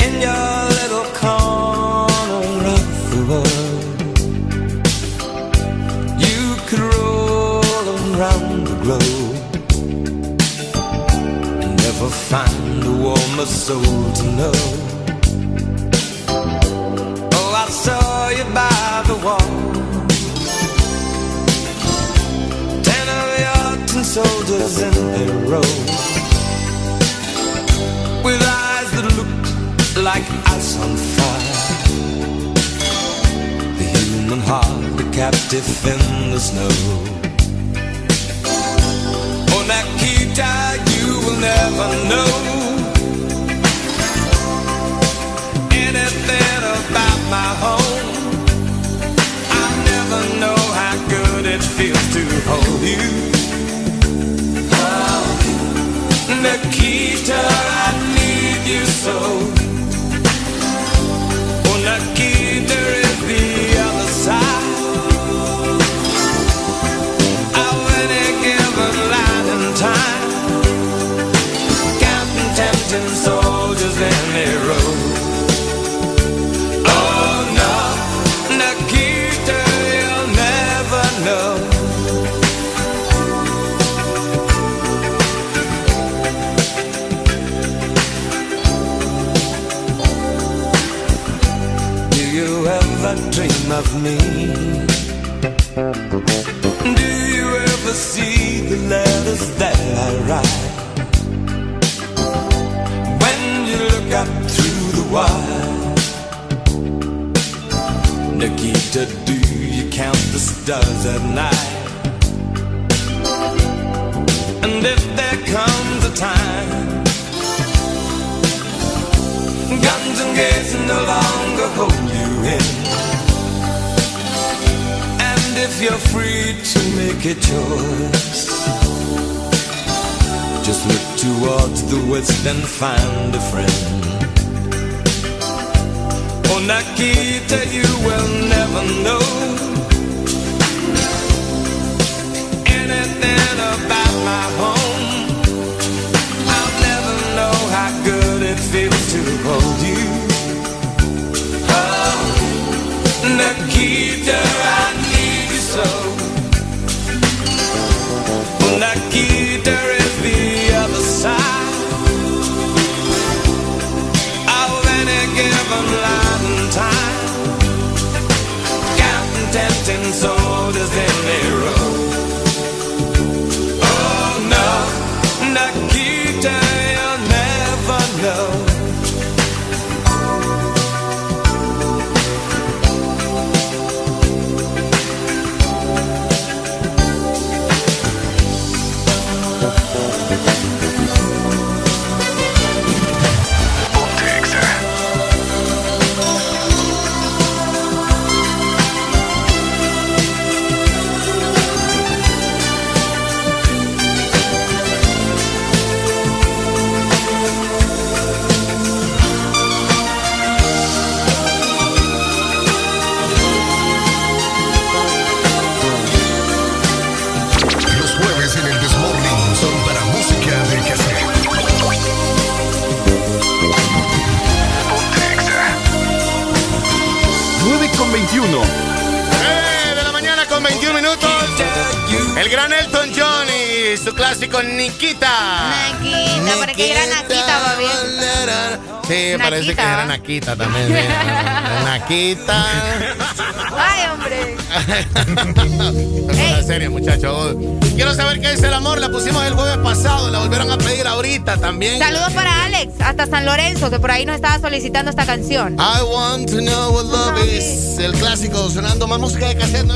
in your little corner of the world. You could roll around the globe never find a warmer soul to know. Oh, I saw you by the wall. Ten of your tin soldiers in a row with eyes that looked like ice on fire. The human heart, a captive in the snow. Oh, Nikita, you will never know anything about my home. I never know how good it feels to hold you. Oh, Nikita, I need you so. Oh, Nikita Soldiers in a row. Oh no, Nikita, you'll never know. Do you ever dream of me? Do you ever see the letters that I write? The Nikita, do you count the stars at night? And if there comes a time Guns and gates no longer hold you in. And if you're free to make a choice, Just look towards the west and find a friend. Oh, Nikita, you will never know anything about my home. I'll never know how good it feels to hold you. Oh, Nikita, I need you so. and so does every su clásico Nikita. Naquita, para que era Naquita, va bien. Sí, parece que era Nakita también. sí. Nakita. Ay, hombre. Es una serie, muchachos. Quiero saber qué es el amor. La pusimos el jueves pasado. La volvieron a pedir ahorita también. Saludos para Alex, hasta San Lorenzo, que por ahí nos estaba solicitando esta canción. I want to know what love is. El clásico sonando más música de cassette. ¿no?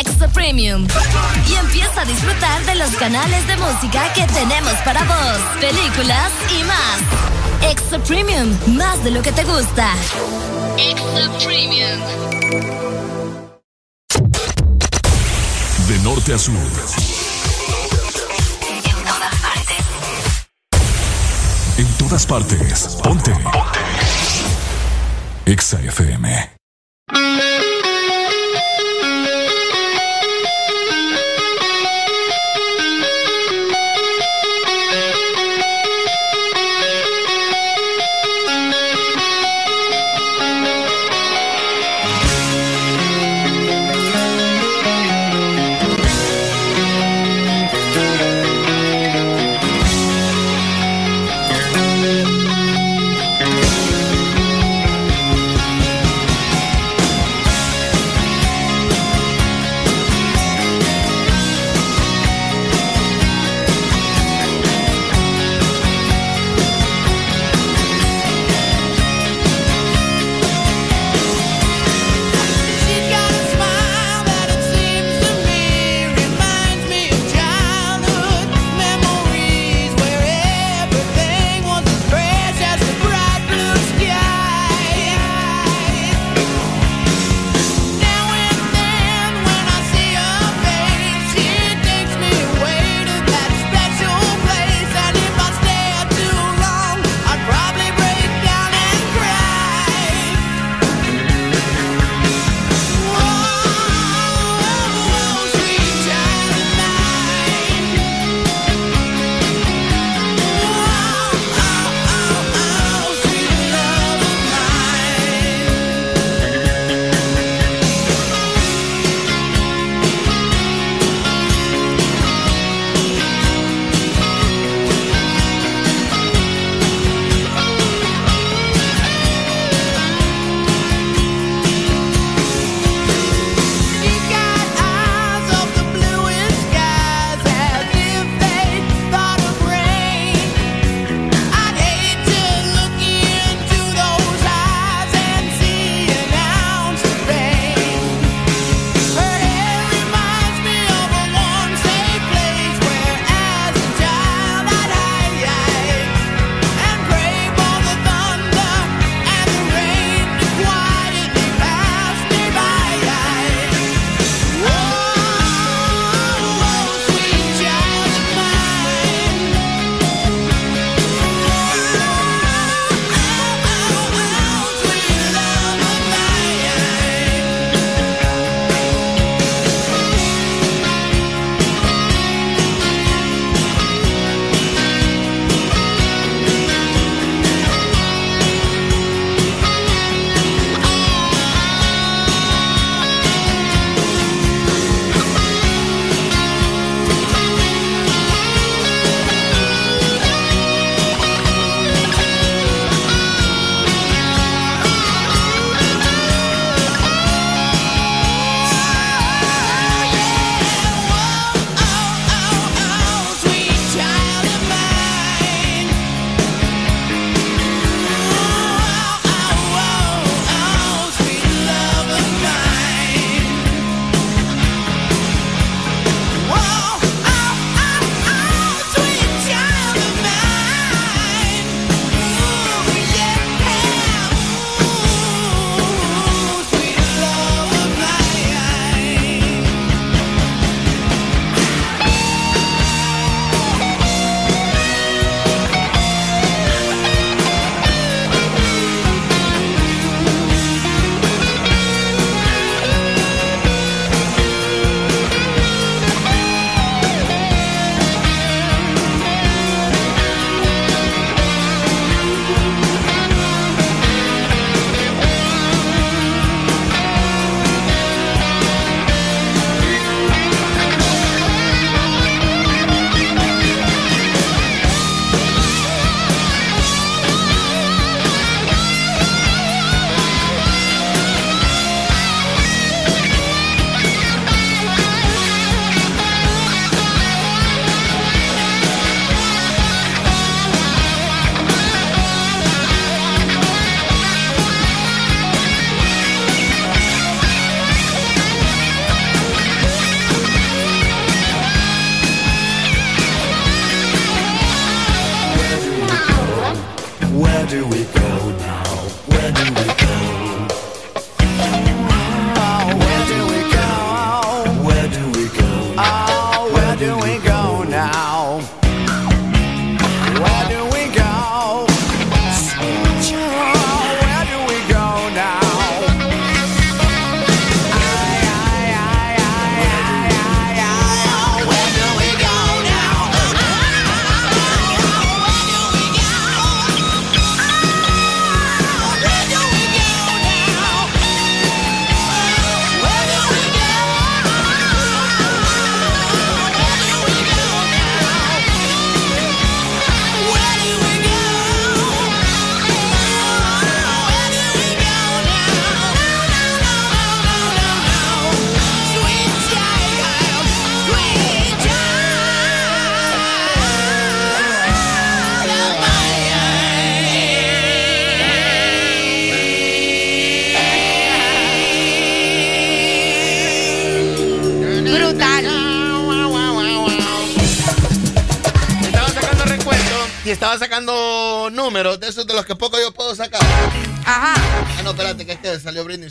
Extra Premium. Y empieza a disfrutar de los canales de música que tenemos para vos, películas y más. Extra Premium, más de lo que te gusta. Extra Premium. De norte a sur. En todas partes. Ponte. Ponte. Exa FM.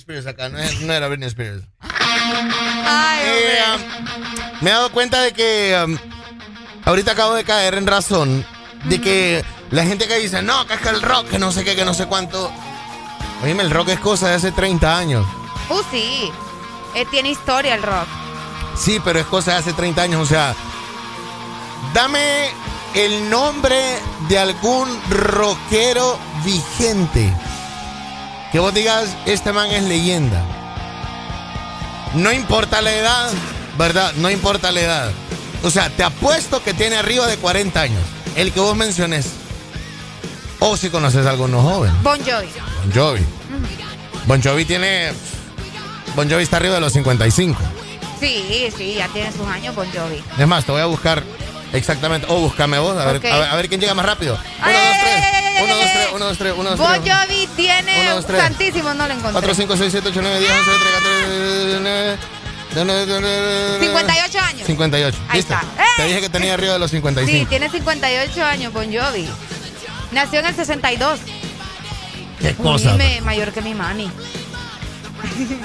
Spears acá, no, es- no era Britney Spears. Ay, Eh, me he dado cuenta de que um, ahorita acabo de caer en razón de que la gente que dice, no, que es que el rock, que no sé qué, que no sé cuánto. Oíme, el rock es cosa de hace 30 años. Uh, sí. Eh, tiene historia el rock. Sí, pero es cosa de hace 30 años. O sea, dame el nombre de algún rockero vigente. Que vos digas, este man es leyenda. No importa la edad, ¿verdad? No importa la edad. O sea, te apuesto que tiene arriba de 40 años. El que vos menciones. O si conoces a alguno joven. Bon Jovi. Bon Jovi. Bon Jovi tiene... Bon Jovi está arriba de los 55. Sí, sí, ya tiene sus años Bon Jovi. Es más, te voy a buscar exactamente. O búscame vos, a ver, a ver, a ver quién llega más rápido. Ay, Uno, dos, tres. Ay, ay, ay, Uno, ay, dos, ay. tres. Uno, dos, tres. Uno, dos, Bon tres. Jovi tiene Uno, dos, tres. santísimo, no lo encontré. 4, 5, 6, 7, 8, 9, 10, 11, 12, 13, 14, 58 años. 58. Ahí ¿Viste? está. Te dije que tenía arriba de los Sí, 55. tiene 58 años Bon Jovi. Nació en el 62. Qué cosa. Dime, mayor que mi mami.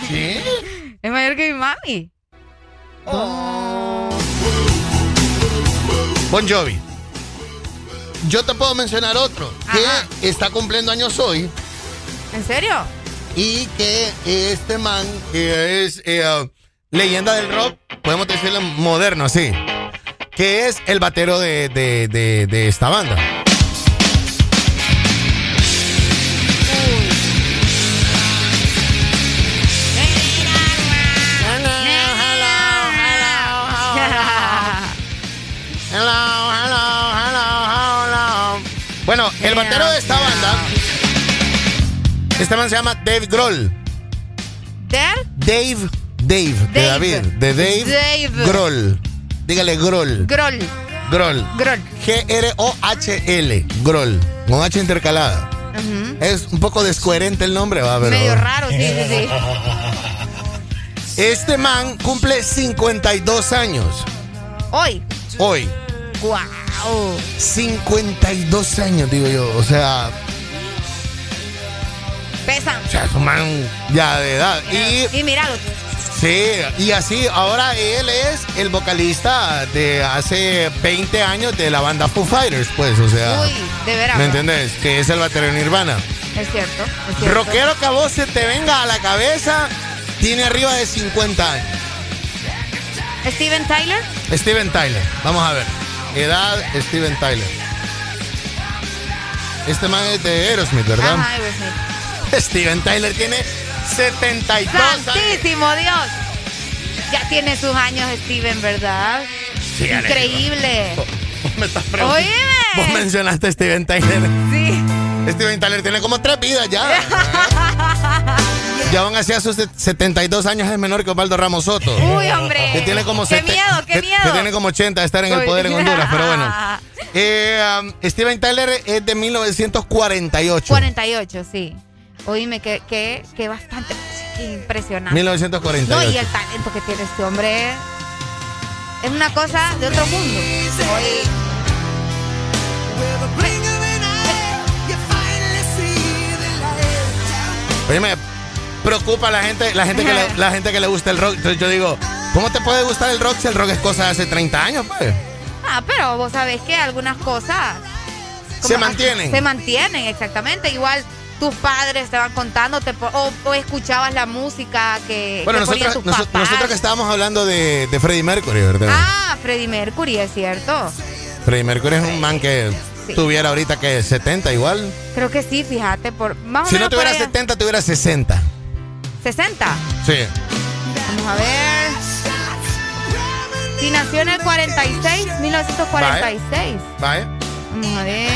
¿Sí? Es mayor que mi mami. Bon Jovi. Yo te puedo mencionar otro que está cumpliendo años hoy ¿En serio? y que este man que es eh, leyenda del rock, podemos decirle moderno, sí, que es el batero de, de- de- de esta banda. Este man se llama Dave Grohl. ¿Der? Dave, Dave, de Dave. David, de Dave, Dave. Grohl. Dígale Grohl. Groll. Grohl. Grohl. G-R-O-H-L. Grohl. Con H intercalada. Es un poco descoherente el nombre, va, pero. Medio raro, sí, sí, sí. Este man cumple 52 años. Hoy. Hoy. Wow. 52 años, digo yo. O sea, Pesan. o sea, es un man ya de edad. Y Y míralo. Sí, y así ahora él es el vocalista de hace 20 años de la banda Foo Fighters, pues, o sea. Uy, de veras. ¿Me entendés? Que es el batería de Nirvana. Es cierto. Es cierto. Rockero que a vos se te venga a la cabeza, tiene arriba de 50 años. Steven Tyler. Steven Tyler, vamos a ver. Edad Steven Tyler. Este man es de Aerosmith, ¿verdad? Ajá, Aerosmith. Steven Tyler tiene 72 años. Santísimo Dios. Ya tiene sus años Steven, ¿verdad? Sí, Increíble. Vos me estás preguntando. Oíme. Vos mencionaste a Steven Tyler. Sí. Steven Tyler tiene como tres vidas ya. Y aún así a sus 72 años es menor que Osvaldo Ramos Soto. Uy, hombre. Que tiene como Qué miedo, qué que- miedo. Que tiene como 80 de estar en el poder en Honduras, pero bueno. Eh, um, Steven Tyler es de 1948. 48, sí. Oíme, que, que, que bastante impresionante. 1948. No, y el talento que tiene este hombre es una cosa de otro mundo. Oye, Oye, me preocupa la gente, la gente que le, la gente que le gusta el rock. Entonces yo digo, ¿cómo te puede gustar el rock si el rock es cosa de hace 30 años, pues? Ah, pero vos sabés que algunas cosas Se mantienen. Se mantienen, exactamente. Igual tus padres te van contando te po- o, o escuchabas la música que, Bueno, que nosotros, tus papás. nosotros que estábamos hablando de, de Freddie Mercury, ¿verdad? Ah, Freddie Mercury, es cierto. Freddie Mercury es un man que Sí. tuviera ahorita que 70 igual. Creo que sí, fíjate, por más o Si no menos por tuviera allá. 70, tuviera 60. 60. Sí. Vamos a ver. Si nació en el 46, 1946. ¿Vale? Vamos a ver.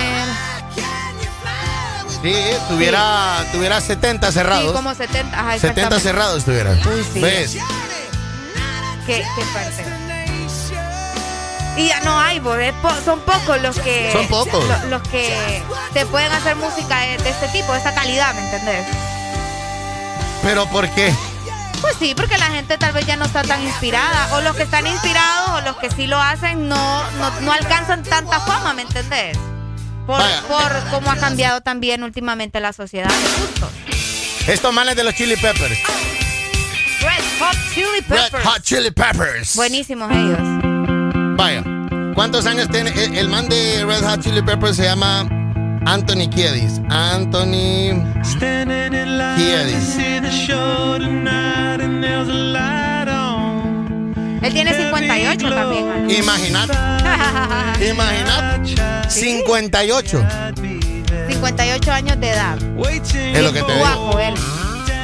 Sí, tuviera, tuviera 70 cerrados. Sí, como 70. Ajá, 70 exactamente. cerrados tuviera. Uy, sí. ¿Ves? Qué, qué fuerte. Y ya no hay, es po- son pocos los que. Son pocos. lo- los que te pueden hacer música de, de este tipo, de esta calidad, ¿me entendés? ¿Pero por qué? Pues sí, porque la gente tal vez ya no está tan inspirada. O los que están inspirados o los que sí lo hacen no, no, no alcanzan tanta fama, ¿me entendés? Por, por cómo ha cambiado también últimamente la sociedad de gustos. Estos manes de los Chili Peppers. Red Hot Chili Peppers. Red Hot Chili Peppers. Buenísimos ellos. Vaya. ¿Cuántos años tiene? El, el man de Red Hot Chili Peppers se llama Anthony Kiedis. Anthony Kiedis. Él tiene 58 también. Imagínate. Imagínate. 58. 58 años de edad. Es lo que te digo. Guapo él.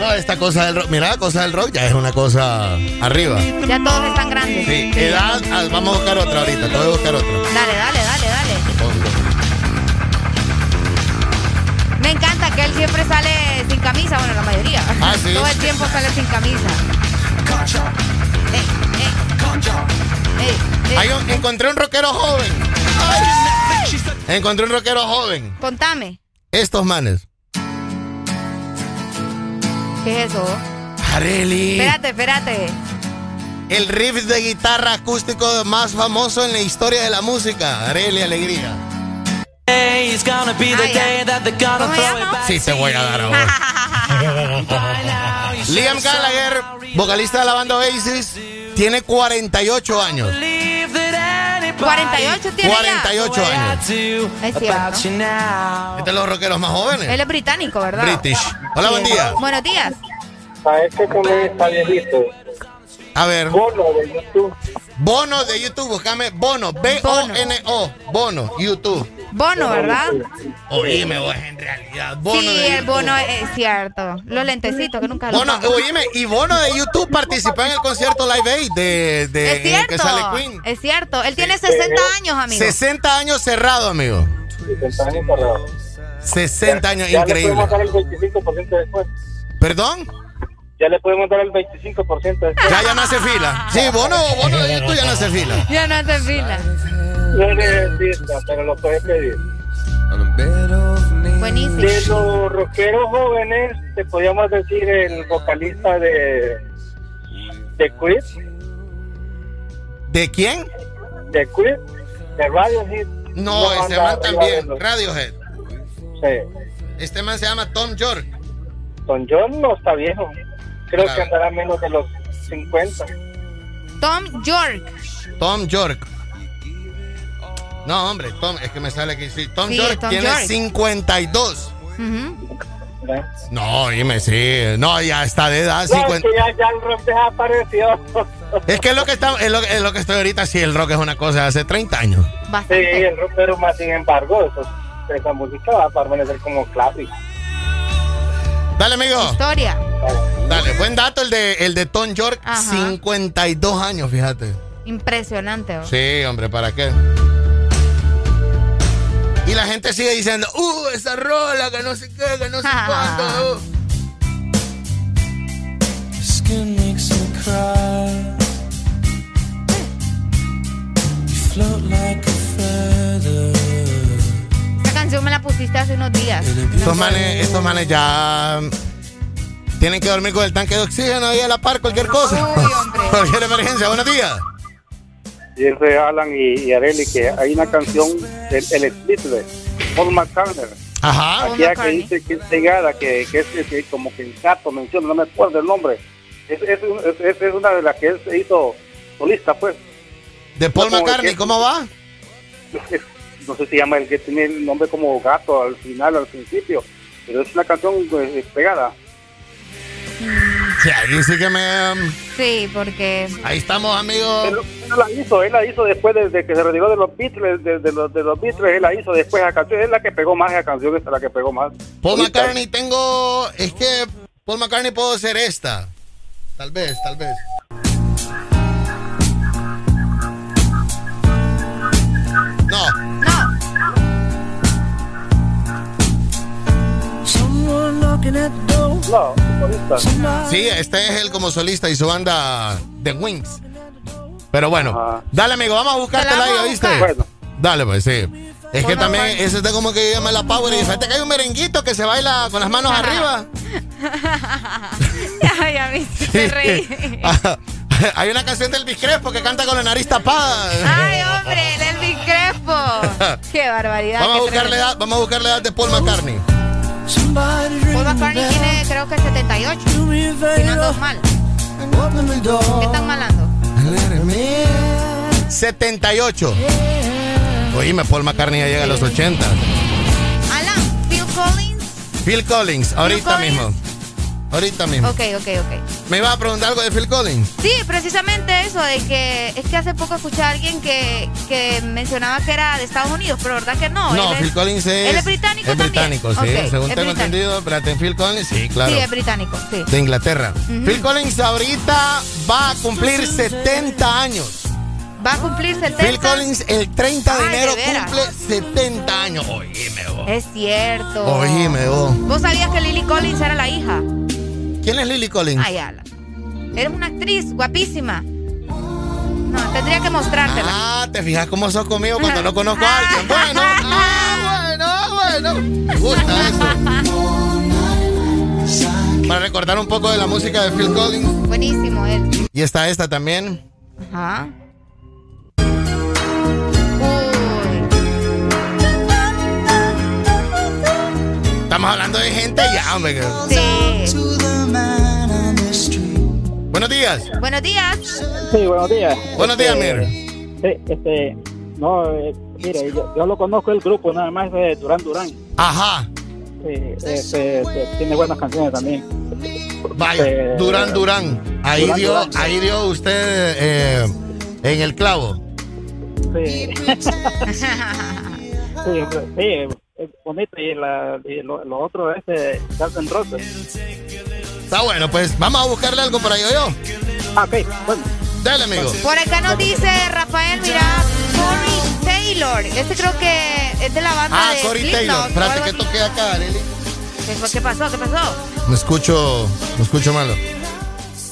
No, esta cosa del rock. Mira, la cosa del rock ya es una cosa arriba. Ya todos están grandes. Sí, edad. ah, Vamos a buscar otra ahorita. Te voy a buscar otra. Dale, dale, dale, dale. Me encanta que él siempre sale sin camisa, bueno, la mayoría. Ah, ¿sí? Todo el tiempo sale sin camisa. Ey, Hay un- encontré un rockero joven. Ay. Encontré un rockero joven. Contame, Estos manes. ¿qué es eso? Areli. Espérate, espérate. El riff de guitarra acústico más famoso en la historia de la música. Areli Alegría. Sí, te voy a dar a vos. Liam Gallagher, vocalista de la banda Oasis, tiene 48 años. 48 tiene ya. 48 años. Es cierto. Este es los rockeros más jóvenes. Él es británico, ¿verdad? British. Hola, buen día. Buenos días. ¿Sabes qué también está viejito? A ver. Bono de YouTube. Bono de YouTube, búscame Bono, B-O-N-O, Bono, YouTube. Bono, ¿verdad? Oíme, vos en realidad, Bono sí, de el bono es, es cierto. Los lentecitos que nunca Bono, pongo. oíme, y Bono de YouTube participó en el concierto Live Aid de, de Es en el que cierto. sale Queen. Es cierto. Él tiene 60 años, amigo. 60 años cerrado, amigo. 60 años cerrado. 60 años, Ya increíble. le podemos dar el 25% de descuento. ¿Perdón? Ya le podemos dar el 25% de descuento. Ya, ya no hace fila. Sí, Bono, Bono de YouTube ya no hace fila. Ya no hace fila. No necesita, pero lo puedes pedir. Buenísimo. De los rockeros jóvenes, te podríamos decir el vocalista de, de Queen, ¿De quién? de Queen, de Radiohead. No, este banda man también, Radiohead. Sí. Este man se llama Tom York. Don John no está viejo. Creo Claro. que andará menos de los 50. Tom York. Tom York. No, hombre, Tom, es que me sale aquí. Sí, Tom Sí, York Tom tiene York. 52. Ujú. No, dime, sí. No, ya está de edad. No, 50. es que ya, ya el rock desapareció. Es que es lo que, está, es lo, es lo que estoy ahorita. Sí, el rock es una cosa de hace 30 años. Sí, el rock, pero más sin embargo, eso, esa música va a permanecer como clásica. Dale, amigo. Historia. Dale, buen dato el de, el de Tom York. Ajá. 52 años, fíjate. Impresionante. ¿o? Sí, hombre, ¿para qué? Y la gente sigue diciendo, uh, esa rola, que no sé qué, que no sé cuánto. uh". Skin makes me cry. You float like a feather. Esta canción me la pusiste hace unos días. Estos manes, estos manes ya mm, tienen que dormir con el tanque de oxígeno ahí a la par, cualquier cosa. cualquier emergencia. Buenos días. Dice Alan y, y Areli que hay una canción del el split de Paul McCartney. Ajá. Aquella que dice que es pegada, que, que es que como que el gato menciona, no me acuerdo el nombre. Es, es, un- es- es una de las que él se hizo solista, pues. De Paul No, McCartney, que- ¿cómo va? No sé si llama el que tiene el nombre como gato al final, al principio, pero es una canción pues, pegada. Sí, ahí sí que me... um, Sí, porque. Ahí estamos, amigos. Él, él la hizo, él la hizo después de, de que se retiró de los Beatles, de, de los, de los Beatles, él la hizo después esa canción, es la que pegó más esa canción, es la que pegó más. Paul. McCartney tengo... Es que Paul McCartney puedo ser esta. Tal vez, tal vez. No. No, solista. Sí, este es él como solista y su banda The Wings. Pero bueno, dale amigo, vamos a buscártela ahí, ¿oíste? Bueno. Dale pues, sí. Es que también bueno. ese está como que llama la power y fíjate que hay un merenguito que se baila con las manos arriba. ya, ya me hiciste reír. Hay una canción del Biscrespo que canta con la nariz tapada. Ay, hombre, el Elvis Crespo. Qué barbaridad. Vamos a, buscarle edad, vamos a buscarle edad de Paul McCartney. Paul McCartney tiene creo que 78. Si no ando mal. ¿Qué están malando? 78. Oíme, Paul McCartney ya llega a los 80. Alan, Phil Collins. Phil Collins, ahorita Collins. mismo. Ahorita mismo. Ok, ok, ok. ¿Me iba a preguntar algo de Phil Collins? Sí, precisamente eso, de que es que hace poco escuché a alguien que, que mencionaba que era de Estados Unidos, pero verdad que no. No, él Phil Collins es. ¿Él es británico Es también? británico, sí. Según tengo británico. entendido, espérate, Phil Collins, sí, claro. Sí, es británico, sí. de Inglaterra. Phil Collins ahorita va a cumplir 70 años. Va a cumplir 70. Phil Collins el 30 de Ay, enero de cumple 70 años. Oíme vos. Es cierto. Oíme vos. ¿Vos sabías que Lily Collins era la hija? ¿Quién es Lily Collins? Ay, Alan. Eres una actriz guapísima. No, tendría que mostrártela. Ah, te fijas cómo sos conmigo cuando no conozco a alguien. Bueno, ah, bueno, bueno. Me gusta eso. Para recordar un poco de la música de Phil Collins. Buenísimo él. Y está esta también. Ajá. Estamos hablando de gente ya, hombre. Sí. Buenos días. Buenos días. Sí, buenos días. Buenos días, Este, Mir. Sí, este, no, eh, mire, yo, yo lo conozco el grupo, nada más de Durán Durán. Ajá. Sí, este, este, tiene buenas canciones también. Vaya, Este, Durán Durán. Ahí Durán dio, Durán. ahí dio usted eh, en el clavo. Sí. sí, sí, es bonito y, la, y lo, lo otro es eh, Guns N' Roses. Está bueno, pues vamos a buscarle algo para yo yo. Ah, ok, bueno. Dale, amigo. Por acá nos dice Rafael, mira, Corey Taylor. Este creo que es de la banda Ah, de Cory Slipknot, Taylor. Espérate así. toque acá, Lili. ¿Qué, fue? ¿Qué pasó? ¿Qué pasó? Me escucho, me escucho malo.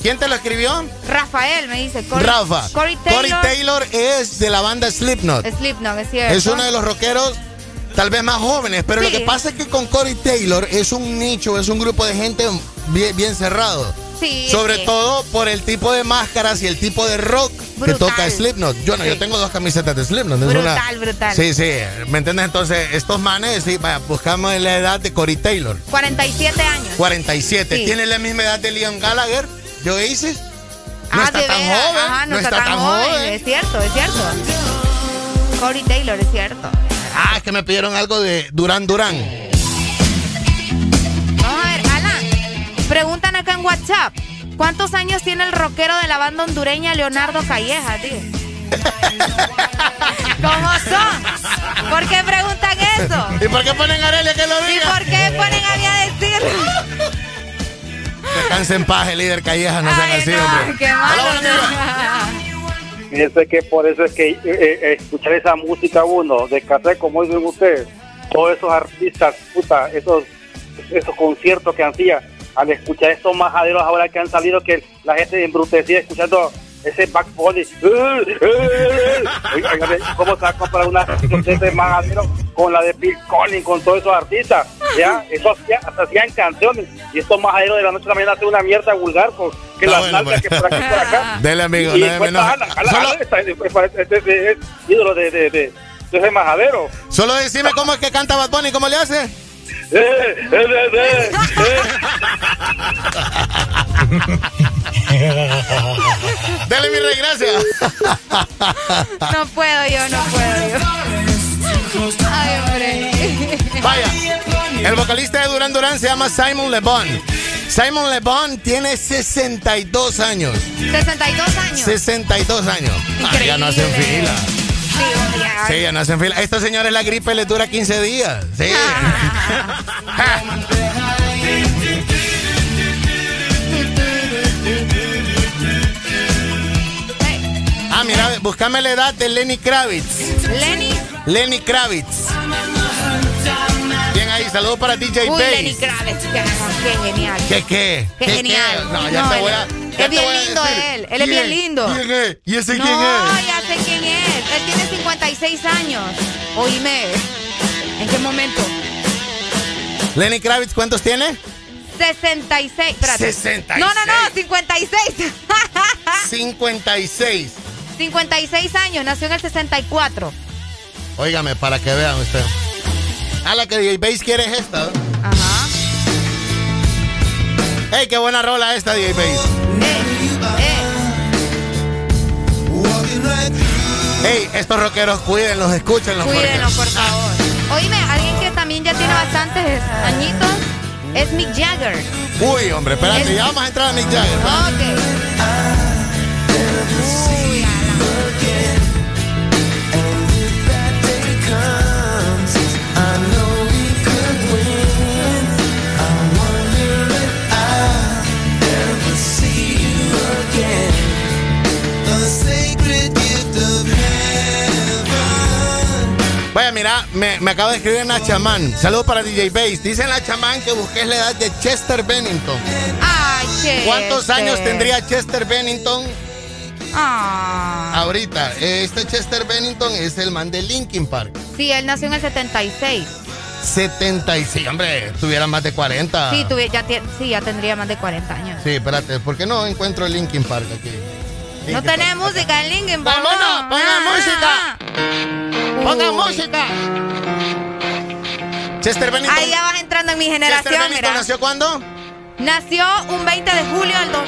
¿Quién te lo escribió? Rafael me dice. Corey, Rafa. Corey Taylor. Corey Taylor es de la banda Slipknot. Slipknot, es cierto. Es uno de los rockeros tal vez más jóvenes, pero lo que pasa es que con Corey Taylor es un nicho, es un grupo de gente bien, bien cerrado. Sí, Sobre sí. todo por el tipo de máscaras y el tipo de rock que toca Slipknot. Yo no, yo tengo dos camisetas de Slipknot. Brutal, una- brutal. Sí, sí, ¿me entiendes? Entonces, estos manes, sí, buscamos la edad de Corey Taylor. 47 años. 47. Sí. Tiene la misma edad de Liam Gallagher. ¿Yo hice? No ah, está de tan joven. Ajá, no, está, tan, joven. Es cierto, es cierto. Corey Taylor, es cierto. Ah, es que me pidieron algo de Durán Durán. Vamos a ver, Alan. Preguntan acá en WhatsApp. ¿Cuántos años tiene el rockero de la banda hondureña Leonardo Calleja, tío? ¿Cómo son? ¿Por qué preguntan eso? ¿Y por qué ponen a Arelia que lo ¿Y diga? por qué ponen a mí a decirlo? Descanse en paz, el líder Calleja, no sean Ay, así, no, hombre. qué malo. Fíjense que por eso es que eh, eh, escuchar esa música uno, de café, como dicen ustedes, todos esos artistas, puta, esos, esos conciertos que hacía, al escuchar estos majaderos ahora que han salido, que la gente embrutecida escuchando ese Back Bunny. Oiga, oiga, ¿Cómo se va a comparar una de ese majadero con la de Bill Collins, con todos esos artistas? Ya, eso hacía, hasta hacían canciones. Y estos majaderos de la noche mañana hacen una mierda vulgar, con que Está las bueno, nalgas pues. que por aquí por acá. Dele, amigo, Y no, pues, no. Solo- este- este es ídolo de, de, de, de ese majadero. Solo decime cómo es que canta Bad Bunny, ¿cómo le hace? Eh, eh, eh, Dele, mi rey, gracias. No puedo yo, no puedo yo. Ay, hombre. Vaya, el vocalista de Duran Duran se llama Simon Le Bon. Simon Le Bon tiene 62 años. 62 años. 62 años. Ah, ya no hacen fila. Sí, ya. No hacen fila. Esta señora la gripe le dura 15 días. Sí. ah, mira, buscame la edad de Lenny Kravitz. Lenny. Lenny Kravitz. Ahí, saludos para DJ Uy, Bass. Lenny Kravitz, qué, genial. ¿Qué qué? Qué genial. No, ya No, te voy a. ya es bien lindo él. Él es bien lindo. ¿Quién es? ¿Y ese no, quién es? ya sé quién es. Él tiene 56 años. Oíme. ¿En qué momento? Lenny Kravitz, ¿cuántos tiene? 66. Espérate. 66. No, no, no, 56. 56. 56 años, nació en el 64. Óigame, para que vean ustedes. Ah, la que DJ Bass quiere es esta. ¿no? Ajá. ¡Ey, qué buena rola esta, DJ Bass! ¡Ey, estos rockeros cuídenlos, escúchenlos! porque- Cuídenlo, por favor. Oíme, alguien que también ya tiene bastantes añitos es Mick Jagger. Uy, hombre, espérate, ya vamos a entrar a Mick Jagger. Ok. Vaya, mira, me, me acaba de escribir una chamán. Saludos para DJ Bass. Dice la chamán que busques la edad de Chester Bennington. Ay, Chester. ¿Cuántos años tendría Chester Bennington Ah. ahorita? Este Chester Bennington es el man de Linkin Park. Sí, él nació en el 76. 76, hombre, tuviera más de 40. Sí, tuvi- ya, sí, ya tendría más de 40 años. Sí, espérate, ¿por qué no encuentro el Linkin Park aquí? No tenemos música en Park. ¡Vámonos! ¡Pongan música! ¡Pongan música! Chester Bennington. Ahí ya vas entrando en mi Chester generación, Bennington mira. nació cuándo? Nació un 20 de julio del, do-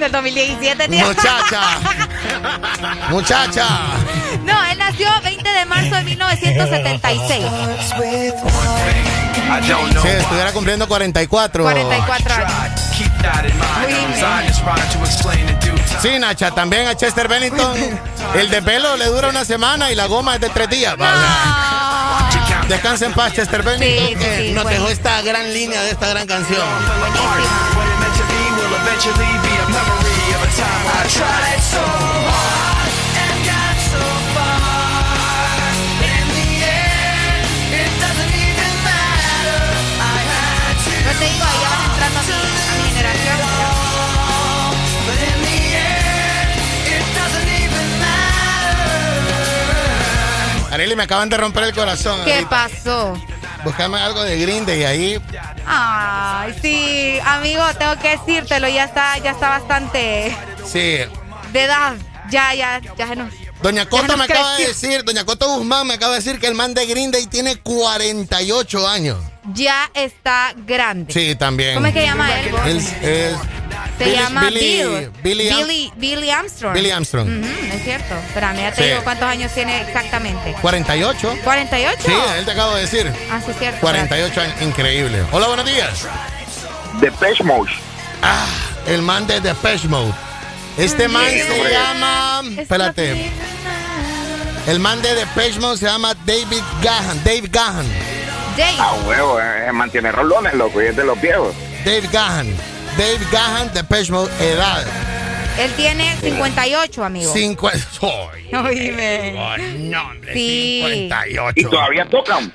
del 2017. tío. Muchacha. Muchacha. No, él nació 20 de marzo de 1976. Si estuviera cumpliendo 44. 44 años. Sí, Nacha, también a Chester Bennington. El de pelo le dura una semana y la goma es de tres días. Descansa en paz, Chester Bennington. Sí, sí, que sí, nos bueno. dejó esta gran línea de esta gran canción. No te digo, Arely, me acaban de romper el corazón. ¿Qué ahorita. pasó? Buscame algo de Green Day ahí. Ay, sí, amigo, tengo que decírtelo, ya está, ya está bastante Sí. de edad. Ya, ya, ya se nos. Doña Coto Ya me acaba de decir, Doña Coto Guzmán me acaba de decir que el man de Green Day tiene 48 años. Ya está grande. Sí, también. ¿Cómo es que llama él? Él es Se Billy- llama Billy- Bill. Billy Am- Billy, Billy Armstrong. Billy Armstrong. Es cierto. Espérame, ya te Sí. digo cuántos años tiene exactamente. 48. ¿48? Sí, él te acabo de decir. Ah, sí, es cierto. 48 años, increíble. Hola, buenos días. Depeche Mode. Ah, el man de Depeche Mode. Este man se hombre. llama. Espérate. El man de Depeche Mode se llama David Gahan. Dave Gahan. Ah, huevo, eh, se mantiene rolones, loco, y es de los viejos. Dave Gahan. Dave Gahan, Depeche Mode, edad. Él tiene 58, amigo. Cincu- Oíme. no, hombre, Sí. 58. Y todavía tocan.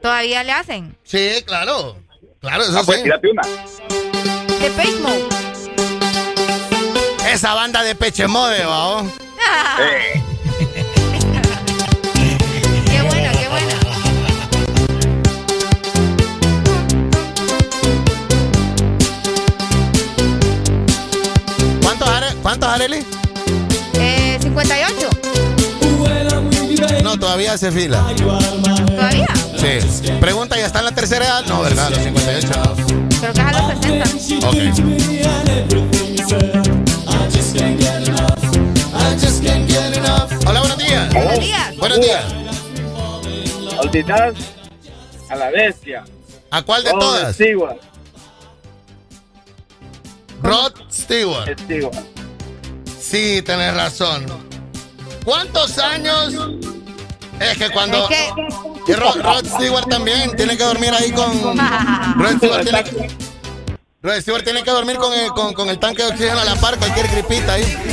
¿Todavía le hacen? Sí, claro. Claro, eso Ah, pues sí. tírate una. De Mode. Esa banda de Peche Mode, ¿va? Eh, ¿Cuántos, Are- ¿Cuántos Areli? Eh, 58. No, todavía hace fila. ¿Todavía? Sí. Pregunta, ¿ya está en la tercera edad? No, ¿verdad? Los 58. Creo que es a los 60. Ok. Hola, buenos días. Buenos días. Buenos días. Olvidás a la bestia. ¿A cuál de Rod todas? Stewart. Rod Stewart. Stewart. Sí, tenés razón. ¿Cuántos años? Es que cuando. Es que- Y Rod, Rod Stewart también tiene que dormir ahí con. Rod Stewart tiene que, Rod Stewart tiene que dormir con el, con, con el tanque de oxígeno a la par, cualquier gripita ahí.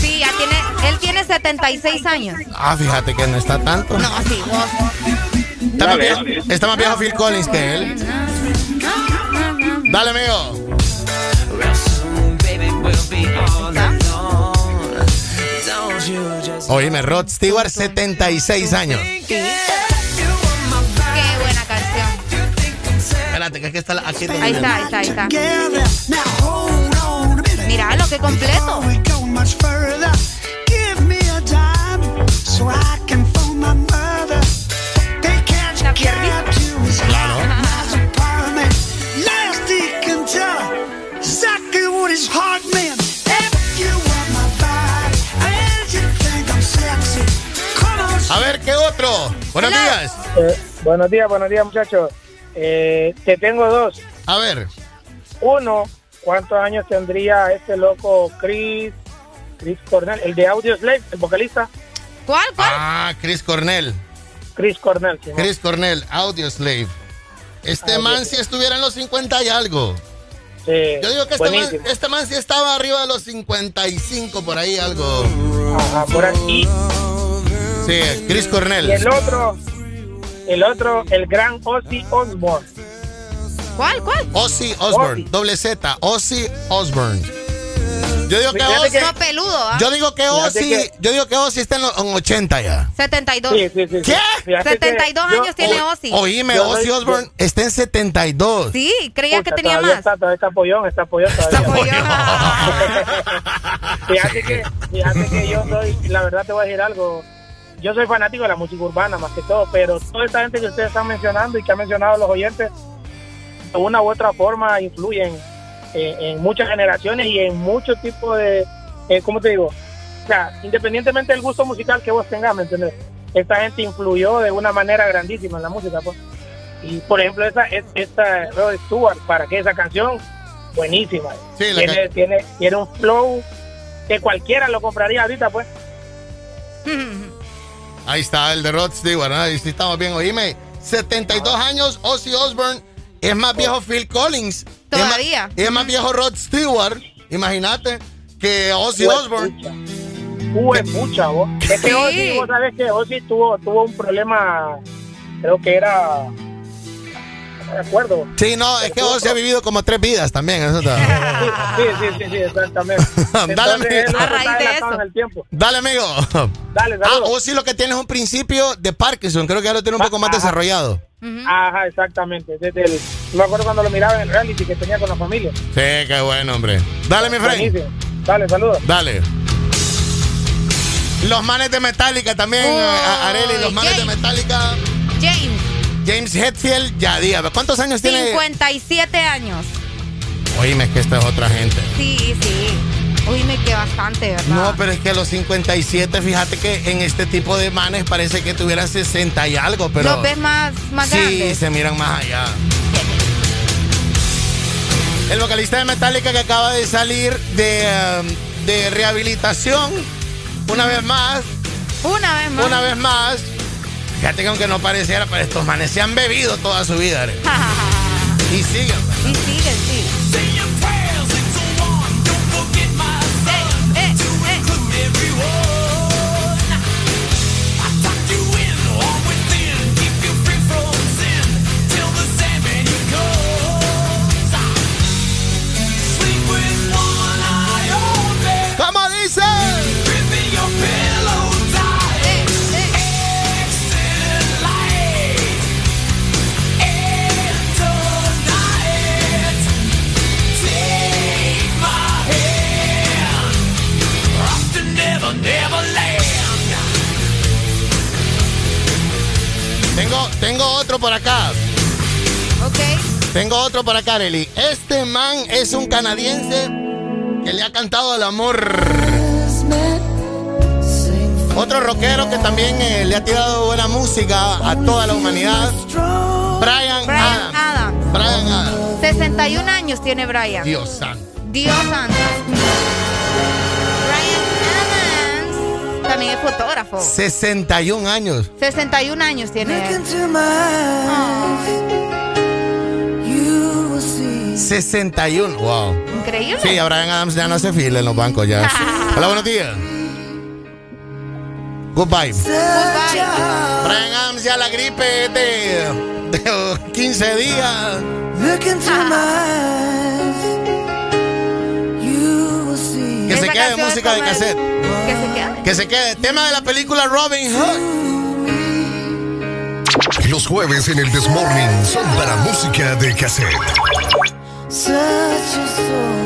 Sí, ya tiene, él tiene 76 años. Ah, fíjate que no está tanto. No, sí, vos. Está más viejo, está más viejo Phil Collins que él. Dale, amigo. Oíme, Rod Stewart, 76 años. Qué buena canción. Espérate, que aquí está la. Aquí Ahí está, ahí está, ahí está. Mira lo que completo. Eh, buenos días, buenos días, muchachos. Eh, te tengo dos. A ver. Uno, ¿cuántos años tendría este loco Chris, Chris Cornell, el de Audio Slave, el vocalista? ¿Cuál, cuál? Ah, Chris Cornell. Chris Cornell. sí, ¿no? Chris Cornell, Audio Slave. Este Audio man Slave. si estuviera en los 50 y algo. Sí, Yo digo que este man, este man sí estaba arriba de los 55, por ahí algo. Ajá, por aquí. Sí, Chris Cornell. Y el otro, el otro, el gran Ozzy Osbourne. ¿Cuál, cuál? Ozzy Osbourne, doble Z, Ozzy Osbourne. Yo digo que Ozzy, que- No peludo, ¿ah? yo digo que Ozzy, que- yo digo que Ozzy está en los en 80 ya. 72. Sí, sí, sí. ¿Qué? Fíjate que 72 yo- años tiene O- Ozzy. Oíme, Yo Ozzy Osbourne está en 72. Sí, creía Pucha, que tenía más. Está, todavía está pollón, está pollón todavía. fíjate, que, fíjate que yo soy, la verdad te voy a decir algo, yo soy fanático de la música urbana más que todo, pero toda esta gente que ustedes están mencionando y que han mencionado los oyentes, de una u otra forma influyen eh, en muchas generaciones y en muchos tipos de, eh, ¿cómo te digo? O sea, independientemente del gusto musical que vos tengas, ¿me entiendes? Esta gente influyó de una manera grandísima en la música, pues. Y por ejemplo, esa, es- esta Rod Stewart, para que esa canción, buenísima. Sí, la tiene, tiene, tiene un flow que cualquiera lo compraría ahorita, pues. Ahí está el de Rod Stewart, ¿no? Ahí sí estamos bien. Oíme, 72 años, Ozzy Osbourne es más viejo Phil Collins. Todavía. Es más, es más viejo Rod Stewart, imagínate, que Ozzy Osbourne. Uy, mucha, vos. Es que Sí. Ozzy, vos sabés que Ozzy tuvo, tuvo un problema, creo que era, me acuerdo. Sí, no, es que Ozzy ha vivido como tres vidas también. Eso está. Sí, sí, sí, sí, exactamente. Dale, amigo. A raíz de eso. Dale, amigo. Dale, Ah, saludos. Ozzy lo que tiene es un principio de Parkinson. Creo que ya lo tiene un poco más Ajá. desarrollado. Ajá, exactamente. Desde el, me acuerdo cuando lo miraba en el reality que tenía con la familia. Sí, qué bueno, hombre. Dale, mi friend. Buenísimo. Dale, saludos. Dale. Los manes de Metallica también, Areli, los manes de. Metallica. James, James Hetfield, ya diga, ¿cuántos años tiene? 57 años. Oíme, que esta es otra gente. Sí, sí. Oíme que bastante, ¿verdad? No, pero es que a los 57, fíjate que en este tipo de manes parece que tuvieran 60 y algo, pero. Los ves más, más sí, grandes. se miran más allá. El vocalista de Metallica que acaba de salir de, um, de rehabilitación, una vez más, Una vez más. una vez más. Fíjate que aunque no pareciera, pero estos manes se han bebido toda su vida. Y siguen. y siguen, sí. Tengo, tengo otro por acá. Ok. Tengo otro por acá, Arely. Este man es un canadiense que le ha cantado el amor. Otro rockero que también eh, le ha tirado buena música a toda la humanidad. Brian, Brian Adams. Adams. Brian Adams. 61 años tiene Brian. Dios santo. Dios santo. También es fotógrafo. 61 años. 61 años tiene él. Ah, 61. Wow. increíble. Sí, a Brian Adams ya no se fila en los bancos ya. Hola, buenos días. Goodbye. Goodbye. Brian Adams ya la gripe es de, de 15 días. Que se quede música de cassette. Que se quede. Tema de la película Robin Hood. Los jueves en el Desmorning son para música de cassette. such a soul.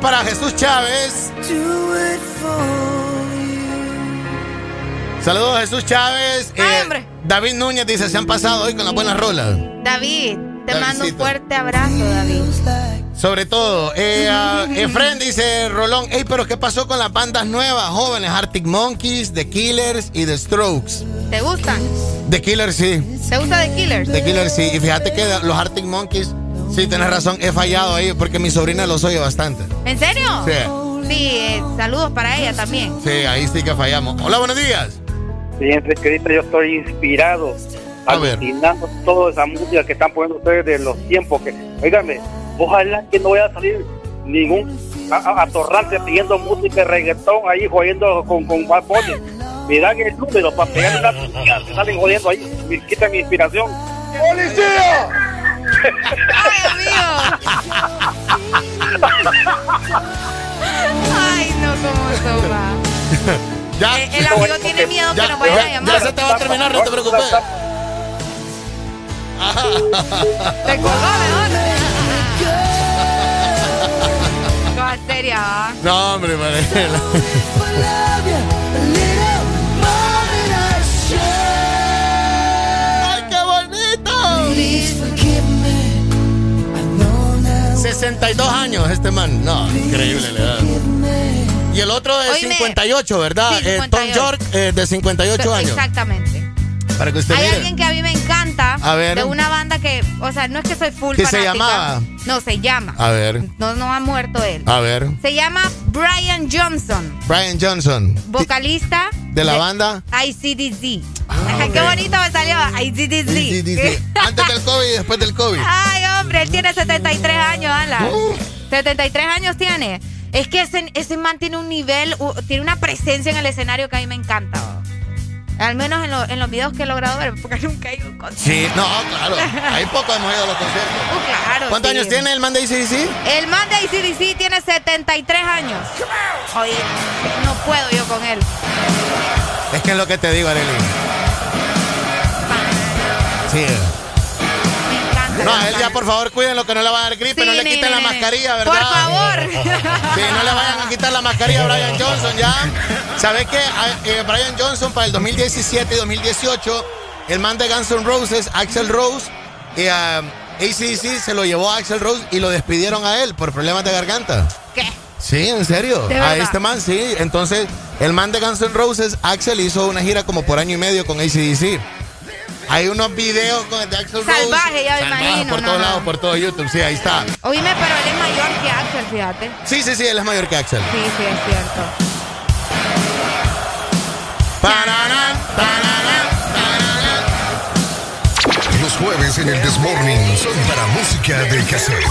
Para Jesús Chávez. Saludos a Jesús Chávez. Eh, David Núñez dice, se han pasado hoy con las buenas rolas. David, te mando un fuerte abrazo, David. Sobre todo, eh, ah, Efren dice, Rolón, hey, pero ¿qué pasó con las bandas nuevas, jóvenes? Arctic Monkeys, The Killers y The Strokes. ¿Te gustan? The Killers sí, ¿Te gusta The Killers? The Killers sí. Y fíjate que los Arctic Monkeys, sí, tienes razón, he fallado ahí porque mi sobrina los oye bastante. ¿En serio? Sí. Sí, eh, saludos para ella también. Sí, ahí sí que fallamos. Hola, buenos días. Siempre que ahorita yo estoy inspirado, alucinando toda esa música que están poniendo ustedes de los tiempos que, oígame, ojalá que no vaya a salir ningún a- a- atorrante pidiendo música de reggaetón ahí jodiendo con, con Bad Bunny. Me dan el número para pegarle se salen jodiendo ahí, me quitan mi inspiración. ¡Policía! Ay, no, cómo eso va. Ya. Eh, el amigo tiene miedo que nos vayan a llamar. ya se te va a terminar, no te preocupes. Te colgó mejor. Cosa seria, ¿va? No, hombre, Mariela. 62 años este man. No, increíble la edad. Y el otro de Oíme. 58, ¿verdad? Sí, Eh, Tom 58. York, eh, de 58 años. Exactamente. Para que usted Hay mire. alguien que a mí me encanta A ver. de una banda que, o sea, no es que soy full ¿Qué se llamaba? No, se llama. A ver, No, no ha muerto él. a ver. Se llama Brian Johnson, Brian Johnson. vocalista ¿De la banda? ICDC. Ajá, Qué bonito me salió ICDC. Sí, dice, antes del COVID y después del COVID. Ay, hombre, él tiene 73 años, Alan. Uh. 73 años tiene. Es que ese, ese man tiene un nivel, tiene una presencia en el escenario que a mí me encanta. oh. Al menos en, lo- en los videos que he logrado ver, porque nunca he ido a un concierto. Sí, no, claro. Hay poco hemos ido a los conciertos. Uh, claro. ¿Cuántos sí. años tiene el man de ICDC? El man de ICDC tiene 73 años. Oye, no puedo yo con él. Es que es lo que te digo, Arely. Sí. No, a él ya por favor cuídenlo que no le va a dar gripe, Sí, no le ni, quiten ni, la ni. mascarilla, Por ¿verdad? favor. Sí, no le vayan a quitar la mascarilla a Brian Johnson ya. ¿Sabes qué? Eh, Brian Johnson para el 2017 y 2018, el man de Guns N' Roses, Axel Rose, y a ACDC se lo llevó a Axel Rose y lo despidieron a él por problemas de garganta. ¿Qué? Sí, en serio. ¿De A este man, sí. Entonces, el man de Guns N' Roses, Axel, hizo una gira como por año y medio con ACDC. Hay unos videos con de Axel Rose. Salvaje, ya me Salvaje imagino, Por no, todos no. lados, por todo YouTube. Sí, ahí está. Oíme, pero él es mayor que Axel, fíjate. Sí, sí, sí, él es mayor que Axel. Sí, sí, es cierto. Los jueves en el Desmorning son para música de cassette.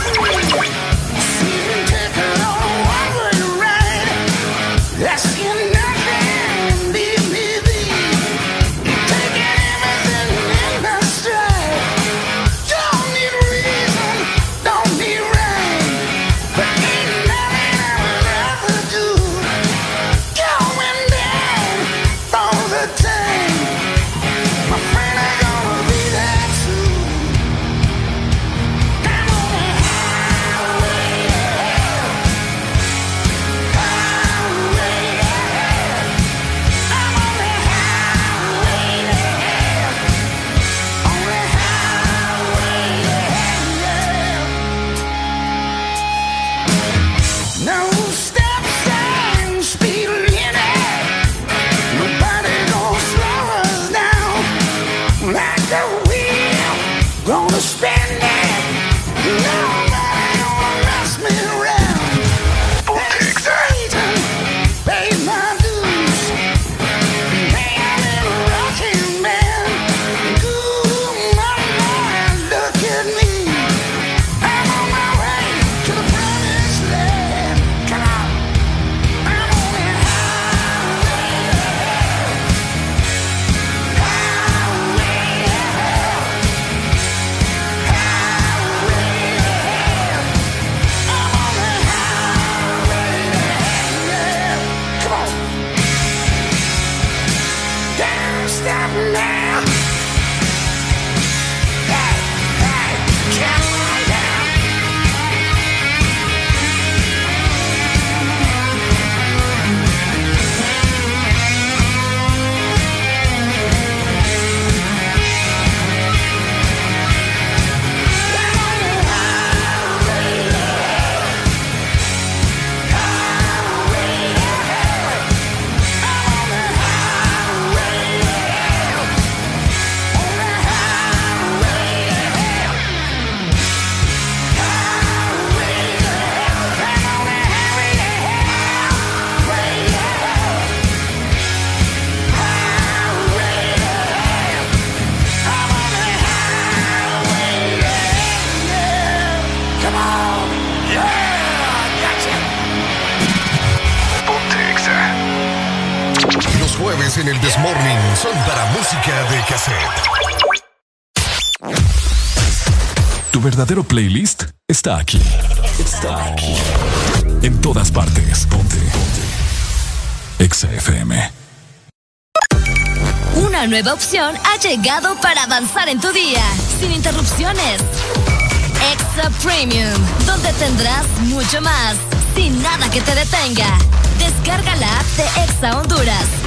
En el Desmorning son para música de cassette. Tu verdadero playlist está aquí. Está aquí. En todas partes. Ponte. Ponte. Exa FM. Una nueva opción ha llegado para avanzar en tu día, sin interrupciones. Extra Premium, donde tendrás mucho más, sin nada que te detenga. Descarga la app de Exa Honduras.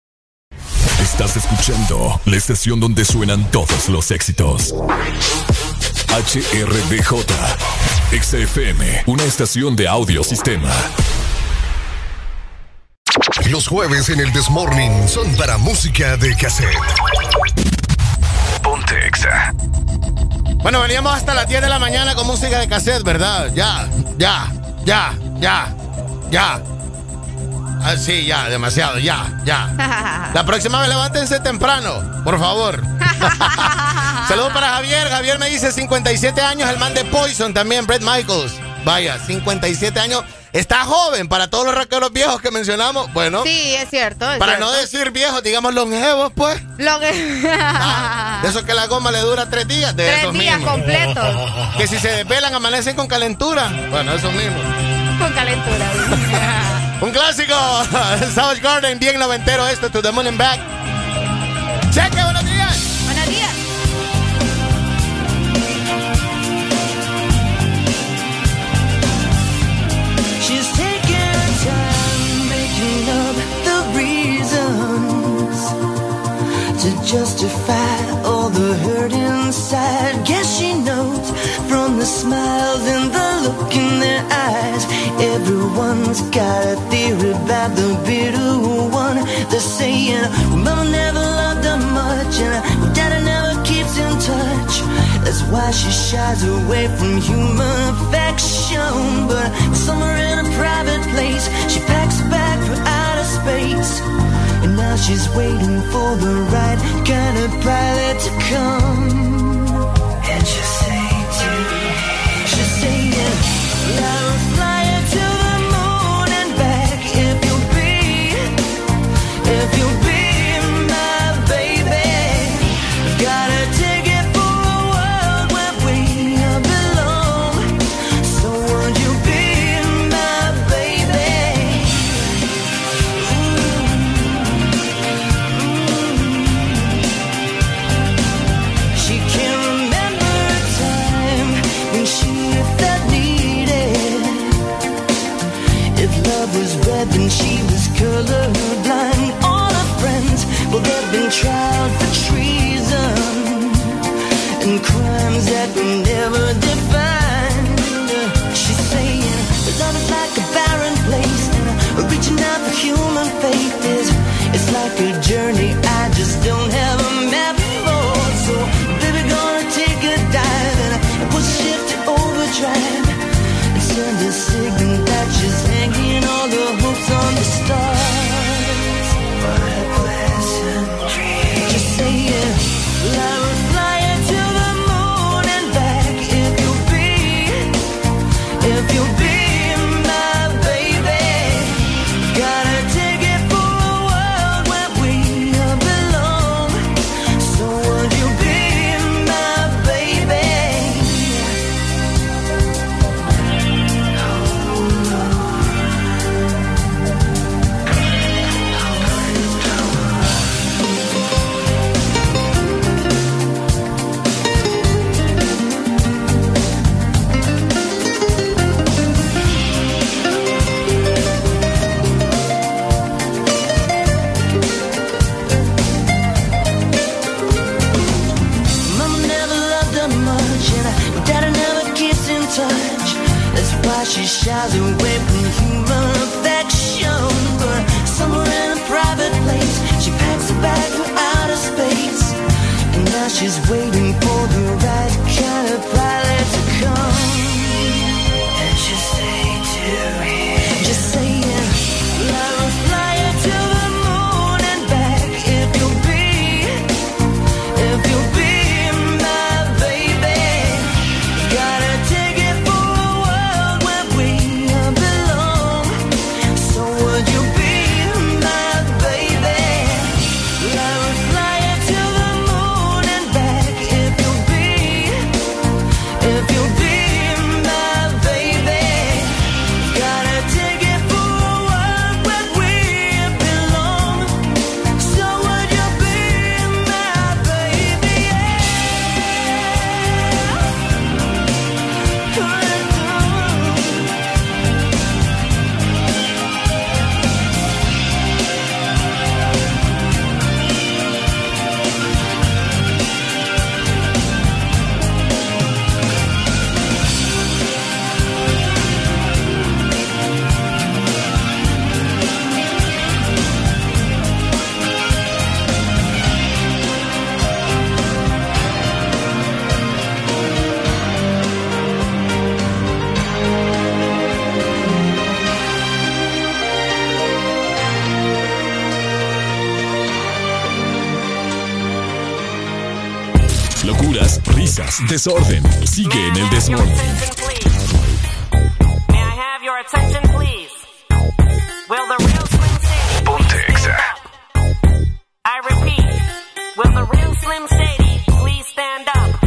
Estás escuchando la estación donde suenan todos los éxitos. HRDJ. Exa FM, una estación de audio sistema. Los jueves en el Desmorning son para música de cassette. Ponte Exa. Bueno, veníamos hasta las 10 de la mañana con música de cassette, ¿verdad? Ya, ya, ya, ya, ya. Ah, sí, ya, demasiado, ya, ya. La próxima vez levántense temprano, por favor. Saludos para Javier. Javier me dice 57 años, el man de Poison también, Brett Michaels. Vaya, 57 años. Está joven para todos los rockeros viejos que mencionamos. Bueno, Sí, es cierto. es para cierto. no decir viejos, digamos longevos, pues. Lo que... De esos que la goma le dura tres días. De Tres esos días mismos. completos. Que si se desvelan amanecen con calentura. Bueno, esos mismos. Con calentura. Un clásico. South Garden, bien noventero esto, To the Moon and Back. Cheque, buenos días. Buenos días. She's taking her time making up the reasons to justify all the hurt inside. Guess she knows from the smiles and the look in their eyes. Everyone's got a theory about the bitter one. They're saying, well, Mama never loved her much, and Daddy never keeps in touch. That's why she shies away from human affection. But somewhere in a private place, she packs a bag for outer space. And now she's waiting for the right kind of pilot to come. Yeah, never did. Desorden. Sigue en el desorden. May I have your attention, please? Will the real Slim Shady Ponte Exa. I repeat, will the real Slim Shady please stand up?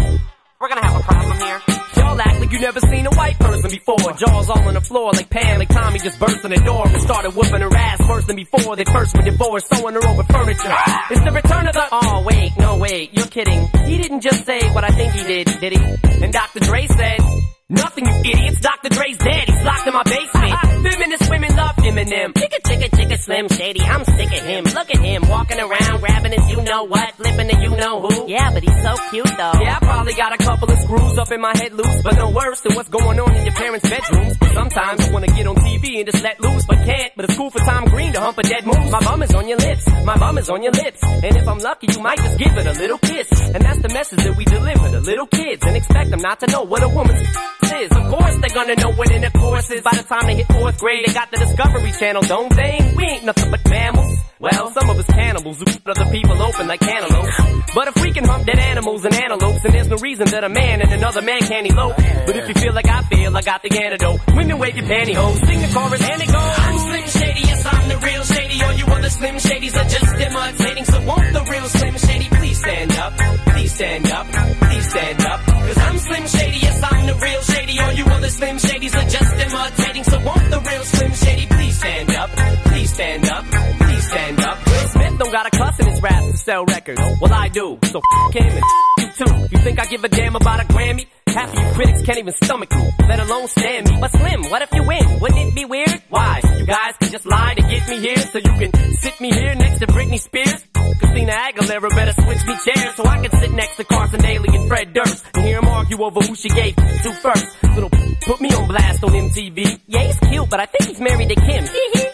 We're gonna have a problem here. Y'all act like you never seen a white person before. Jaws all on the floor like Pam, like Tommy just burst in the door and started whooping her ass worse than before. They first were divorced, throwing her over furniture. It's the return of the. Oh wait, no wait, you're kidding. Cute though. Yeah, I probably got a couple of screws up in my head loose, but no worse than what's going on in your parents' bedrooms. Sometimes I wanna get on TV and just let loose, but can't. But it's cool for Tom Green to hump a dead moose. My bum is on your lips. My bum is on your lips. And if I'm lucky, you might just give it a little kiss. And that's the message that we deliver to little kids and expect them not to know what a woman's is. Of course they're gonna know what intercourse is. By the time they hit fourth grade, they got the Discovery Channel, don't they? We ain't nothing but mammals. Well, some of us cannibals who cut other people open like cantaloupes. Dead animals and antelopes, then there's no reason that a man and another man can't elope. But if you feel like I feel, I got the antidote. Women wave your pantyhose, sing the chorus, and it goes. I'm Slim Shady, yes, I'm the real Shady. All you other Slim Shadys are just imitating. So won't the real Slim Shady please stand up? Please stand up, please stand up. Cause I'm Slim Shady, yes, I'm the real Shady. All you other Slim Shadys are just imitating. So won't sell records. Well, I do. So f him and you too. You think I give a damn about a Grammy? Half of you critics can't even stomach me, let alone stand me. But Slim, what if you win? Wouldn't it be weird? Why? You guys can just lie to get me here, so you can sit me here next to Britney Spears. Christina Aguilera better switch me chairs so I can sit next to Carson Daly and Fred Durst and hear them argue over who she gave to first. Little put me on blast on MTV. Yeah, he's cute, but I think he's married to Kim.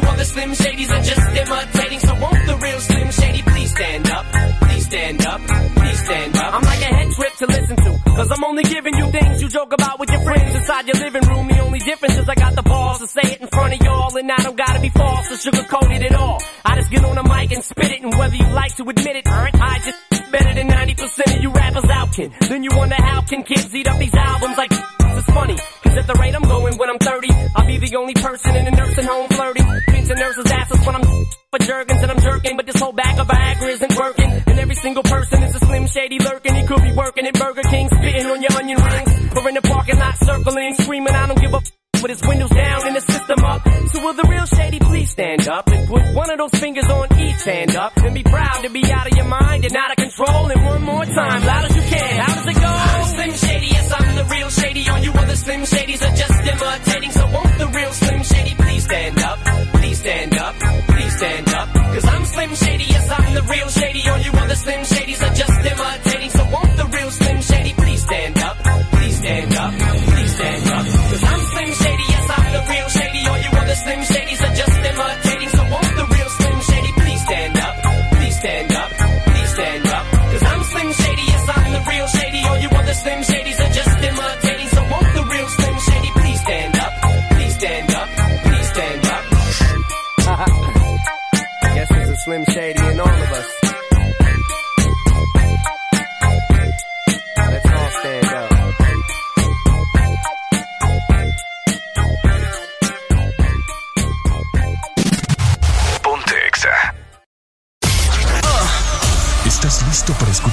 you other Slim Shadys are just imitating. So won't the real Slim Shady please stand up? Please stand up, please stand up. I'm like a head trip to listen. Cause I'm only giving you things you joke about with your friends inside your living room. The only difference is I got the balls to say it in front of y'all. And I don't gotta be false or sugarcoat it at all. I just get on the mic and spit it. And whether you like to admit it, I just better than 90% of you rappers out can. Then you wonder how can kids eat up these albums like this is funny. Cause at the rate I'm going when I'm 30, I'll be the only person in a nursing home flirting. Pinching nurses' asses when I'm for jerkins and I'm jerking. But this whole bag of Viagra isn't working. Single person is a slim shady lurking. He could be working at Burger King, spitting on your onion rings. Or in the parking lot circling, screaming, I don't give a f- with his windows down and the system up. So will the real shady please stand up and put one of those fingers on each hand up and be proud to be out of your mind and out of control. And one more time, loud as you can. How does it go? I'm Slim Shady, yes, I'm the real shady. On you other Slim Shadys Real shady on you on the slim shady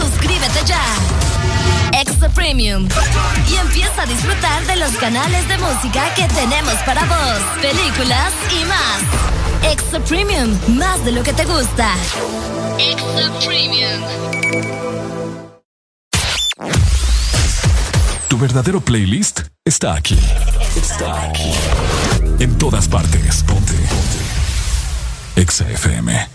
Suscríbete ya. Extra Premium. Y empieza a disfrutar de los canales de música que tenemos para vos, películas y más. Extra Premium, más de lo que te gusta. Extra Premium. Tu verdadero playlist está aquí. Está aquí. En todas partes. Ponte. Ponte. Exa FM.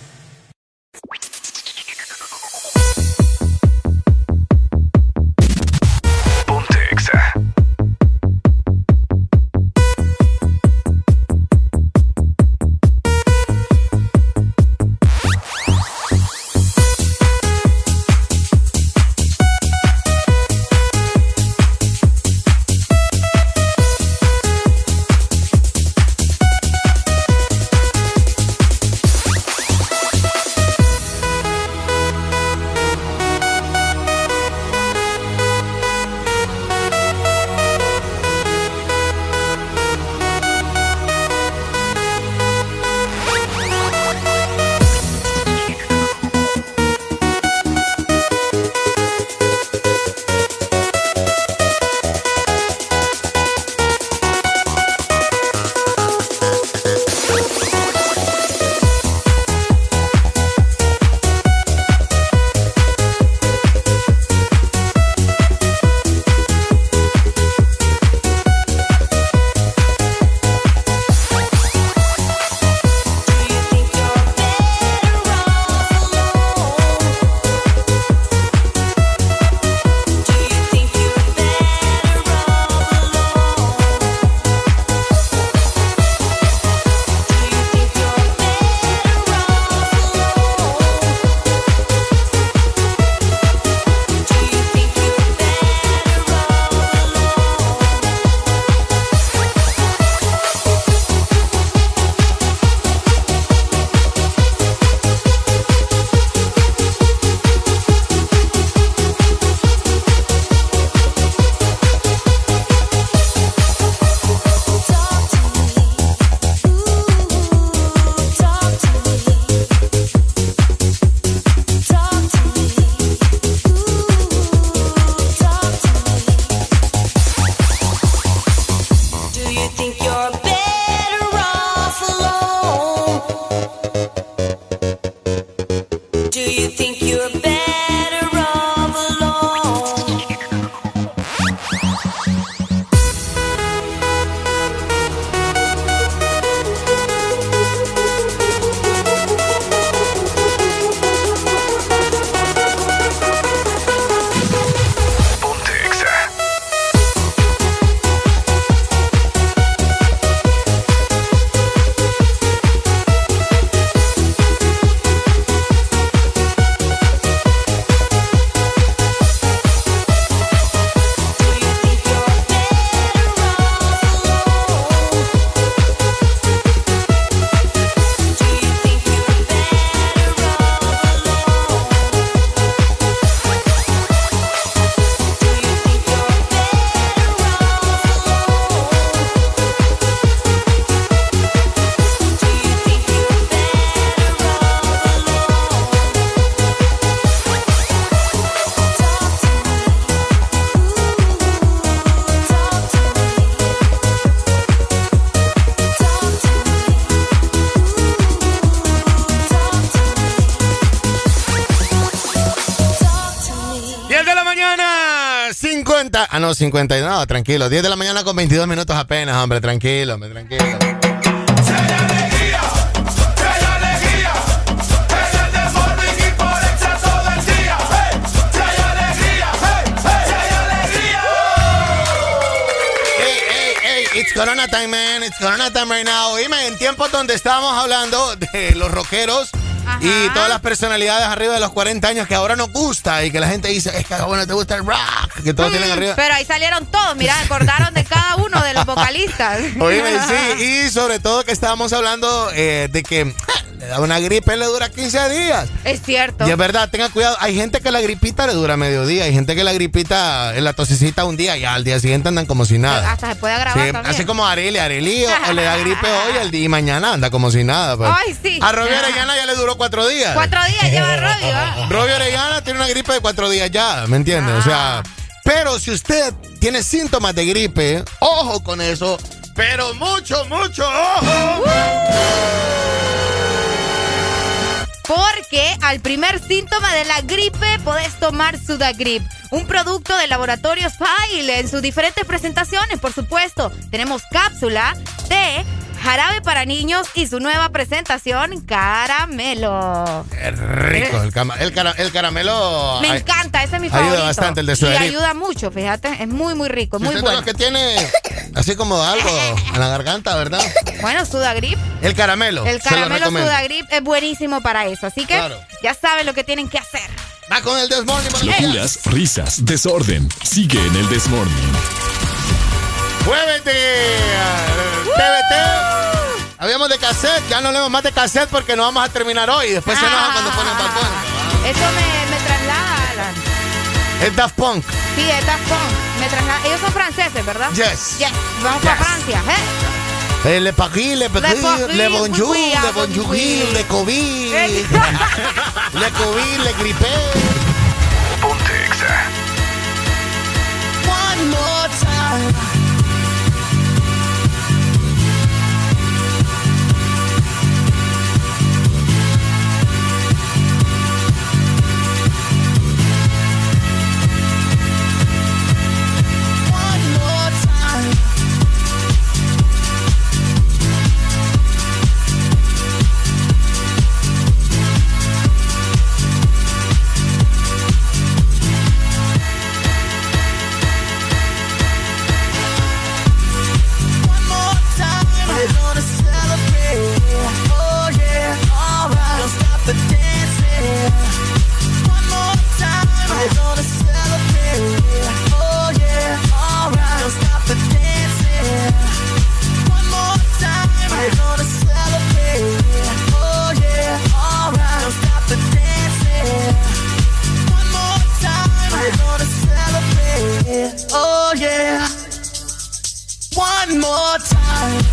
No, 50. No, tranquilo. 10 de la mañana con 22 minutos apenas, hombre. Tranquilo, hombre, tranquilo. Hey, hey, hey, it's Corona time, man. It's Corona time right now. Oíme, en tiempos donde estábamos hablando de los rockeros y todas las personalidades arriba de los 40 años que ahora nos gusta y que la gente dice, es que bueno, te gusta el rock, que todos tienen arriba. Pero ahí salieron todos, mira, acordaron de cada uno de los vocalistas. Oíme, sí, y sobre todo que estábamos hablando eh, de que le da una gripe, le dura 15 días. Es cierto. Y es verdad, tenga cuidado. Hay gente que la gripita le dura medio día. Hay gente que la gripita, en la tosecita un día y al día siguiente andan como si nada. Hasta se puede agravar Sí, también. así como Areli, Areli o, o le da gripe hoy al día y mañana anda como si nada. Pues. Ay, sí. A Robbie Arellana ya le duró duró cuatro días. Cuatro días lleva Robbie, ¿va? Robbie Orellana tiene una gripe de cuatro días ya, ¿me entiendes? O sea, pero si usted tiene síntomas de gripe, ojo con eso, pero mucho, mucho ojo. Porque al primer síntoma de la gripe podés tomar Sudagrip, un producto de laboratorios Pile en sus diferentes presentaciones, por supuesto. Tenemos cápsula, té, jarabe para niños y su nueva presentación, caramelo. Qué rico, el, cama- el, cara- el caramelo. Me ay, encanta, ese es mi ayuda favorito. bastante el de Y Sudagrip. ayuda mucho, fíjate, es muy, muy rico, Si muy bueno. los que tiene así como algo en la garganta, ¿verdad? Bueno, Sudagrip. El caramelo. El caramelo. Sudagrip es buenísimo para eso, así que Claro. ya saben lo que tienen que hacer. Va con el Desmorning. Locuras, risas, desorden. Sigue en el Desmorning. Jueves de uh, TVT. Habíamos de cassette, ya no leemos más de cassette porque no vamos a terminar hoy. Después se enojan cuando ponen Bad Bunny. Eso me, me traslada, Alan. Es Daft Punk. Sí, es Daft Punk. Me traslada. Ellos son franceses, ¿verdad? Yes. Yes. Vamos para Francia, ¿eh? Eh, le Paris, le Paris, le Bonjour, oui, oui, le ah, Bonjour, oui. le Covid, le Covid, le Gripe. Ponte Exa. One more time. More time.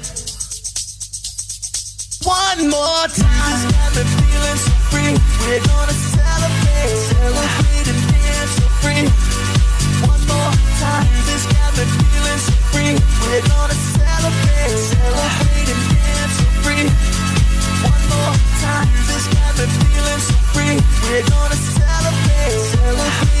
One more time, this got me feeling so free. We're gonna celebrate, celebrate and dance so free. One more time, this got me feeling so free. We're gonna celebrate, celebrate and dance so free. One more time, this got me feeling so free. We're gonna celebrate, celebrate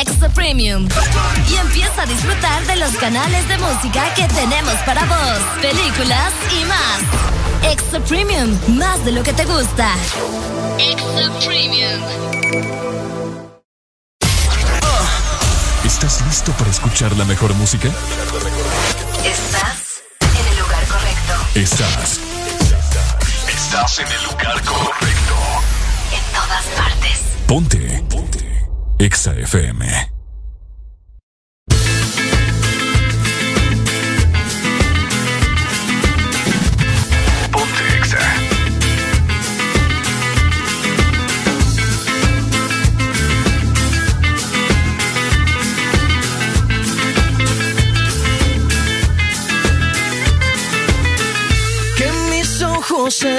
Extra Premium. Y empieza a disfrutar de los canales de música que tenemos para vos, películas y más. Extra Premium, más de lo que te gusta. Extra Premium. ¿Estás listo para escuchar la mejor música? Estás en el lugar correcto. Estás. Estás en el lugar correcto. En todas partes. Ponte. Ponte. Exa FM.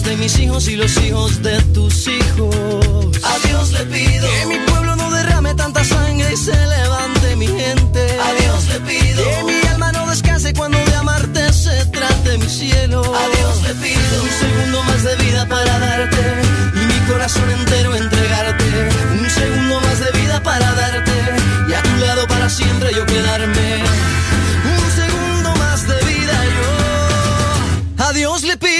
hijos de mis hijos y los hijos de tus hijos. A Dios le pido que mi pueblo no derrame tanta sangre y se levante mi gente. A Dios le pido que mi alma no descanse cuando de amarte se trate mi cielo. A Dios le pido un segundo más de vida para darte y mi corazón entero entregarte. Un segundo más de vida para darte y a tu lado para siempre yo quedarme. Un segundo más de vida yo. A Dios le pido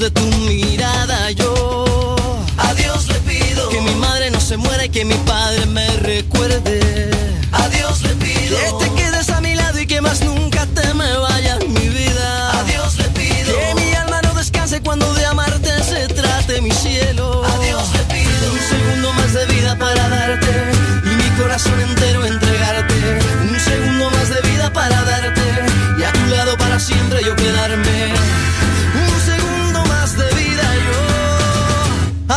De tu mirada. Yo a Dios le pido que mi madre no se muera y que mi padre me recuerde.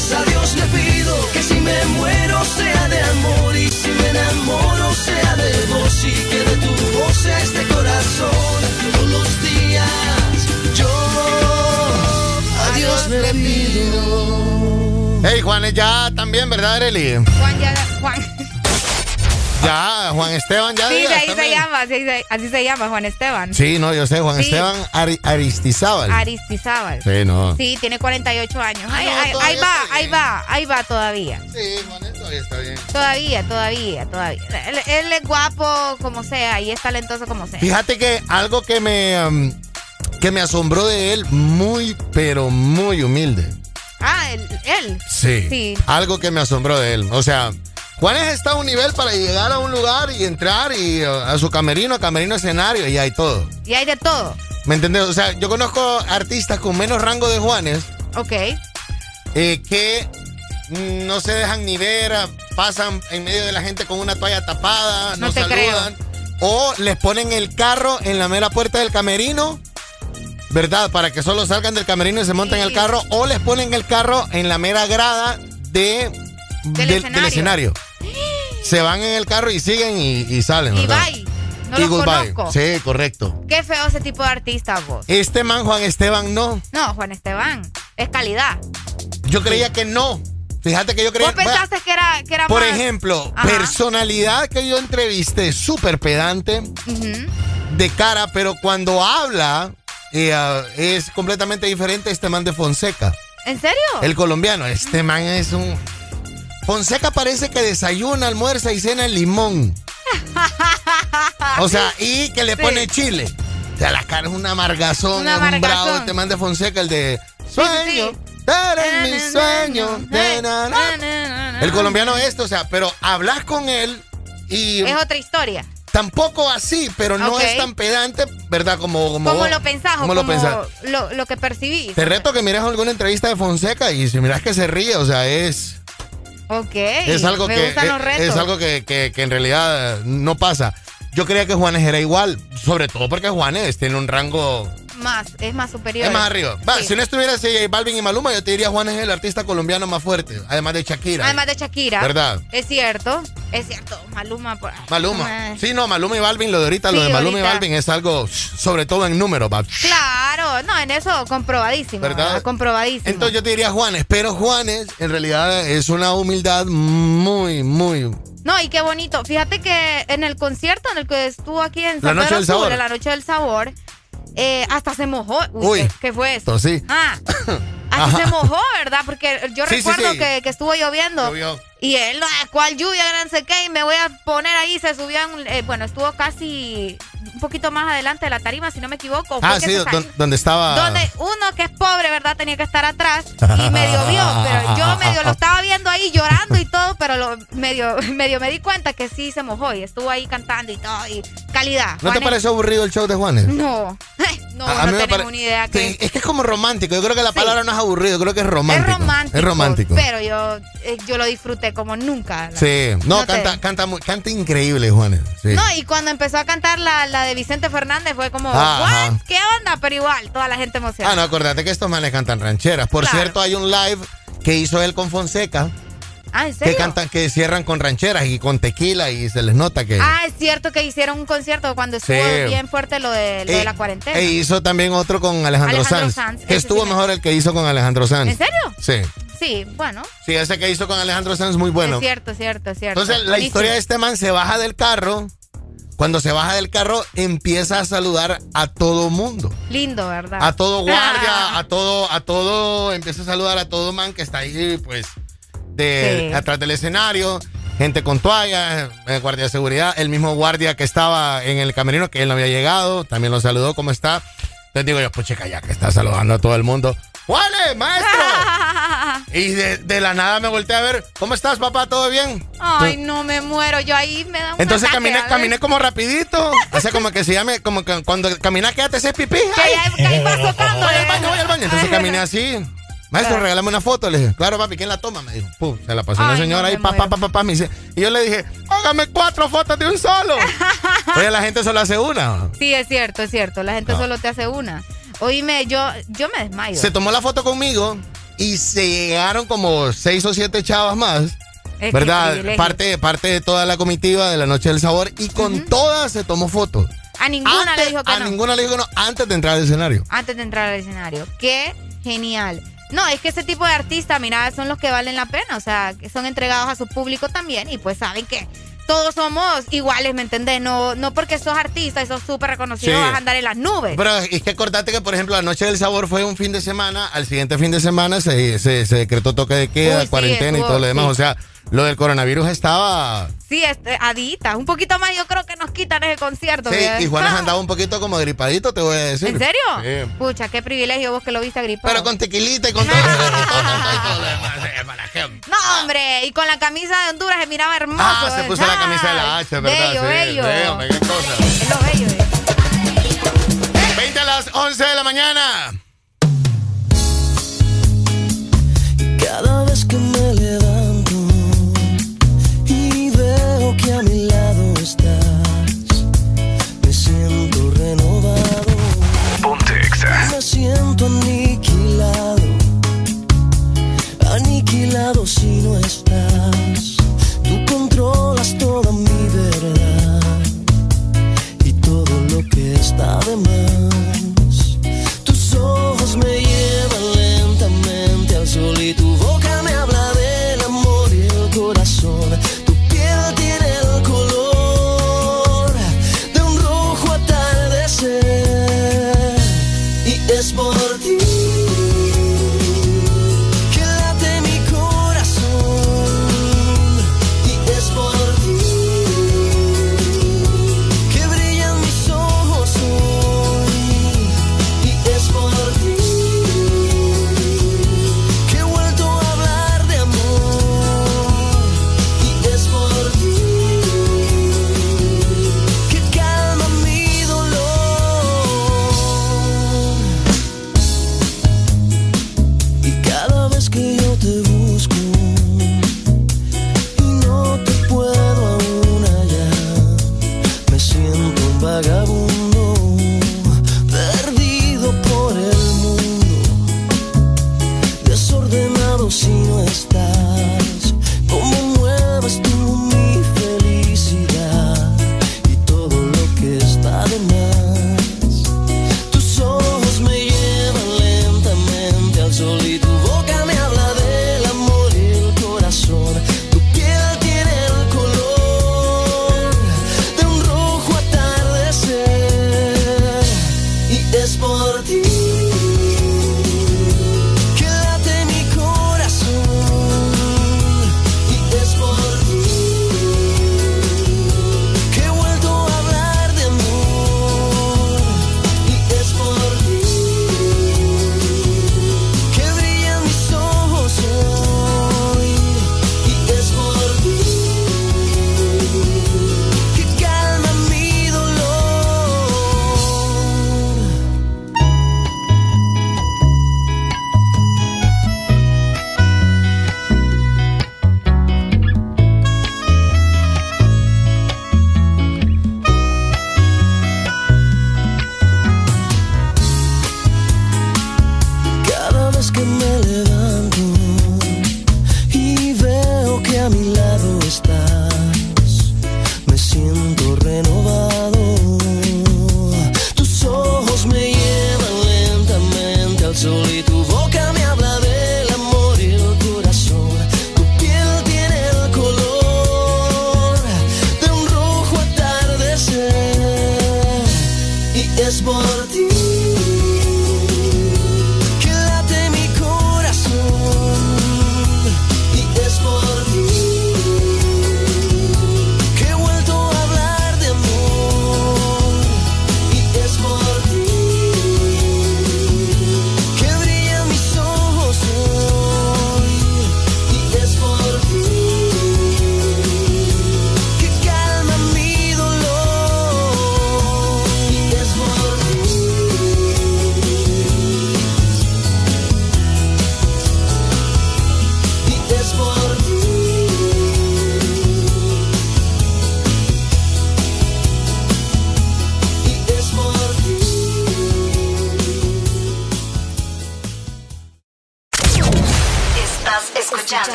a Dios le pido que si me muero sea de amor y si me enamoro sea de vos y que de tu voz este corazón todos los días. Yo a Dios le pido. Hey Juan, ya también, ¿verdad, Areli? Juan ya, Juan, ya, Juan Esteban ya Sí, digas ahí se llama, así se, así se llama, Juan Esteban. Sí, no, yo sé, Juan Sí. Esteban Ari- Aristizábal. Aristizábal. Sí, no. Sí, tiene 48 años. Ahí, no, ahí- todavía ahí va, ahí va, ahí va todavía. Sí, Juan, todavía está bien. Todavía, todavía, todavía. Él, él es guapo como sea y es talentoso como sea. Fíjate que algo que me, um, que me asombró de él, muy, pero muy humilde. Ah, él. él. Sí. Sí. Algo que me asombró de él. O sea, Juanes está a un nivel para llegar a un lugar y entrar y uh, a su camerino, camerino escenario y hay todo. Y hay de todo. ¿Me entiendes? O sea, yo conozco artistas con menos rango de Juanes Ok. eh, que mm, no se dejan ni ver, ah, pasan en medio de la gente con una toalla tapada, no, No te saludan. O les ponen el carro en la mera puerta del camerino, ¿verdad? Para que solo salgan del camerino y se monten en el carro. O les ponen el carro en la mera grada de, del, escenario. escenario. Se van en el carro y siguen y, y salen. Y ¿verdad? bye. No y goodbye. conozco. Sí, correcto. Qué feo ese tipo de artista, vos. Este man, Juan Esteban, no. No, Juan Esteban. Es calidad. Yo creía que no. Fíjate que yo creía ¿Vos pensaste que era, que era Por más- ejemplo, Ajá. personalidad que yo entrevisté, súper pedante, de cara, pero cuando habla eh, ah, es completamente diferente a este man de Fonseca, ¿En serio? el colombiano. Este man es un... Fonseca parece que desayuna, almuerza y cena en limón. O sea, y que le Sí. pone chile. O sea, la cara es un amargazón, Un es un bravo amargazón. este man de Fonseca, el de sí, sueño, eres mi sueño. de na, na". El colombiano esto, o sea, pero hablas con él y Es otra historia. tampoco así, pero no es tan pedante, ¿verdad? Como, como, ¿Cómo vos- lo pensás como lo pensás. lo, lo que percibís? Te reto que mires alguna entrevista de Fonseca y si miras que se ríe, o sea, es, Ok. es algo Me que gustan los es, retos. es algo que, que- que en realidad no pasa. Yo creía que Juanes era igual, sobre todo porque Juanes tiene un rango Más, es más superior. es más arriba. Va, Sí. Si no estuviera así J Balvin y Maluma, yo te diría Juanes es el artista colombiano más fuerte, además de Shakira. Además de Shakira. ¿Verdad? Es cierto. Es cierto. Maluma. por- Maluma. Ay. Sí, no, Maluma y Balvin, lo de ahorita, lo de Maluma y. Balvin es algo, sobre todo en número, va. Claro, no, en eso comprobadísimo. ¿Verdad? ¿verdad? Comprobadísimo. Entonces yo te diría Juanes, pero Juanes en realidad es una humildad muy, muy... No, y qué bonito. Fíjate que en el concierto en el que estuvo aquí en La San Noche Pedro del Sabor. la Noche del Sabor, eh, hasta se mojó. Uy, Uy. ¿qué, qué fue eso? Esto sí. Ah, Ajá. se mojó, ¿verdad? Porque yo Sí, recuerdo sí. Que, que estuvo lloviendo. Llovió. Y él, "Ah, ¿cuál lluvia? No sé qué. Y me voy a poner ahí. Se subió, en- eh, bueno, estuvo casi un poquito más adelante de la tarima, si no me equivoco. Ah, sí, donde estaba... Donde uno que es pobre, ¿verdad? Tenía que estar atrás y medio vio, pero yo medio lo estaba viendo ahí llorando y todo, pero lo, medio, medio me di cuenta que sí se mojó y estuvo ahí cantando y todo, y calidad. ¿No te pareció aburrido el show de Juanes? No, no, A- a no tenemos pare- ni idea que Sí, es que es como romántico. Yo creo que la palabra no es aburrido, creo que es es romántico. romántico. Es romántico. Pero yo, eh, yo lo disfruté como nunca. Sí, no, No te- canta, canta, muy- canta increíble, Juanes. Sí. No, y cuando empezó a cantar la, la de Vicente Fernández fue como, Ah. ¿Qué onda? Pero igual, toda la gente Ah, emocionada. no, acuérdate que estos manes cantan rancheras. Por Claro. cierto, hay un live que hizo él con Fonseca, Ah, ¿en serio? que cantan, que cierran con rancheras y con tequila y se les nota que... Ah, es cierto que hicieron un concierto cuando estuvo Sí. bien fuerte lo de, lo de Eh, la cuarentena. E hizo también otro con Alejandro, Alejandro Sanz. Sanz, Que estuvo sí me- mejor el que hizo con Alejandro Sanz. ¿En serio? Sí. Sí, bueno. Sí, ese que hizo con Alejandro Sanz muy bueno. Es cierto, es cierto, es cierto. Entonces, la Buenísimo. historia de este man se baja del carro. Cuando se baja del carro, empieza a saludar a todo mundo. Lindo, ¿verdad? A todo guardia, a todo, a todo, empieza a saludar a todo man que está ahí, pues, Sí. atrás del escenario, gente con toallas, eh, guardia de seguridad, el mismo guardia que estaba en el camerino, que él no había llegado, también lo saludó, ¿cómo está? Entonces digo yo, pues chica, ya que está saludando a todo el mundo. ¡Juanes, maestro! y de, de la nada me volteé a ver, ¿cómo estás, papá? ¿Todo bien? Ay, no me muero. Yo ahí me da un Entonces ataque, caminé, caminé como rapidito. O sea, como que se llame, como que cuando caminas quédate ese pipí. Que ¡Ay! ahí- que ahí va azotando, Voy al ¿eh? baño, voy al baño. Entonces caminé así. Maestro, Ah. regálame una foto. Le dije, claro, papi, ¿quién la toma? Me dijo, Pum, se la pasó una señora no, ahí, me pa, pa, pa, pa, pa, me dice. Y yo le dije, hágame cuatro fotos de un solo. Oye, la gente solo hace una. Sí, es cierto, es cierto. La gente No. solo te hace una. Oíme, yo, yo me desmayo. Se tomó la foto conmigo y se llegaron como seis o siete chavas más. Es ¿Verdad? Parte, parte de toda la comitiva de la Noche del Sabor y con todas se tomó fotos. A ninguna Antes- le dijo que a no. ninguna le dijo que no antes de entrar al escenario. Antes de entrar al escenario. Qué genial. No, es que ese tipo de artistas, mira, son los que valen la pena, o sea, que son entregados a su público también y pues saben que todos somos iguales, ¿me entendés? No, no porque sos artista y sos súper reconocido Sí. vas a andar en las nubes. Pero es que acordate que, por ejemplo, la Noche del Sabor fue un fin de semana, al siguiente fin de semana se, se, se decretó toque de queda, Uy, sí, cuarentena y todo lo demás. sí. O sea, lo del coronavirus estaba... Sí, este, adita. Un poquito más yo creo que nos quitan ese concierto. Sí, ¿verdad? y Juanas Ah, andaba un poquito como gripadito, te voy a decir. ¿En serio? Sí. Pucha, qué privilegio vos que lo viste gripado. Pero con tequilita y con todo. No, hombre, y con la camisa de Honduras se miraba hermoso. Ah, se puso la camisa de la H, ¿verdad? Bello, sí, bello. hombre, qué cosa. Es lo bello. eh. 20 a las 11 de la mañana. Camila.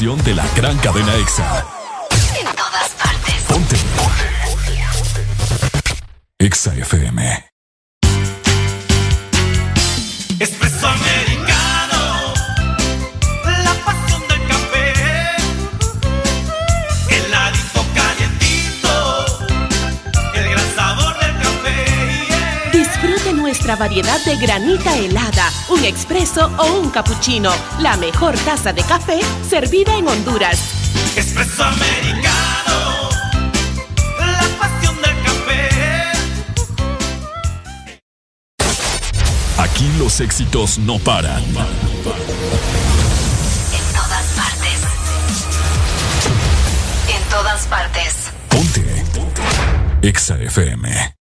De la cappuccino. La mejor taza de café servida en Honduras. Espresso americano, la pasión del café. Aquí los éxitos no paran. En todas partes. En todas partes. Ponte. Exa FM.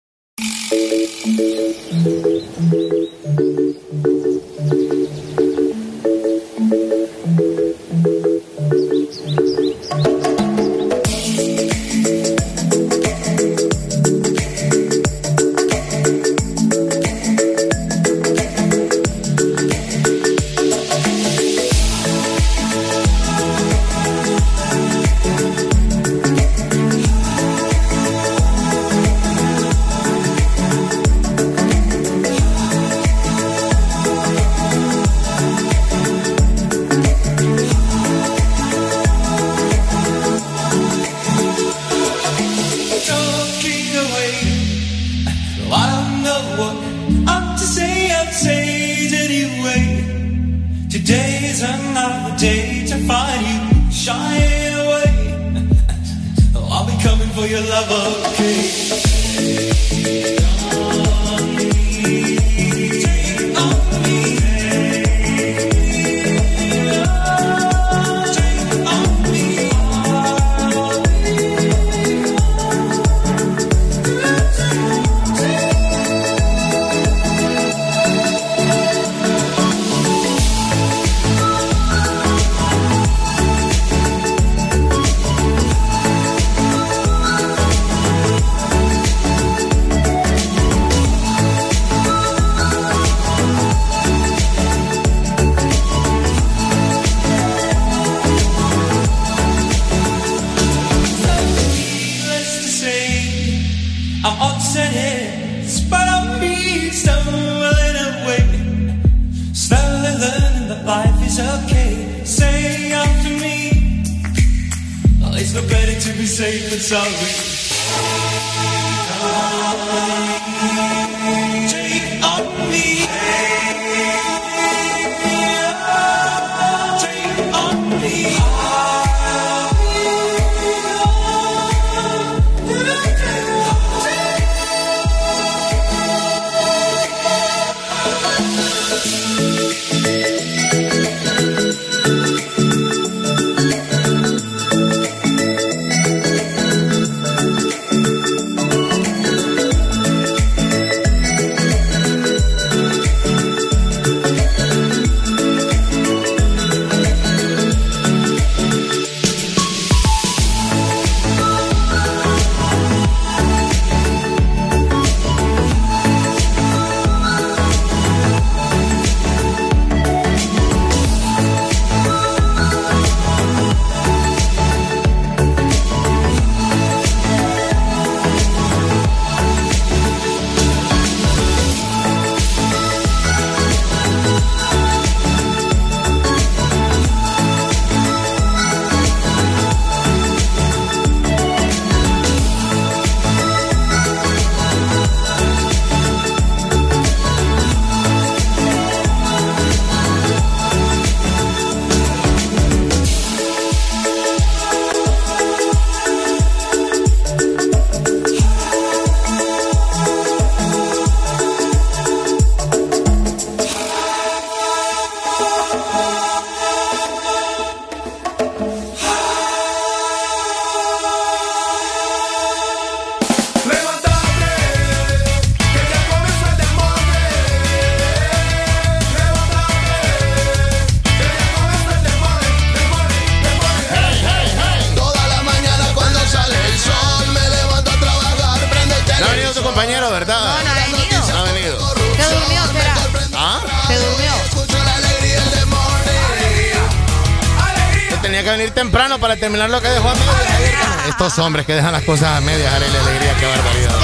Terminar lo que dejó a medias. Estos hombres que dejan las cosas a medias, Arely Alegría, qué barbaridad.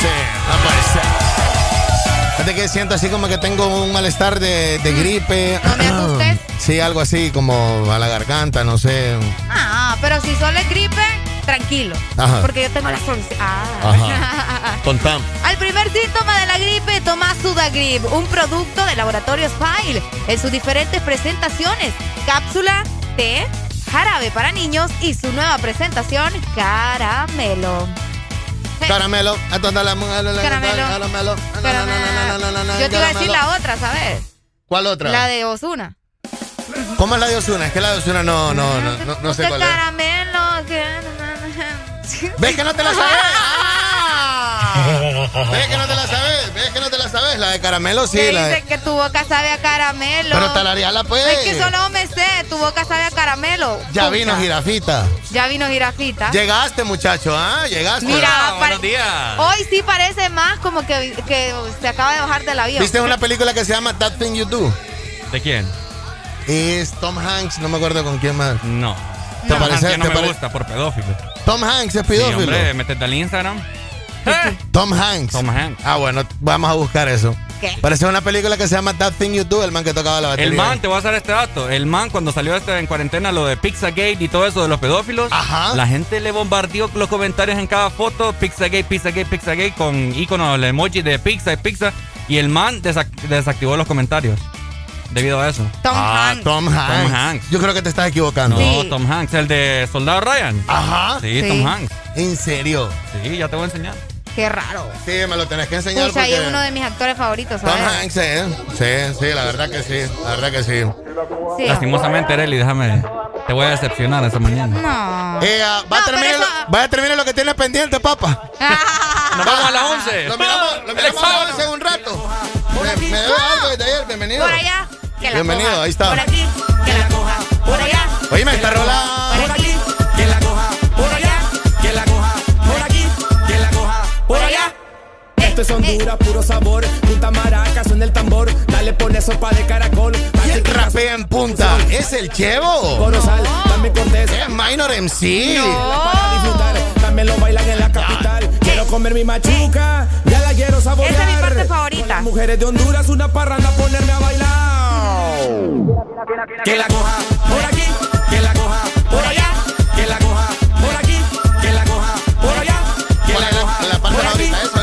Sí, no puede ser. Fíjate que siento así como que tengo un malestar de, de gripe. No me asustes. Sí, algo así como a la garganta, no sé. Ah, pero si solo es gripe, tranquilo. Ajá. Porque yo tengo la solución. Ah. Ajá. Al primer síntoma de la gripe, toma Sudagrip, un producto de laboratorios File, en sus diferentes presentaciones, cápsula, té, jarabe para niños y su nueva presentación, caramelo. Caramelo. Caramelo. Caramelo. Yo te iba a decir la otra, ¿sabes? ¿Cuál otra? La de Osuna. ¿Cómo es la de Osuna? Es que la de Osuna no, no, no, no, no sé cuál es. caramelo. ¿Ves que no te la sabes? Ah. ¿Ves que no te la sabes? ¿Ves que no la sabes? La de caramelo sí. Que La dice de... que tu boca sabe a caramelo. Pero talareala, pues. Es que solo me sé, tu boca sabe a caramelo. Ya Pucha. vino jirafita. Ya vino jirafita. Llegaste, muchacho, ¿ah? Llegaste. Mira, pare- días. Hoy sí parece más como que, que se acaba de bajar del avión. ¿Viste una película que se llama That Thing You Do? ¿De quién? Es Tom Hanks, no me acuerdo con quién más. No. ¿Te No, parece? que no te me pare- gusta por pedófilo. Tom Hanks es Sí, pedófilo. hombre, métete al Instagram. Tom Hanks. Tom Hanks. Ah, bueno, vamos a buscar eso. ¿Qué? Parece una película que se llama That Thing You Do, el man que tocaba la batería. El man, te voy a hacer este dato. El man, cuando salió este en cuarentena, lo de Pizzagate y todo eso de los pedófilos, la gente le bombardeó los comentarios en cada foto: Pizzagate, Pizzagate, Pizzagate, con icono, el emoji de pizza y pizza. Y el man desac- desactivó los comentarios debido a eso. Tom ah, Hanks. Tom Hanks. Tom Hanks. Yo creo que te estás equivocando. No, Tom Hanks, el de Soldado Ryan. Ajá. Sí, Sí. Tom Hanks. ¿En serio? Sí, ya te voy a enseñar. Qué raro. Sí, me lo tenés que enseñar Pucha, porque... es uno de mis actores favoritos, Tom ¿sabes? Hanks, ¿eh? Sí, sí, la verdad que sí. La verdad que sí. Sí. Lastimosamente, Arely, déjame. Te voy a decepcionar esta mañana. No. Eh, ah, va, a terminar, lo- va a terminar lo que tiene pendiente, papá. Nos vamos a las 11. Lo miramos, lo miramos a las 11 en un rato. Me, me debe algo desde ayer, bienvenido. Por allá. Que la Bienvenido, coja. ahí está. Por aquí. Que la coja. Por allá. Oye, me está rolando. Esto es Honduras, puro sabor. Punta maraca, suena el tambor. Dale, pone sopa de caracol. ¿Quién rapea en punta? ¿Es el Chevo? Corozal, dame cortés. Es Minor MC. Para disfrutar, también lo bailan en la capital. Quiero comer mi machuca, ya la quiero saborear. Esa es mi parte Con favorita. las mujeres de Honduras, una parranda, ponerme a bailar. Que la coja por aquí, que la coja por allá, que la coja por aquí, que la coja por allá, que la coja La parte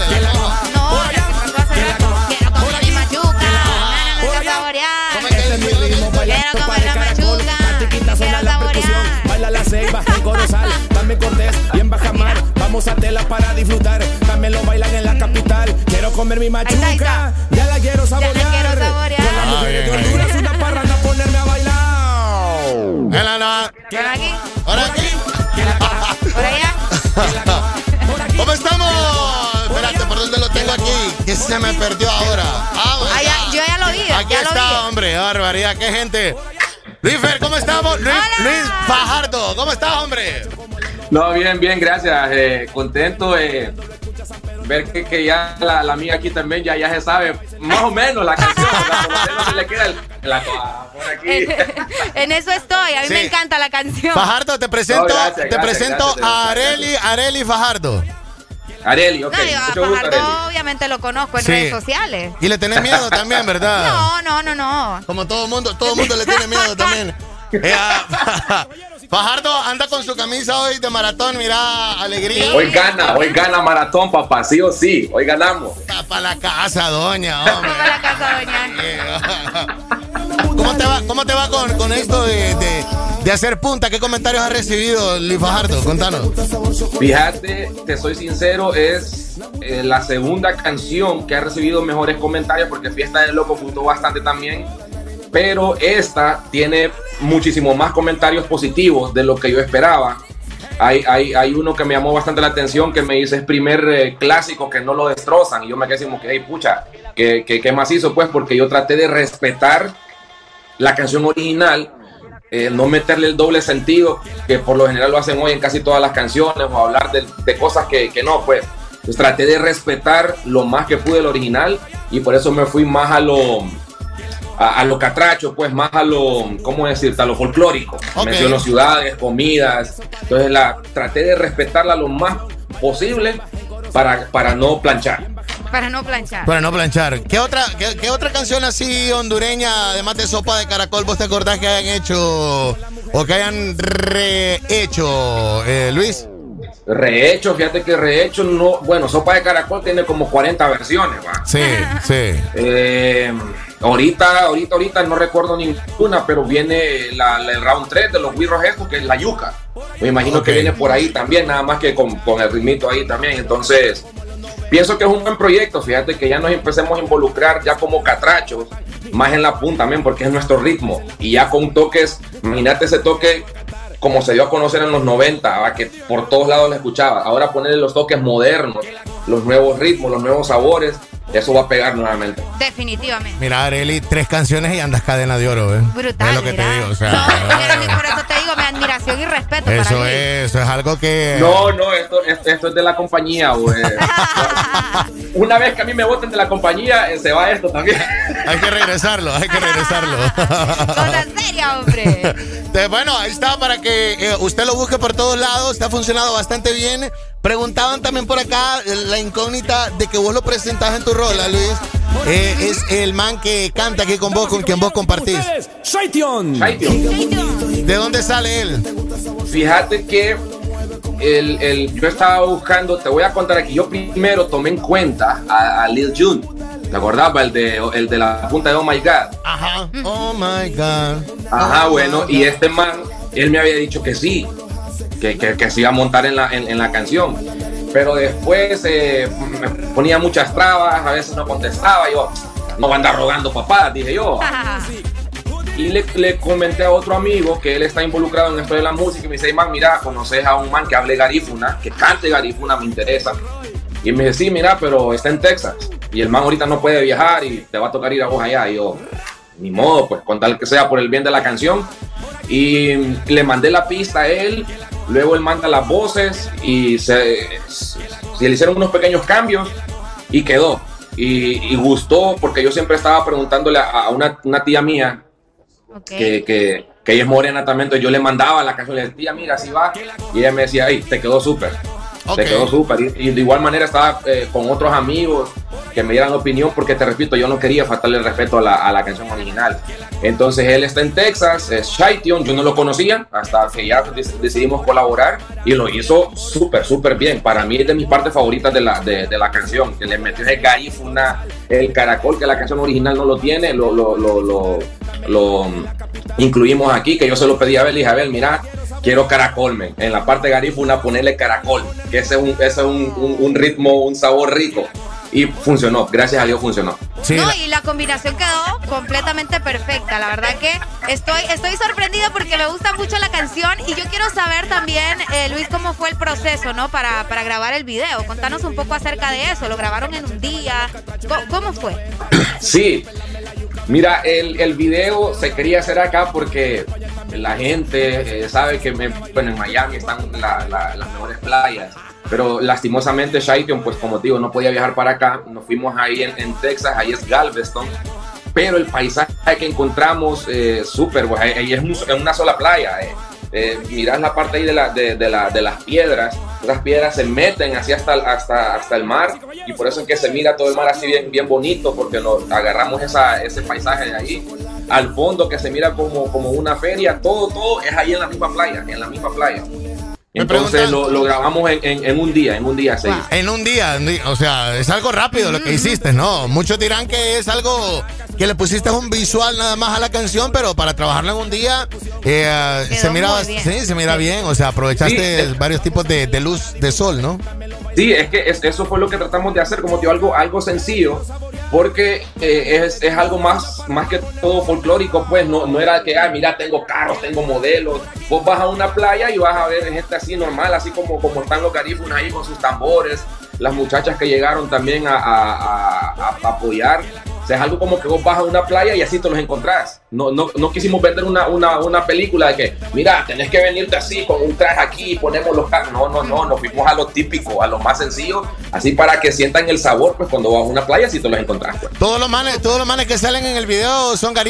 Dame cortés y en Bajamar. Vamos a tela para disfrutar. También lo bailan en la capital. Quiero comer mi machuca. Ya la quiero saborear. quiero saborear. Con las Ah, mujeres de Honduras, una parranda, ponerme a bailar. Por aquí. Ahora aquí. Por allá. ¿Cómo estamos? Espérate, ¿por dónde lo tengo aquí? Que se me perdió ahora. Ah, bueno. Ya- yo ya lo vi. Aquí ya lo está, vi. hombre. Barbaridad, qué gente. Luis Fer, ¿cómo estamos? Luis, Luis Fajardo, ¿cómo estás, hombre? No, bien, bien, gracias. Eh, contento de ver que, que ya la, la amiga aquí también ya, ya se sabe más o menos la canción. ¿verdad? Por lo menos se le queda el, la coja por aquí. en eso estoy. A mí Sí. me encanta la canción. Fajardo, te presento, No, gracias, te gracias, presento gracias, a. Areli, Areli Fajardo. Areli, ok. No, yo a Mucho gusto, Fajardo Areli. obviamente lo conozco en Sí. redes sociales. Y le tenés miedo también, ¿verdad? No, no, no, no. Como todo mundo, todo mundo le tiene miedo también. Eh, ah, Fajardo anda con su camisa hoy de maratón, mira, alegría. Hoy gana, hoy gana maratón, papá, sí o sí. Hoy ganamos. Para la casa, doña, hombre. Para la casa, doña. ¿Cómo te va, cómo te va con, con esto de, de- de hacer punta? ¿Qué comentarios has recibido, Luis Fajardo? Contanos. Fíjate, te soy sincero, es eh, la segunda canción que ha recibido mejores comentarios porque Fiesta del Loco gustó bastante también. Pero esta tiene muchísimo más comentarios positivos de lo que yo esperaba. Hay, hay, hay uno que me llamó bastante la atención que me dice es primer eh, clásico que no lo destrozan. Y yo me quedé como que, hey, pucha, ¿qué, qué, qué más hizo? Pues porque yo traté de respetar la canción original, eh, no meterle el doble sentido, que por lo general lo hacen hoy en casi todas las canciones, o hablar de, cosas que, que no. Pues traté de respetar lo más que pude el original y por eso me fui más a lo a, a lo catracho, pues más a lo, ¿cómo decirte? A lo folclórico. Ok. Menciono ciudades, comidas. Entonces la traté de respetarla lo más posible para, para no planchar. Para no planchar. Para no planchar. ¿Qué otra, qué, qué otra canción así hondureña, además de Sopa de Caracol, vos te acordás que hayan hecho o que hayan rehecho, eh, Luis? Rehecho, fíjate que rehecho no, bueno, sopa de caracol tiene como 40 versiones, va. Sí, sí. Eh, ahorita, ahorita, ahorita no recuerdo ninguna, pero viene la, la- el round 3 de los birros estos, que es la yuca. Me imagino que viene por ahí también, nada más que con, con el ritmito ahí también. Entonces, pienso que es un buen proyecto. Fíjate que ya nos empecemos a involucrar ya como catrachos, más en la punta también, porque es nuestro ritmo. Y ya con toques, imagínate ese toque como se dio a conocer en los 90, ¿va? que por todos lados lo escuchaba. Ahora ponerle los toques modernos, los nuevos ritmos, los nuevos sabores, eso va a pegar nuevamente. Definitivamente. Mira, Areli, tres canciones y andas cadena de oro, ¿eh? Brutal, Es lo que mira. te digo, o sea. Pero por eso te digo, mi admiración y respeto para Eso mí. es, eso es algo que. No, no, esto, esto, esto es de la compañía, güey. Una vez que a mí me voten de la compañía, eh, se va esto también. Hay que regresarlo, hay que regresarlo. Cosa seria, hombre. Te- Bueno, ahí está para que eh, usted lo busque por todos lados. Está funcionando bastante bien. Preguntaban también por acá la incógnita de que vos lo presentás en tu rola, Luis. Eh, es el man que canta aquí con vos, con quien vos compartís. Shaition. ¿De dónde sale él? Fíjate que el, el- yo estaba buscando, te voy a contar aquí, yo primero tomé en cuenta a, a Lil June. ¿Te acordabas? El de, el de la punta de Oh My God. Ajá. Oh my God. Ajá, bueno, y este man, él me había dicho que sí, que, que, que se iba a montar en la, en, en la canción. Pero después eh, me ponía muchas trabas, a veces no contestaba, yo, no va a andar rogando papá, dije yo. Y le, le comenté a otro amigo que él está involucrado en esto de la música y me dice, "Hey, man, mira, conoces a un man que hable garífuna, que cante garífuna, me interesa. Y me dice, sí, mira, pero está en Texas. Y el man ahorita no puede viajar y te va a tocar ir a vos allá. Y yo, ni modo, pues con tal que sea por el bien de la canción. Y le mandé la pista a él, luego él manda las voces y se, se le hicieron unos pequeños cambios y quedó. Y, y gustó porque yo siempre estaba preguntándole a, a una, una tía mía que, que, que ella es morena también, entonces yo le mandaba la canción, le decía, tía, mira, así va. Y ella me decía, ay, te quedó súper. Ok. Te quedó súper. Y, de igual manera estaba eh, con otros amigos que me dieran opinión, porque te repito, yo no quería faltarle el respeto a la, a la canción original. Entonces él está en Texas, es Shaition, yo no lo conocía, hasta que ya dec- decidimos colaborar y lo hizo súper, súper bien. Para mí es de mis partes favoritas de la, de, de la canción, que le metió ese una el caracol, que la canción original no lo tiene, lo, lo, lo, lo, lo incluimos aquí, que yo se lo pedí a Abel y dije, Abel, mira, quiero caracol, men. En la parte garífuna ponerle caracol, que ese es un, ese es un, un- un ritmo, un sabor rico. Y funcionó, gracias a Dios funcionó. no, y la combinación quedó completamente perfecta. La verdad que estoy, estoy sorprendida porque me gusta mucho la canción y yo quiero saber también, eh, Luis, cómo fue el proceso, ¿no? Para, para grabar el video. Contanos un poco acerca de eso. ¿Lo grabaron en un día? ¿Cómo, cómo fue? Sí, mira, el, el video se quería hacer acá porque la gente eh, sabe que me- bueno, en Miami están la- la- las mejores playas. Pero lastimosamente Shaition, pues como digo, no podía viajar para acá. Nos fuimos ahí en, en Texas, ahí es Galveston. Pero el paisaje que encontramos, eh, súper, pues ahí, es un- en una sola playa. Eh. Eh, la parte ahí de, la, de, la- las piedras, esas piedras se meten así hasta, hasta, hasta el mar y por eso es que se mira todo el mar así bien, bien bonito porque agarramos esa, ese paisaje de ahí. Al fondo que se mira como, como una feria, todo, todo es ahí en la misma playa, en la misma playa. Entonces lo, lo grabamos en, en- en un día, en un día seis. En un día, o sea, es algo rápido lo que hiciste, ¿no? Muchos dirán que es algo que le pusiste un visual nada más a la canción, pero para trabajarla en un día eh, se mira, muy bien. sí, se mira bien, o sea, aprovechaste Sí, varios tipos de, de luz de sol, ¿no? Sí, es que es- eso fue lo que tratamos de hacer, como digo, algo, algo sencillo, porque eh, es, es algo más, más que todo folclórico, pues no, no era que, ah, mira, tengo carros, tengo modelos. Vos vas a una playa y vas a ver gente así normal, así como, como están los garífunas ahí con sus tambores, las muchachas que llegaron también a- a- a apoyar. O sea, es algo como que vos vas a una playa y así te los encontrás. No, no, no quisimos vender una, una, una película de que, mira, tenés que venirte así con un traje aquí y ponemos los carros. No, no, no, nos fuimos a lo típico, a lo más sencillo, así para que sientan el sabor, pues cuando vas a una playa, así te los encontrás. Pues. Todos los manes, todos los manes que salen en el video son garífonos